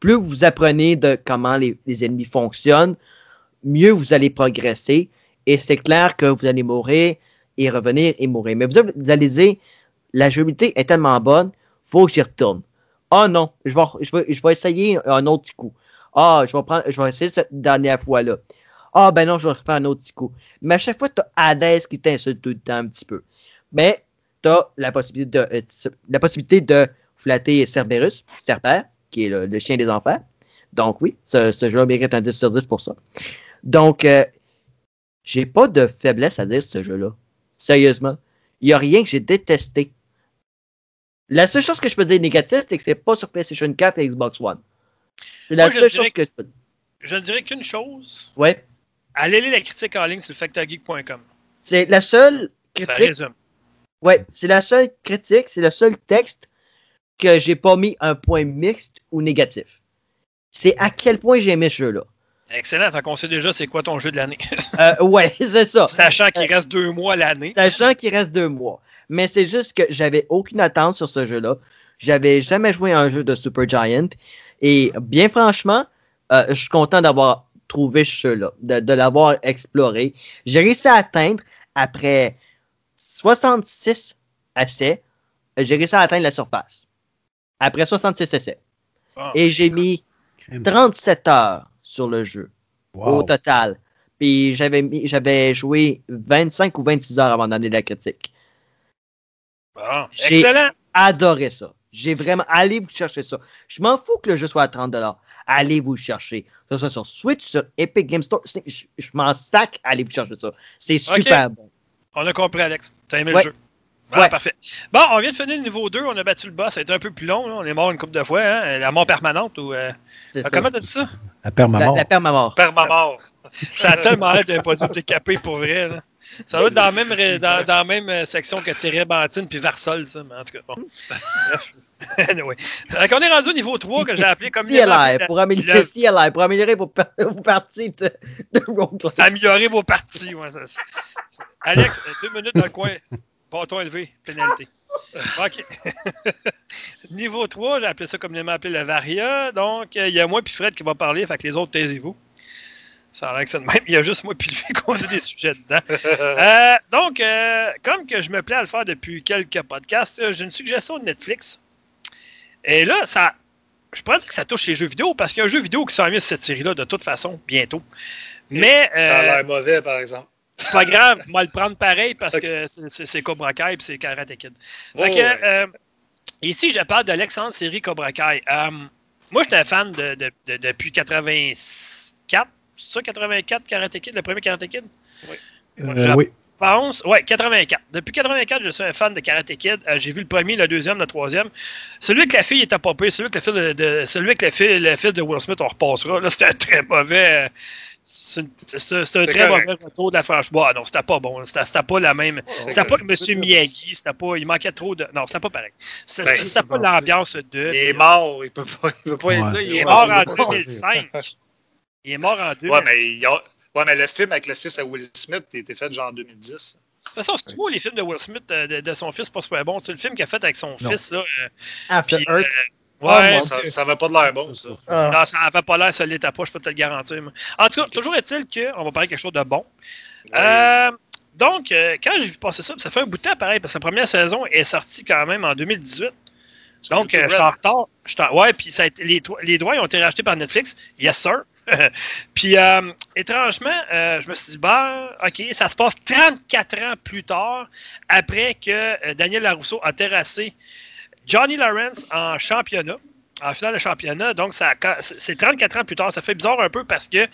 Plus vous apprenez de comment les, les ennemis fonctionnent, mieux vous allez progresser. Et c'est clair que vous allez mourir et revenir et mourir. Mais vous, allez dire, la jouabilité est tellement bonne, faut que j'y retourne. Ah non, je vais, je, vais, je vais essayer un autre coup. Ah, je vais prendre, je vais essayer cette dernière fois-là. Ah ben non, je vais refaire un autre petit coup. Mais à chaque fois, tu as Hades qui t'insulte tout le temps un petit peu. Mais tu as la possibilité de, euh, la possibilité de flatter Cerberus, Cerber, qui est le, le chien des enfers. Donc oui, ce, ce jeu mérite un 10 sur 10 pour ça. Donc, euh, j'ai pas de faiblesse à dire ce jeu-là. Sérieusement. Il n'y a rien que j'ai détesté. La seule chose que je peux dire négative, c'est que c'est pas sur PlayStation 4 et Xbox One. C'est la
Moi,
seule chose que je peux dire.
Je ne dirais qu'une chose.
Ouais.
Allez lire la critique en ligne sur factorgeek.com.
C'est la seule
Ça
critique.
résume.
Ouais, c'est la seule critique, c'est le seul texte que j'ai pas mis un point mixte ou négatif. C'est à quel point j'ai aimé ce jeu-là.
Excellent. Fait qu'on sait déjà c'est quoi ton jeu de l'année.
Euh, ouais, c'est ça.
Sachant qu'il reste deux mois l'année.
Sachant qu'il reste deux mois. Mais c'est juste que j'avais aucune attente sur ce jeu-là. J'avais jamais joué à un jeu de Super Giant. Et bien franchement, euh, je suis content d'avoir trouvé ce jeu-là, de, de l'avoir exploré. J'ai réussi à atteindre, après 66 essais, j'ai réussi à atteindre la surface. Après 66 essais.
Ah.
Et j'ai mis 37 heures sur le jeu
Wow.
au total. Puis j'avais mis, j'avais joué 25 ou 26 heures avant d'amener la critique.
Bon,
J'ai-
excellent.
Adoré ça. J'ai vraiment. Allez vous chercher ça. Je m'en fous que le jeu soit à 30$. Allez vous chercher. Ce soit sur Switch, sur Epic Game Store. Je, je m'en sac. Allez vous chercher ça. C'est super bon.
On a compris, Alex. T'as aimé
Ouais.
le jeu. Ah,
Ouais.
parfait. Bon, on vient de finir le niveau 2. On a battu le boss. Ça a été un peu plus long. là. On est mort une couple de fois. Hein? La mort permanente. Ou, euh,
ça.
Comment t'as dit ça?
La
La,
permanente.
la permamort.
Permamort.
Ça a tellement l'air d'un produit décapé pour vrai. Là. Ça doit être dans la même, dans, dans la même euh, section que Térébentine puis Varsol, ça. Mais en tout cas, bon. Anyway. Qu'on est rendu au niveau 3 que j'ai appelé comme
CLI, pour améliorer,
le-
pour améliorer vos, pa- vos parties de, de roguelike.
améliorer vos parties. Ouais, ça, ça. Alex, deux minutes dans le coin. Bâton élevé, pénalité. OK. Niveau 3, j'ai appelé ça comme communément appelé le Varia. Donc, euh, il y a moi puis Fred qui va parler, fait que les autres, taisez-vous. Ça a l'air que c'est de même. Il y a juste moi puis lui qu'on a des sujets dedans. Euh, donc, euh, comme que je me plais à le faire depuis quelques podcasts, euh, j'ai une suggestion de Netflix. Et là, ça, je dire que ça touche les jeux vidéo parce qu'il y a un jeu vidéo qui s'en vient sur cette série-là de toute façon, bientôt. Mais
Ça a l'air mauvais, par exemple.
C'est pas grave, on va le prendre pareil parce que c'est- Cobra Kai et c'est Karate Kid.
Oh, ouais.
euh, ici, je parle de l'excellente série Cobra Kai. Euh, moi, j'étais un fan de, de- de- depuis 84. C'est ça, 84 Karate Kid, le premier Karate Kid?
Euh, oui.
pense, ouais, 84. Depuis 84, je suis un fan de Karate Kid. Euh, j'ai vu le premier, le deuxième, le troisième. Celui avec la fille était pas pire. Celui avec le fils de, de- celui avec le fils, le fils de Will Smith, on repassera. Là, c'était très mauvais. C'est un très
correct.
mauvais retour de la franchise. Bah, non, c'était pas bon. C'était pas la même. C'était pas
correct.
M. Miyagi. C'était pas. Il manquait trop de. Non, c'était pas pareil. C'était
Ben,
c'était pas l'ambiance de.
Il est mort, il peut pas, il peut pas être là.
Il est mort en
est mort.
2005. Il est mort en 2005.
Ouais, mais, il y a- ouais, mais le film avec le fils à Will Smith été fait genre en 2010.
De toute façon, si tu vois les films de Will Smith, euh, de, de son fils, c'est pas super bon. C'est le film qu'il a fait avec son
Non.
fils, là. euh,
After
puis,
Earth.
euh, ouais,
Ça, ça avait pas de l'air bon, ça.
Ah.
Non, ça n'avait pas l'air solide à pas, je peux te le garantir. En tout cas, toujours est-il qu'on va parler de quelque chose de bon. Euh, donc, euh, quand j'ai vu passer ça, ça fait un bout de temps pareil, parce que la première saison est sortie quand même en 2018.
Sur
Donc, euh, suis en retard. En- Ouais, puis ça a été- les, dro- les droits ont été rachetés par Netflix. Yes, sir. puis, euh, étrangement, euh, je me suis dit, bah, OK, ça se passe 34 ans plus tard, après que euh, Daniel Larousseau a terrassé Johnny Lawrence en championnat, en finale de championnat. Donc, c'est 34 ans plus tard. Ça fait bizarre un peu parce que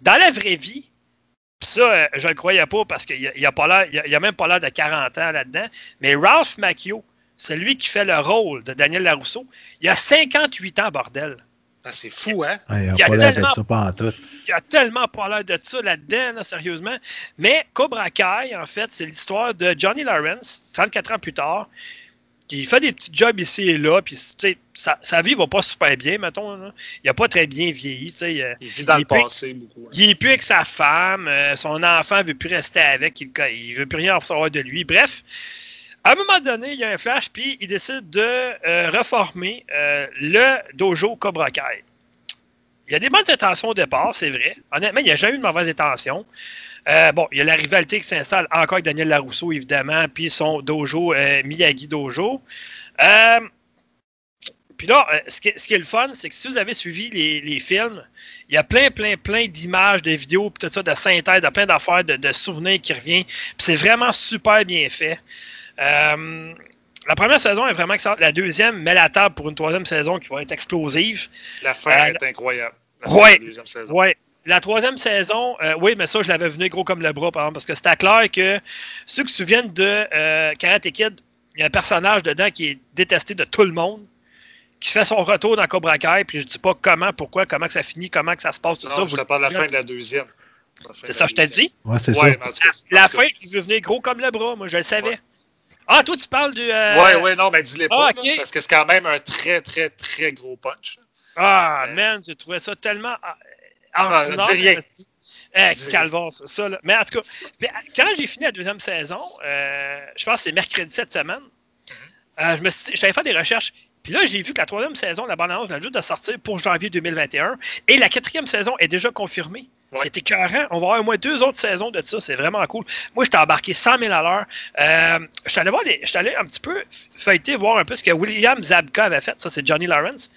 dans la vraie vie, ça, euh, je le croyais pas parce qu'il n'y a, a- il y a même pas l'air de 40 ans là-dedans. Mais Ralph Macchio, c'est lui qui fait le rôle de Daniel Larousseau. Il a 58 ans, bordel.
Ah, c'est fou, hein?
Ouais, il
Il y a
a pas l'air
tellement-
pas en tout.
Il a tellement pas l'air de ça là-dedans, là, sérieusement. Mais Cobra Kai, en fait, c'est l'histoire de Johnny Lawrence, 34 ans plus tard, qui fait des petits jobs ici et là, puis sa, sa vie va pas super bien, mettons. Il a pas très bien vieilli, sais. euh,
Il vit dans
Il
le passé beaucoup. hein.
Il est plus avec sa femme, euh, son enfant veut plus rester avec, il, il veut plus rien savoir de lui. Bref, à un moment donné, il y a un flash, puis il décide de euh, reformer euh, le dojo Cobra Kai. Il y a des bonnes intentions au départ, c'est vrai. Honnêtement, il n'y a jamais eu de mauvaises intentions. Euh, bon, il y a la rivalité qui s'installe encore avec Daniel Larousseau, évidemment, puis son dojo, euh, Miyagi Dojo. Euh, puis là, ce, qui, ce qui est le fun, c'est que si vous avez suivi les, les films, il y a plein, plein, plein d'images, de vidéos, puis tout ça, de synthèse, de plein d'affaires, de, de souvenirs qui reviennent. Puis c'est vraiment super bien fait. Euh, la première saison est vraiment excellente. La deuxième met la table pour une troisième saison qui va être explosive.
La fin
Euh,
est incroyable.
Ouais.
la deuxième saison.
Ouais. La troisième saison, euh, oui, mais ça, je l'avais venu gros comme le bras, par exemple, parce que c'était clair que ceux qui se souviennent de euh, Karate Kid, il y a un personnage dedans qui est détesté de tout le monde, qui fait son retour dans Cobra Kai, puis je dis pas comment, pourquoi, comment que ça finit, comment que ça se passe, tout ça.
Non, je
vous-
te parle de la fin de la deuxième.
C'est ça, je t'ai dit.
Ouais, c'est
Ouais,
ça.
La fin qui veut venir gros comme le bras, moi, je le savais.
Ouais.
Ah, toi, tu parles du. euh,
Ouais, ouais, non, mais dis-les pas,
Ah,
là, parce que c'est quand même un très, très, très gros punch.
Ah,
Euh,
man, j'ai trouvé ça tellement ah, ordinaire.
dis rien.
Eh, calvaire, c'est ça. Là. Mais en tout cas, quand j'ai fini la deuxième saison, euh, je pense que c'est mercredi cette semaine,
Mm-hmm.
euh, je me suis dit- j'avais fait des recherches. Puis là, j'ai vu que la troisième saison, la bande-annonce vient juste de sortir pour janvier 2021. Et la quatrième saison est déjà confirmée.
Ouais.
C'est écœurant. On va avoir au moins deux autres saisons de ça. C'est vraiment cool. Moi, j'étais embarqué 100 000 à l'heure. Euh, je suis allé allé un petit peu feuilleter, voir un peu ce que William Zabka avait fait. Ça, c'est Johnny Lawrence.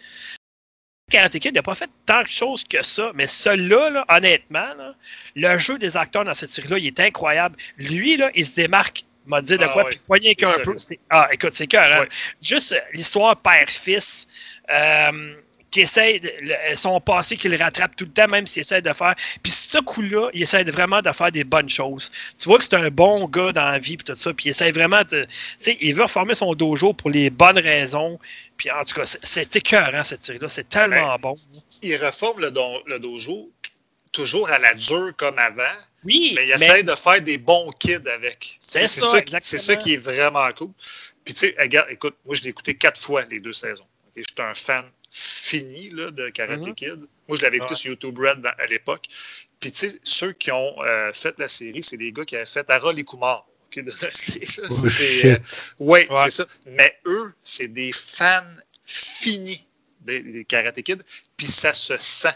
Karate Kid n'a pas fait tant de choses que ça, mais celui-là, là, honnêtement, là, le jeu des acteurs dans cette série-là, il est incroyable. Lui, là, il se démarque m'a dit de
Ah
quoi,
ouais.
puis poigné qu'un peu. Ah, écoute, c'est cœur.
Ouais.
Juste euh, l'histoire père-fils, euh, qui essaie, le- son passé, qu'il rattrape tout le temps, même s'il essaie de faire. Puis ce coup-là, il essaie vraiment de faire des bonnes choses. Tu vois que c'est un bon gars dans la vie, puis tout ça, puis il essaie vraiment de. Tu sais, il veut reformer son dojo pour les bonnes raisons. Puis en tout cas, c'est- écœurant, cette série-là. C'est tellement bon.
Il reforme le, don- le dojo toujours à la dure comme avant,
Oui,
mais il essaie de faire des bons kids avec.
C'est
C'est
ça,
ça, c'est ça qui est vraiment cool. Puis tu sais, écoute, moi je l'ai écouté quatre fois les deux saisons. Je suis un fan fini là, de Karate
Mhm.
Kid. Moi je l'avais écouté
Ouais.
sur YouTube Red à l'époque. Puis tu sais, ceux qui ont euh, fait la série, c'est des gars qui avaient fait Harold et Kumar.
Oh,
euh, ouais,
Ouais.
c'est ça. Mais eux, c'est des fans finis des, des Karate Kid, puis ça se sent.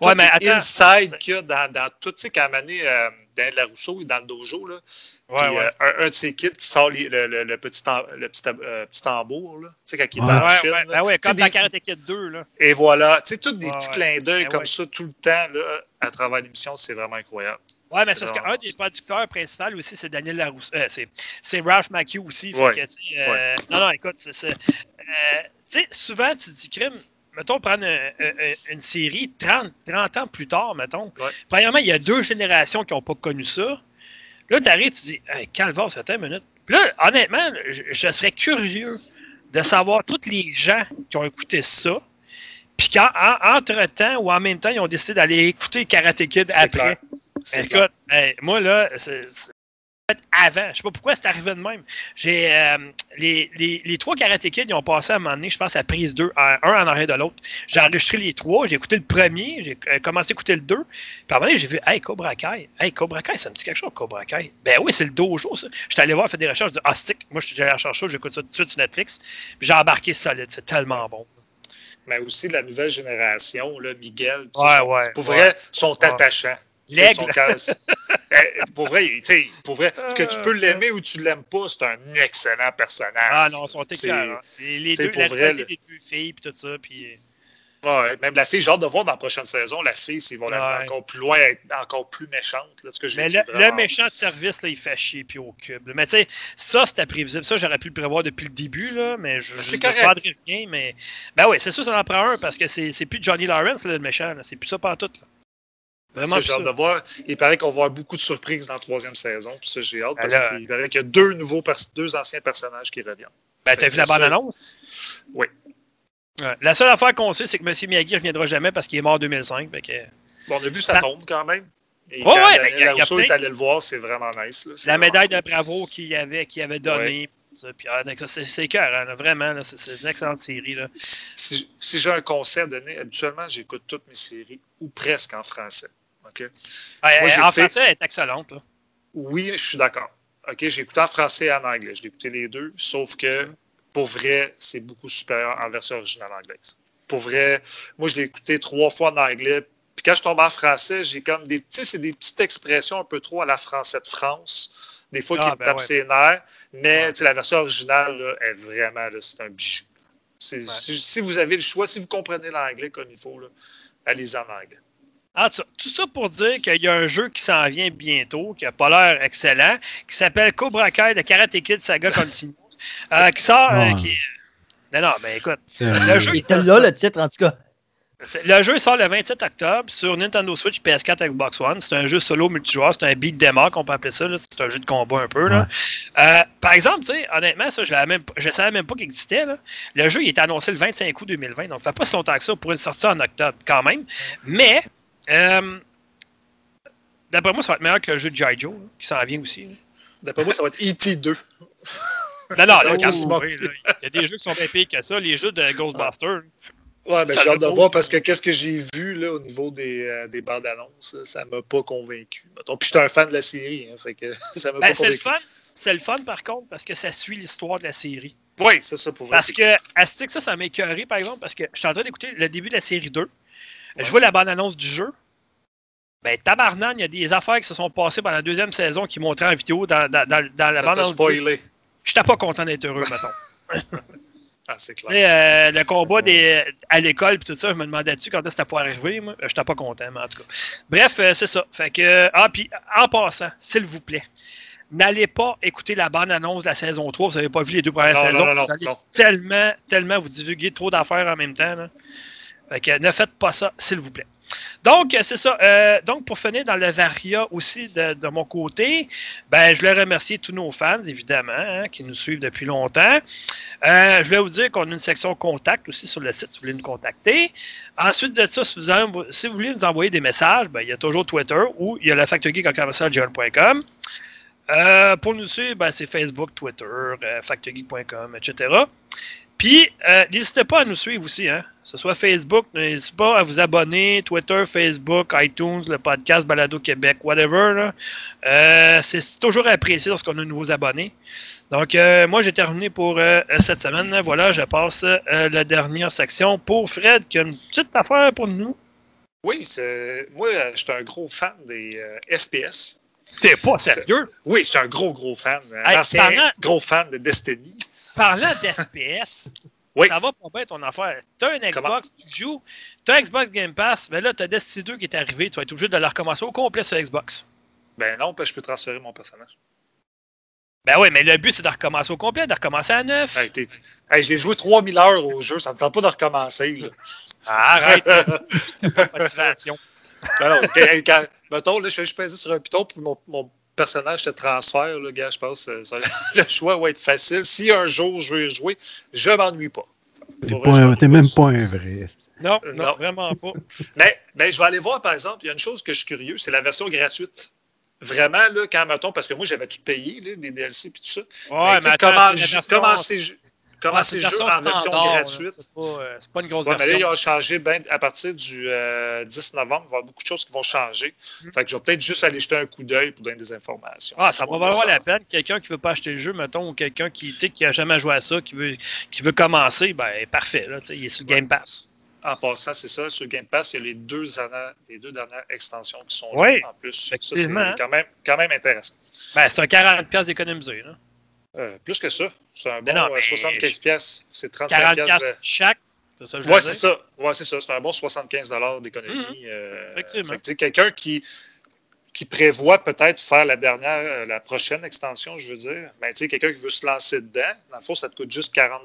Ouais, mais
les
attends.
inside qu'il y a dans, dans tout, tu sais, quand Mané, euh, Daniel Larousseau est dans le dojo, là,
Ouais,
puis,
ouais.
euh, un, un de ses kids qui sort les- le, le- le petit, tam- le petit, euh, petit tambour, là, tu sais, quand il est
Ouais.
en
Ouais,
Chine.
ouais,
là.
ben comme dans
des-
Karate Kid 2, là.
Et voilà, tu sais, tous des
Ouais,
petits
ouais.
clins d'œil
Ben
comme
ouais.
ça tout le temps, là, à travers l'émission, c'est vraiment incroyable.
Ouais, mais
C'est
parce qu'un des producteurs principaux aussi, c'est Daniel Larousse. Euh, c'est, c'est Ralph Macchio aussi. Fait
Ouais.
que, euh, Non, non, écoute, c'est ça. Euh, tu sais, souvent, tu te dis, crime, mettons, prendre un- un- un- une série 30, 30 ans plus tard, mettons.
Ouais.
Premièrement, il y a deux générations qui n'ont pas connu ça. Là, tu arrives, tu dis, hey, calvaire, c'était une minute. Puis là, honnêtement, je, je serais curieux de savoir tous les gens qui ont écouté ça. Puis qu'entre-temps ou en même temps, ils ont décidé d'aller écouter Karate Kid après.
clair.
Écoute, hey, moi, là, c'est- fait avant. Je sais pas pourquoi c'est arrivé de même. J'ai euh, les, les, les trois Karate Kids, ils ont passé à un moment donné, je pense, à prise 2, un en arrière de l'autre. J'ai enregistré les trois, j'ai écouté le premier, j'ai euh, commencé à écouter le 2. Puis à un moment donné, j'ai vu, hey, Cobra Kai. Hey, Cobra Kai, ça me dit quelque chose, Cobra Kai. Ben oui, c'est le dojo, ça. J'étais allé voir, faire des recherches, je dis, ah, stick, moi, je suis allé rechercher ça, j'écoute ça tout de suite sur Netflix. Puis j'ai embarqué solide, c'est tellement bon.
Mais aussi la nouvelle génération, là, Miguel,
Ouais, ouais,
pour
ouais.
vrai, sont attachants.
L'aigle.
Eh, pour vrai, pour vrai, que tu peux l'aimer ou tu l'aimes pas, c'est un excellent personnage.
Ah non, sont
C'est-
écœurants. Les, deux,
pour
la
vrai,
rivalité
là.
des deux filles, puis tout ça, puis...
Ouais, même la fille, j'ai hâte de voir dans la prochaine saison, la fille, s'ils vont la- encore plus loin, être encore plus méchante. Là, ce que
Mais le,
vraiment-
le méchant de service, là, il fait chier puis au cube. là. Mais tu sais, ça, c'était prévisible. Ça, j'aurais pu le prévoir depuis le début, là, mais je
c'est
ne
correct.
prendrai rien. Mais ben oui, c'est sûr, ça en prend un parce que c'est plus Johnny Lawrence, le méchant. C'est plus ça partout. Là. Vraiment
j'ai hâte de voir. Il paraît qu'on va avoir beaucoup de surprises dans la troisième saison. Puis ça, j'ai hâte parce
Alors-
qu'il paraît qu'il y a deux nouveaux, deux anciens personnages qui reviennent.
Ben, t'as vu la bande-annonce?
Oui.
Ouais. La seule affaire qu'on sait, c'est que M. Miyagi ne reviendra jamais parce qu'il est mort en 2005. fait que-
Bon, on a vu sa
Ça-
tombe quand même. Et quand
ouais,
Daniel
ben,
est allé le voir, c'est vraiment nice. là.
La médaille de bravo qu'il avait, qu'il avait donnée. ah, c'est cœur, hein, vraiment. c'est- C'est une excellente série. Là.
Si, si j'ai un conseil à donner, habituellement, j'écoute toutes mes séries, ou presque en français. OK?
Ouais,
Moi, j'ai
en
écouté-
français, elle est excellente. Là.
Oui, je suis d'accord. OK, j'ai écouté en français et en anglais. Je l'ai écouté les deux, sauf que pour vrai, c'est beaucoup supérieur en version originale anglaise. Pour vrai, moi, je l'ai écouté trois fois en anglais. Puis quand je tombe en français, j'ai comme des petits, c'est des petites expressions un peu trop à la français de France. Des fois,
Ah,
qui me
ben
tapent
ouais.
ses nerfs. Mais
Ouais.
la version originale là, est vraiment, là, c'est un bijou. Si, si vous avez le choix, si vous comprenez l'anglais comme il faut, allez-y en anglais.
Ah, tout, ça pour dire qu'il y a un jeu qui s'en vient bientôt, qui n'a pas l'air excellent, qui s'appelle Cobra Kai de Karate Kid Saga Continue, euh, qui sort. euh,
Ouais.
qui... Non, non, mais écoute,
C'est
le jeu, il-
C'est là le titre, en tout cas.
le jeu sort le 27 octobre sur Nintendo Switch, PS4, Xbox One. C'est un jeu solo multijoueur, c'est un beat them qu'on peut appeler ça. C'est un jeu de combat un peu. Là. Euh, par exemple, tu sais, honnêtement, ça, je ne savais même pas qu'il existait. Là. Le jeu, il est annoncé le 25 août 2020, donc ça fait pas si longtemps que ça pour une sortie en octobre quand même. Mais, euh, d'après moi, ça va être meilleur que le jeu de G.I. Joe, là, qui s'en vient aussi.
D'après moi, ça va être E.T. 2.
Non, non, il y a des jeux qui sont bien pires que ça. Les jeux de Ghostbusters.
Ouais, ben, j'ai hâte de voir parce que qu'est-ce que j'ai vu là, au niveau des, euh, des bandes annonces, ça m'a pas convaincu. Mettons. Puis j'étais un fan de la série, hein, fait que ça m'a
Ben,
pas
c'est le
convaincu.
fun. C'est le fun, par contre, parce que ça suit l'histoire de la série.
Oui, c'est ça pour vrai.
Parce que Astic, ça, ça m'a écœuré, par exemple, parce que je suis en train d'écouter le début de la série 2.
Ouais.
Je vois la bande-annonce du jeu. Ben, tabarnan, il y a des affaires qui se sont passées pendant la deuxième saison qui montraient en vidéo dans, dans, dans, dans la
Ça
bande-annonce.
spoilé.
J'étais pas content d'être heureux, mettons.
Ah, c'est clair.
euh, le combat des, à l'école puis tout ça, je me demandais-tu quand est-ce que c'était pour arriver, moi? J'étais pas content, mais en tout cas. Bref, euh, c'est ça. Fait que. Ah, puis en passant, s'il vous plaît, n'allez pas écouter la bande-annonce de la saison 3. Vous n'avez pas vu les deux premières
Non,
saisons.
non, non,
vous allez
non.
tellement, tellement vous divulguer trop d'affaires en même temps. là. Ne faites pas ça, s'il vous plaît. Donc, euh, c'est ça. Euh, donc, pour finir dans le Varia aussi de, mon côté, ben, je voulais remercier tous nos fans, évidemment, hein, qui nous suivent depuis longtemps. Euh, je voulais vous dire qu'on a une section contact aussi sur le site si vous voulez nous contacter. Ensuite de ça, si vous, voulez nous envoyer des messages, ben, il y a toujours Twitter ou il y a le factogeek.com. Euh, pour nous suivre, ben, c'est Facebook, Twitter, factogeek.com, etc. Puis, euh, n'hésitez pas à nous suivre aussi, hein. Que ce soit Facebook, n'hésitez pas à vous abonner, Twitter, Facebook, iTunes, le podcast Balado Québec, whatever. Euh, c'est toujours apprécié lorsqu'on a de nouveaux abonnés. Donc, euh, moi, j'ai terminé pour cette semaine. Voilà, je passe la dernière section pour Fred, qui a une petite affaire pour nous.
Oui, moi, euh, j'étais un gros fan des FPS.
T'es pas sérieux?
Oui, j'étais un gros, gros fan. Un ancien gros fan de Destiny.
Parlant d'FPS,
Oui.
ça va pas bien ton affaire. T'as un Xbox,
Comment?
tu joues, t'as un Xbox Game Pass, mais là, t'as Destiny 2 qui est arrivé, tu vas être obligé de le recommencer au complet sur Xbox.
Ben non, parce que je peux transférer mon personnage.
Ben oui, mais le but, c'est de recommencer au complet, de recommencer à neuf.
Hey, t'es- hey, J'ai joué 3000 heures au jeu, ça me tente pas de recommencer. là.
Arrête, t'as pas de motivation.
Ben non, quand- mettons, là, je fais juste sur un piton pour mon, mon personnage se transfère, là, gars, je pense que ça- le choix va être facile. Si un jour je veux y jouer, je m'ennuie pas.
T'es
vrai,
même pas un vrai.
Non,
Euh,
non,
non.
vraiment pas.
Mais, mais je vais aller voir, par exemple, il y a une chose que je suis curieux, c'est la version gratuite. Vraiment, là, quand, mettons, parce que moi, j'avais tout payé, là, des DLC et tout ça.
Ouais,
Mais, tu sais,
attends,
comment,
version-
comment c'est c'est le jeu en version gratuite?
C'est pas, euh, pas une grosse
Ouais, mais là, ils
version.
ont changé ben, à partir du euh, 10 novembre. Il va y avoir beaucoup de choses qui vont changer.
Mm.
Fait que je vais peut-être juste aller jeter un coup d'œil pour donner des informations.
Ah, ça va valoir la peine. Quelqu'un qui veut pas acheter le jeu, mettons, ou quelqu'un qui, sais, qui jamais joué à ça, qui veut, qui veut commencer, ben parfait. Là, il est sur. Game Pass.
En passant, c'est ça. Sur Game Pass, il y a les deux, dernières- les deux dernières extensions qui sont
Oui,
en plus. Ça, c'est
effectivement.
quand même, quand même intéressant.
Ben, c'est un 40$ d'économiser.
Euh, plus que ça. C'est un bon
non,
euh,
mais
75 pièces. C'est 35
40$
pièces. de-
chaque. C'est ça,
Ouais,
dire.
c'est ça. Ouais, c'est ça. C'est un bon 75 d'économie. Euh,
Effectivement.
Quelqu'un qui, qui prévoit peut-être faire la dernière, euh, la prochaine extension, je veux dire, ben, tu sais, quelqu'un qui veut se lancer dedans, dans le fond, ça te coûte juste 40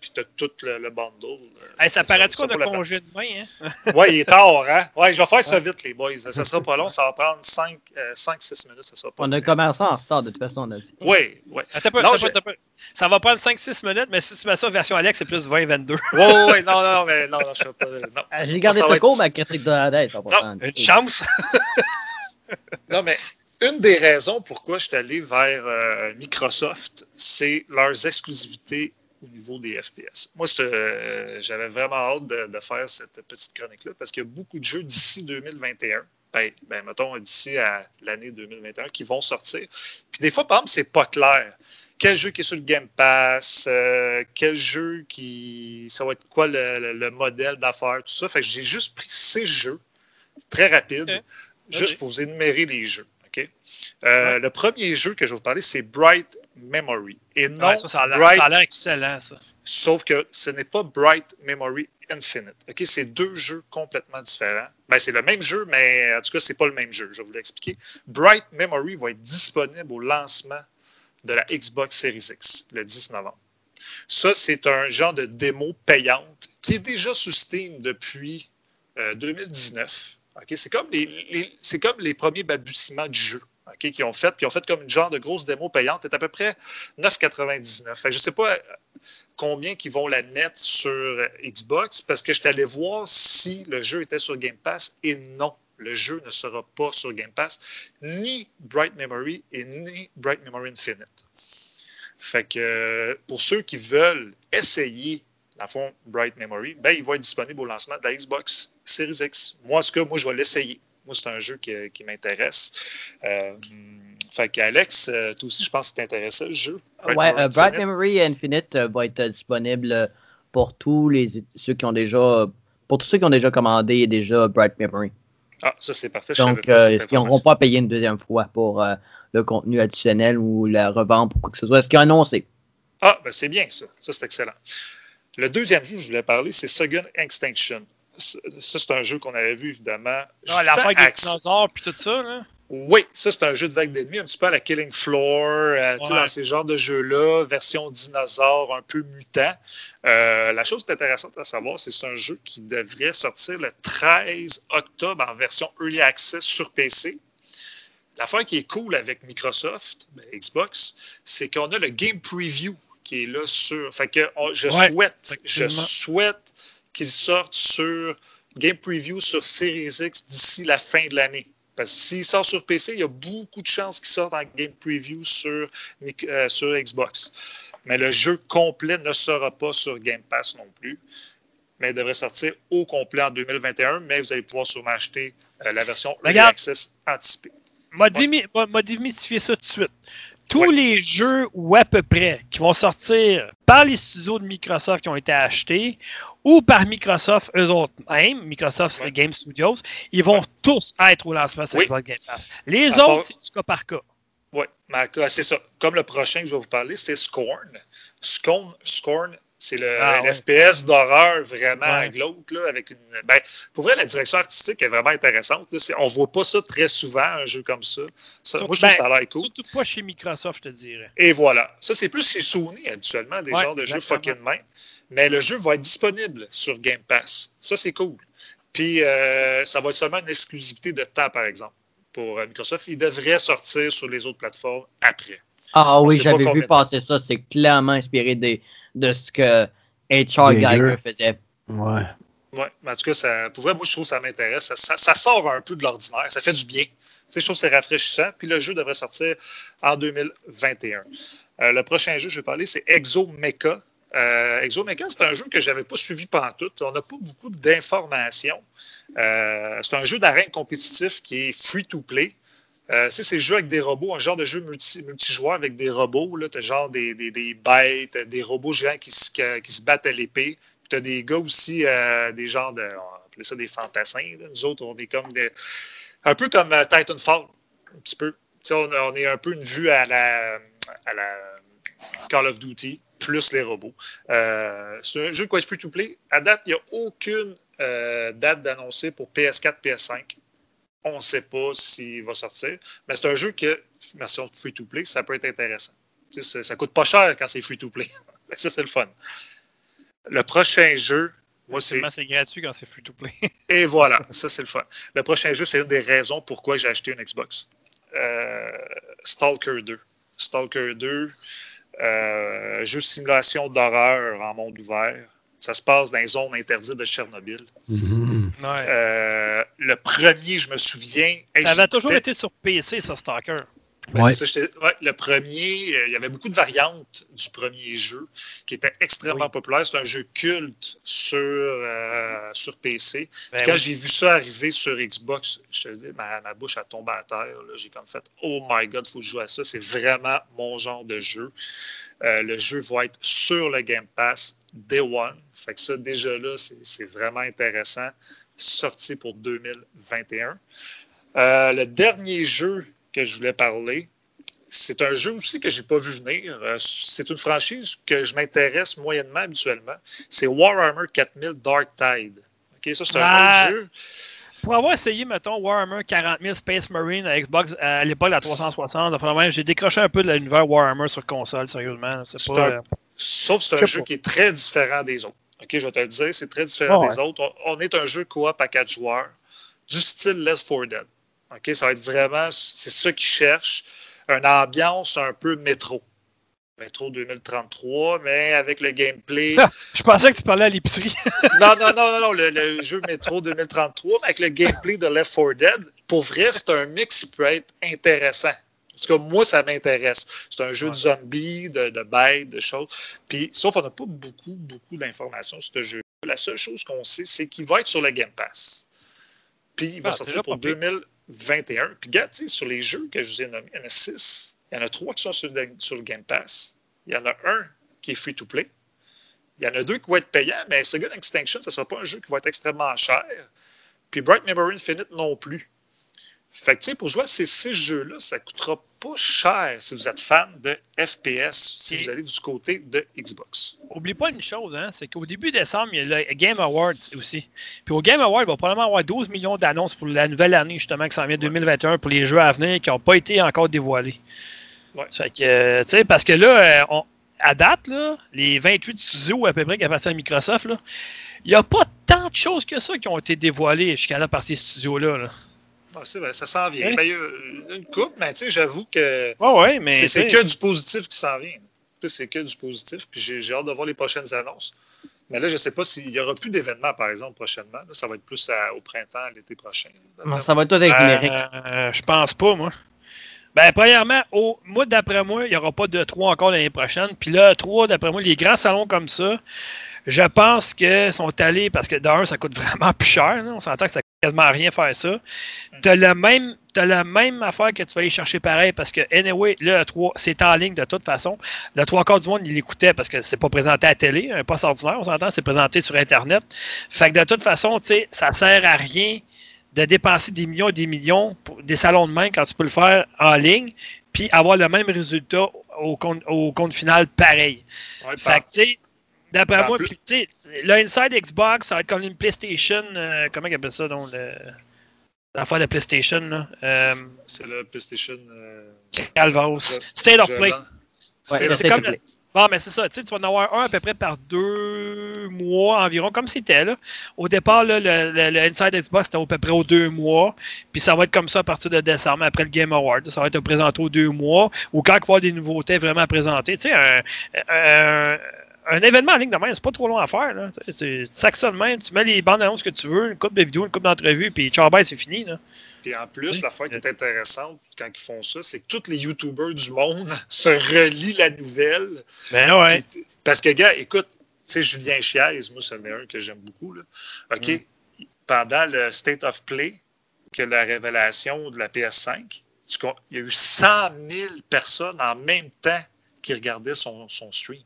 puis tu as tout le, le bundle. euh,
Hey, ça paraît a
la peine.
congé demain, hein?
Ouais, il est tard, hein? Ouais, je vais faire ça vite, les boys. Ça sera pas long, ça va prendre 5-6 minutes, ça sera pas
On a commencé en retard, de toute façon. On a dit.
Oui, oui.
Attends
Non, je-.
Ça va prendre 5-6 minutes, mais si tu mets ça version Alex, c'est plus 20-22.
Oui, oui, non, non, mais non, non, je ne pas.
Ah, J'ai gardé
être-
court, ma critique de la dette.
Une chance.
non, mais une des raisons pourquoi je suis allé vers euh, Microsoft, c'est leurs exclusivités au niveau des FPS. Moi, euh, j'avais vraiment hâte de, faire cette petite chronique-là parce qu'il y a beaucoup de jeux d'ici 2021. Ben, ben, mettons, d'ici à l'année 2021 qui vont sortir. Puis des fois, par exemple, c'est pas clair. Quel jeu qui est sur le Game Pass, euh, quel jeu qui. Ça va être quoi le, le- le modèle d'affaires, tout ça. Fait que j'ai juste pris ces jeux, très rapide,
Ok.
Juste pour vous énumérer les jeux. Euh, Le premier jeu que je vais vous parler, c'est Bright Memory. Et non,
Ouais, ça, ça a l'air
Bright
excellent, ça.
Sauf que ce n'est pas Bright Memory Infinite. OK, c'est deux jeux complètement différents. Ben, c'est le même jeu, mais en tout cas, c'est pas le même jeu. Je vais vous l'expliquer. Bright Memory va être disponible au lancement de la Xbox Series X le 10 novembre. Ça, c'est un genre de démo payante qui est déjà sous Steam depuis euh, 2019. OK, c'est comme les, les- comme les premiers balbutiements du jeu. OK, qu'ils ont fait, puis ont fait comme une genre de grosse démo payante. C'est à peu près 9,99. Fait que je ne sais pas combien qu'ils vont la mettre sur euh, Xbox parce que je suis allé voir si le jeu était sur Game Pass et non, le jeu ne sera pas sur Game Pass, ni Bright Memory et ni Bright Memory Infinite. Fait euh, pour ceux qui veulent essayer, dans le fond, Bright Memory, ben, il va être disponible au lancement de la Xbox Series X. Moi, en tout cas, moi, je vais l'essayer. Moi, c'est un jeu qui, qui m'intéresse. Euh, fait qu'Alex, euh, toi aussi, je pense que t'intéressais le jeu.
Ouais, euh, Bright
Infinite.
Memory Infinite euh, va être disponible pour tous les ceux qui ont déjà pour tous ceux qui ont déjà commandé déjà Bright Memory.
Ah, ça, c'est parfait.
Donc, euh, ils n'auront pas payé une deuxième fois pour euh, le contenu additionnel ou la revente ou quoi que ce soit? Ce qu'ils ont annoncé?
Ah, ben c'est bien ça. Ça, c'est excellent. Le deuxième jeu que je voulais parler, c'est Second Extinction. Ça, c'est un jeu qu'on avait vu, évidemment.
Ah, l'affaire avec les
axe-
dinosaures puis tout ça, là.
Oui, ça, c'est un jeu de vague d'ennemis, un petit peu à la Killing Floor, euh,
Ouais.
dans ces genres de jeux-là, version dinosaure, un peu mutant. Euh, la chose qui est intéressante à savoir, c'est que c'est un jeu qui devrait sortir le 13 octobre en version Early Access sur PC. L'affaire qui est cool avec Microsoft, ben, Xbox, c'est qu'on a le Game Preview qui est là sur. Fait que je
Ouais,
souhaite, je souhaite qu'il sorte sur Game Preview sur Series X d'ici la fin de l'année. Parce que s'il sort sur PC, il y a beaucoup de chances qu'il sorte en Game Preview sur, euh, sur Xbox. Mais le jeu complet ne sera pas sur Game Pass non plus. Mais il devrait sortir au complet en 2021. Mais vous allez pouvoir sûrement acheter euh, la version Early. Access anticipée.
m'a démystifié ça tout de suite. Tous
Ouais.
les jeux, ou à peu près, qui vont sortir par les studios de Microsoft qui ont été achetés, ou par Microsoft eux autres Microsoft
Ouais.
Game Studios, ils vont
Ouais.
tous être au lancement sur
Oui.
Xbox Game Pass. Les
À
autres,
part-
c'est du cas par cas.
Oui, c'est ça. Comme le prochain que je vais vous parler, c'est Scorn. Scorn, Scorn c'est le,
Ah, ouais.
FPS d'horreur vraiment
Ouais.
glauque, là, avec une. Ben, pour vrai, la direction artistique est vraiment intéressante. là. C'est- On voit pas ça très souvent, un jeu comme ça. Ça-
Surtout-
moi, je trouve
ben,
ça a l'air cool.
Surtout pas chez Microsoft, je te dirais.
Et voilà. Ça, c'est plus chez Sony habituellement, des
Ouais,
genres de jeux fucking main. Mais le jeu va être disponible sur Game Pass. Ça, c'est cool. Puis, euh, ça va être seulement une exclusivité de temps, par exemple, pour euh, Microsoft. Il devrait sortir sur les autres plateformes après.
Ah oui, j'avais vu passer ça. C'est clairement inspiré des- de ce que H.R.
Geiger.
Faisait.
Ouais.
Oui, mais en tout cas, ça, pour vrai, moi, je trouve que ça m'intéresse. Ça, ça- ça sort un peu de l'ordinaire. Ça fait du bien. Tu sais, je trouve que c'est rafraîchissant. Puis le jeu devrait sortir en 2021. Euh, le prochain jeu que je vais parler, c'est Exo Mecha. Euh, Exo Mecha, c'est un jeu que je n'avais pas suivi pendant tout. On n'a pas beaucoup d'informations. Euh, c'est un jeu d'arène compétitif qui est free-to-play. Euh, tu sais, c'est le jeu avec des robots, un genre de jeu multi, multijoueur avec des robots. Tu as genre des, des, bêtes, des robots géants qui, se- qui se battent à l'épée. Puis tu as des gars aussi, euh, des genres de. On appeler ça des fantassins. là. Nous autres, on est comme des. Un peu comme euh, Titanfall, un petit peu. On, est un peu une vue à la, Call of Duty, plus les robots. Euh, c'est un jeu va être free to play. À date, il n'y a aucune euh, date d'annoncer pour PS4, PS5. On ne sait pas s'il va sortir. Mais c'est un jeu que, version free to play, ça peut être intéressant. Tu sais, ça, ça coûte pas cher quand c'est free to play. ça, c'est le fun. Le prochain jeu, moi, c'est
gratuit quand c'est free-to-play.
Et voilà, ça c'est le fun. Le prochain jeu, c'est une des raisons pourquoi j'ai acheté une Xbox. Euh, Stalker 2. Stalker 2, euh, jeu de simulation d'horreur en monde ouvert. Ça se passe dans les zones interdites de Tchernobyl.
Mhm.
Ouais.
Euh, le premier, je me souviens. hey,
ça avait toujours été sur PC, ça, Stalker.
Ben,
Ouais.
c'est ça, j'étais- ouais, le premier, euh, il y avait beaucoup de variantes du premier jeu qui était extrêmement
Oui.
populaire. C'est un jeu culte sur, euh, sur PC.
Ben
Quand
oui.
j'ai vu ça arriver sur Xbox, je te dis, ma, ma bouche a tombé à terre. J'ai comme fait Oh my god, il faut que je joue à ça. C'est vraiment mon genre de jeu. Euh, le jeu va être sur le Game Pass Day One. Fait que ça, déjà là, c'est vraiment intéressant. Sorti pour 2021. Euh, le dernier jeu que je voulais parler, c'est un jeu aussi que je n'ai pas vu venir. Euh, c'est une franchise que je m'intéresse moyennement habituellement. C'est Warhammer 4000 Dark Tide. OK, ça, c'est un
Ah.
autre jeu.
Pour avoir essayé, mettons, Warhammer 40 000 Space Marine à Xbox à l'époque, la 360, enfin, même, j'ai décroché un peu de l'univers Warhammer sur console, sérieusement. C'est pas.
un-
euh,
Sauf que c'est un jeu
pas.
qui est très différent des autres. OK, je vais te le dire, c'est très différent des autres. On, on est un jeu coop à quatre joueurs, du style Left 4 Dead. OK, ça va être vraiment, c'est ça qu'ils cherchent, une ambiance un peu métro. Métro 2033, mais avec le gameplay.
Je pensais que tu parlais à l'épicerie.
non, non, non, non, non, le, le jeu Métro 2033, mais avec le gameplay de Left 4 Dead, pour vrai, c'est un mix qui peut être intéressant. Parce que moi, ça m'intéresse. C'est un jeu de zombies, de, de bêtes, de choses. Puis, sauf qu'on n'a pas beaucoup, beaucoup d'informations sur ce jeu. La seule chose qu'on sait, c'est qu'il va être sur le Game Pass. Puis, il va
Ah,
sortir pour
pas pire.
2021. Puis, regarde, tu sais, sur les jeux que je vous ai nommés, il y en a six. Il y en a trois qui sont sur le, sur le Game Pass. Il y en a un qui est free to play. Il y en a deux qui vont être payants, mais gars Extinction, ce ne sera pas un jeu qui va être extrêmement cher. Puis Bright Memory Infinite non plus. Fait que, tu sais, pour jouer à ces six jeux-là, ça coûtera pas cher si vous êtes fan de FPS, si vous allez du côté de Xbox.
Oublie pas une chose, hein, c'est qu'au début décembre, il y a le Game Awards aussi. Puis au Game Awards, il va probablement avoir 12 millions d'annonces pour la nouvelle année, justement, qui s'en vient 2021 pour les jeux à venir qui n'ont pas été encore dévoilés.
Ouais.
Fait que, tu sais, parce que là, euh, on- à date, là, les 28 studios à peu près qui appartiennent à Microsoft, il n'y a pas tant de choses que ça qui ont été dévoilées jusqu'à là par ces studios-là. Là.
Ah, c'est vrai, ça s'en vient.
Ouais.
Ben, il y a une coupe, mais tu sais, j'avoue que
ouais, mais.
c'est que du positif qui s'en vient. C'est que du positif, puis j'ai j'ai hâte de voir les prochaines annonces. Mais là, je ne sais pas s'il n'y aura plus d'événements, par exemple, prochainement. Là, ça va être plus à- au printemps, l'été prochain.
Ça va être tout avec numérique.
Euh, je pense pas, moi. Ben, premièrement, au, moi, d'après moi, il n'y aura pas de 3 encore l'année prochaine. Puis là, 3, d'après moi, les grands salons comme ça, je pense que sont allés, parce que d'un, ça coûte vraiment plus cher. là. On s'entend que ça coûte quasiment rien faire ça. Tu as, la même, la même affaire que tu vas aller chercher pareil, parce que, anyway, le 3, c'est en ligne de toute façon. Le 3 quarts du monde, il l'écoutait parce que c'est pas présenté à la télé, un poste ordinaire, on s'entend, c'est présenté sur Internet. Fait que de toute façon, tu sais, ça sert à rien de dépenser des millions et des millions pour des salons de main quand tu peux le faire en ligne, puis avoir le même résultat au compte, au compte final pareil.
Ouais,
Fait que, tu sais, d'après moi,
plus-
puis, tu sais, le Inside Xbox, ça va être comme une PlayStation, euh, comment ils appellent ça, donc, le- l'affaire de PlayStation, là, euh,
c'est le PlayStation. euh,
State of Play.
Ouais,
C'est
comme le-. Bon, mais c'est ça. Tu vas en avoir un à peu près par deux mois environ, comme c'était. là. Au départ, là, le, le- le Inside Xbox, c'était à peu près aux deux mois. Puis ça va être comme ça à partir de décembre, après le Game Awards. Ça va être présenté aux deux mois. Ou quand il va y avoir des nouveautés vraiment à présenter. Tu sais, un, un- un événement en ligne de même, c'est pas trop long à faire. Là. Tu, tu de même, tu mets les bandes annonces que tu veux, une coupe de vidéos, une coupe d'entrevues, puis ciao, bye, c'est fini. Là.
Puis en plus,
Oui.
l'affaire qui est intéressante quand ils font ça, c'est que tous les YouTubers du monde se relient la nouvelle.
Ben ouais.
Puis- parce que, gars, écoute, tu sais, Julien Chiez, moi, c'en est un que j'aime beaucoup. Là. OK?
Mm.
Pendant le State of Play, que la révélation de la PS5, tu con- il y a eu 100 000 personnes en même temps qui regardaient son, son stream.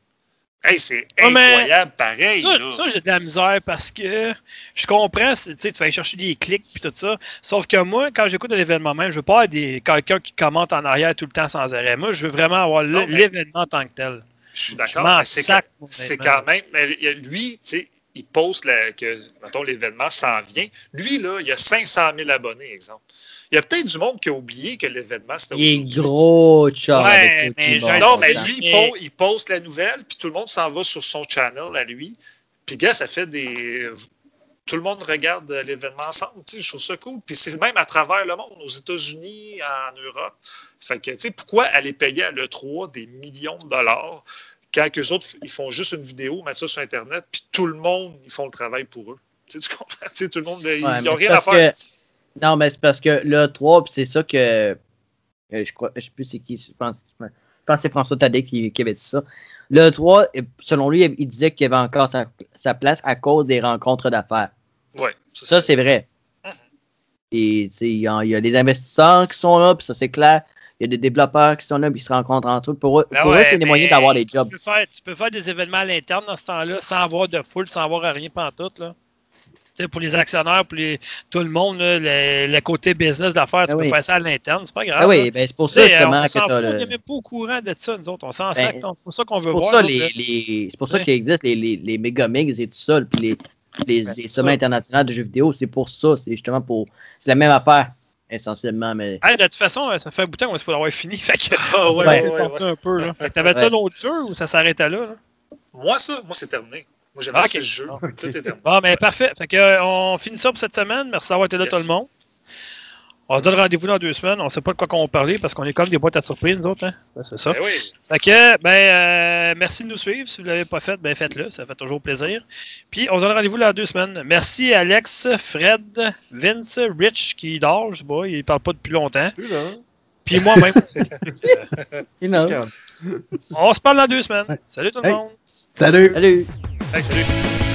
Hey, c'est incroyable, pareil.
Ça,
là.
ça, j'ai de la misère parce que je comprends, tu sais, tu vas aller chercher des clics puis tout ça. Sauf que moi, quand j'écoute un événement même, je veux pas avoir quelqu'un qui commente en arrière tout le temps sans arrêt. Moi, je veux vraiment avoir l'événement en tant que tel.
Je suis d'accord. C'est quand- même. mais lui, tu sais, il poste la- que, mettons, l'événement s'en vient. Lui, là, il a 500 000 abonnés, exemple. Il y a peut-être du monde qui a oublié que l'événement, c'était
Il est gros, chum,
Ouais, mais.
Non, mais lui, il,
mais-
po- il poste la nouvelle, puis tout le monde s'en va sur son channel à lui. Puis, gars, ça fait des. Tout le monde regarde l'événement ensemble. tu sais, Je trouve ça cool. Puis, c'est même à travers le monde, aux États-Unis, en Europe. Fait que, tu sais, pourquoi aller payer à l'E3 des millions de dollars quand eux autres, ils font juste une vidéo, mettent ça sur Internet, puis tout le monde, ils font le travail pour eux? Tu sais, tu comprends? Tu sais, tout le monde, ils n'ont rien à faire.
que- Non, mais c'est parce que le 3, puis c'est ça que. euh, je crois, je sais plus c'est qui, je pense, je pense que c'est François Tadet qui, qui avait dit ça. Le 3, euh, selon lui, il disait qu'il y avait encore sa, sa place à cause des rencontres d'affaires.
Ouais,
Ça, c'est vrai. Et il y, a des investisseurs qui sont là, puis ça, c'est clair. Il y a des développeurs qui sont là, puis ils se rencontrent entre eux. Pour eux,
Ben
pour eux
ouais,
c'est des moyens d'avoir des jobs.
Tu peux, faire, tu peux faire des événements à l'interne dans ce temps-là sans avoir de foule, sans avoir rien pantoute. Là. Pour les actionnaires, pour les- tout le monde, là, le, le côté business d'affaires, tu
Ah
peux
oui.
faire ça à l'interne, c'est pas grave.
Ah
là.
oui, ben, c'est pour ça justement
on
que
s'en
t'as
fout, on
le-
n'est même pas au courant de ça, nous autres. On s'en
Ben,
sac, c'est pour ça qu'on veut
C'est pour
voir.
ça,
nous,
les,
là.
les- c'est pour ça qu'il existe les, les, les Megamix et tout ça, puis les, les,
Ben,
les sommets internationaux de jeux vidéo, c'est pour ça. C'est justement pour. C'est la même affaire, essentiellement, mais.
Hey, de toute façon, ça fait un bout de temps qu'on va l'avoir fini. Fait que,
Ah, ouais,
Ouais.
ouais, ouais,
on
ouais.
un peu. Là. T'avais-tu
Ouais.
un autre jeu ou ça s'arrêtait là? là?
Moi, ça, moi, c'est terminé. Moi, j'aime
Ah,
ce jeu.
Ok.
Tout est terminé.
Bon, mais parfait. Fait que, euh, on finit ça pour cette semaine. Merci d'avoir été là,
Yes.
tout le monde. On se donne rendez-vous dans deux semaines. On ne sait pas de quoi qu'on va parler parce qu'on est comme des boîtes à surprise, nous autres. Hein? Ben, C'est ça.
Ben oui.
Fait que, ben, euh, merci de nous suivre. Si vous ne l'avez pas fait, ben, faites-le. Ça fait toujours plaisir. Puis, on se donne rendez-vous dans deux semaines. Merci Alex, Fred, Vince, Rich qui dort. Je sais pas, il parle pas depuis longtemps.
Plus là.
Puis moi-même.
You know.
Regarde.
on se parle dans deux semaines. Salut tout le
Hey.
monde.
Salut!
Salut!
Hey, salut.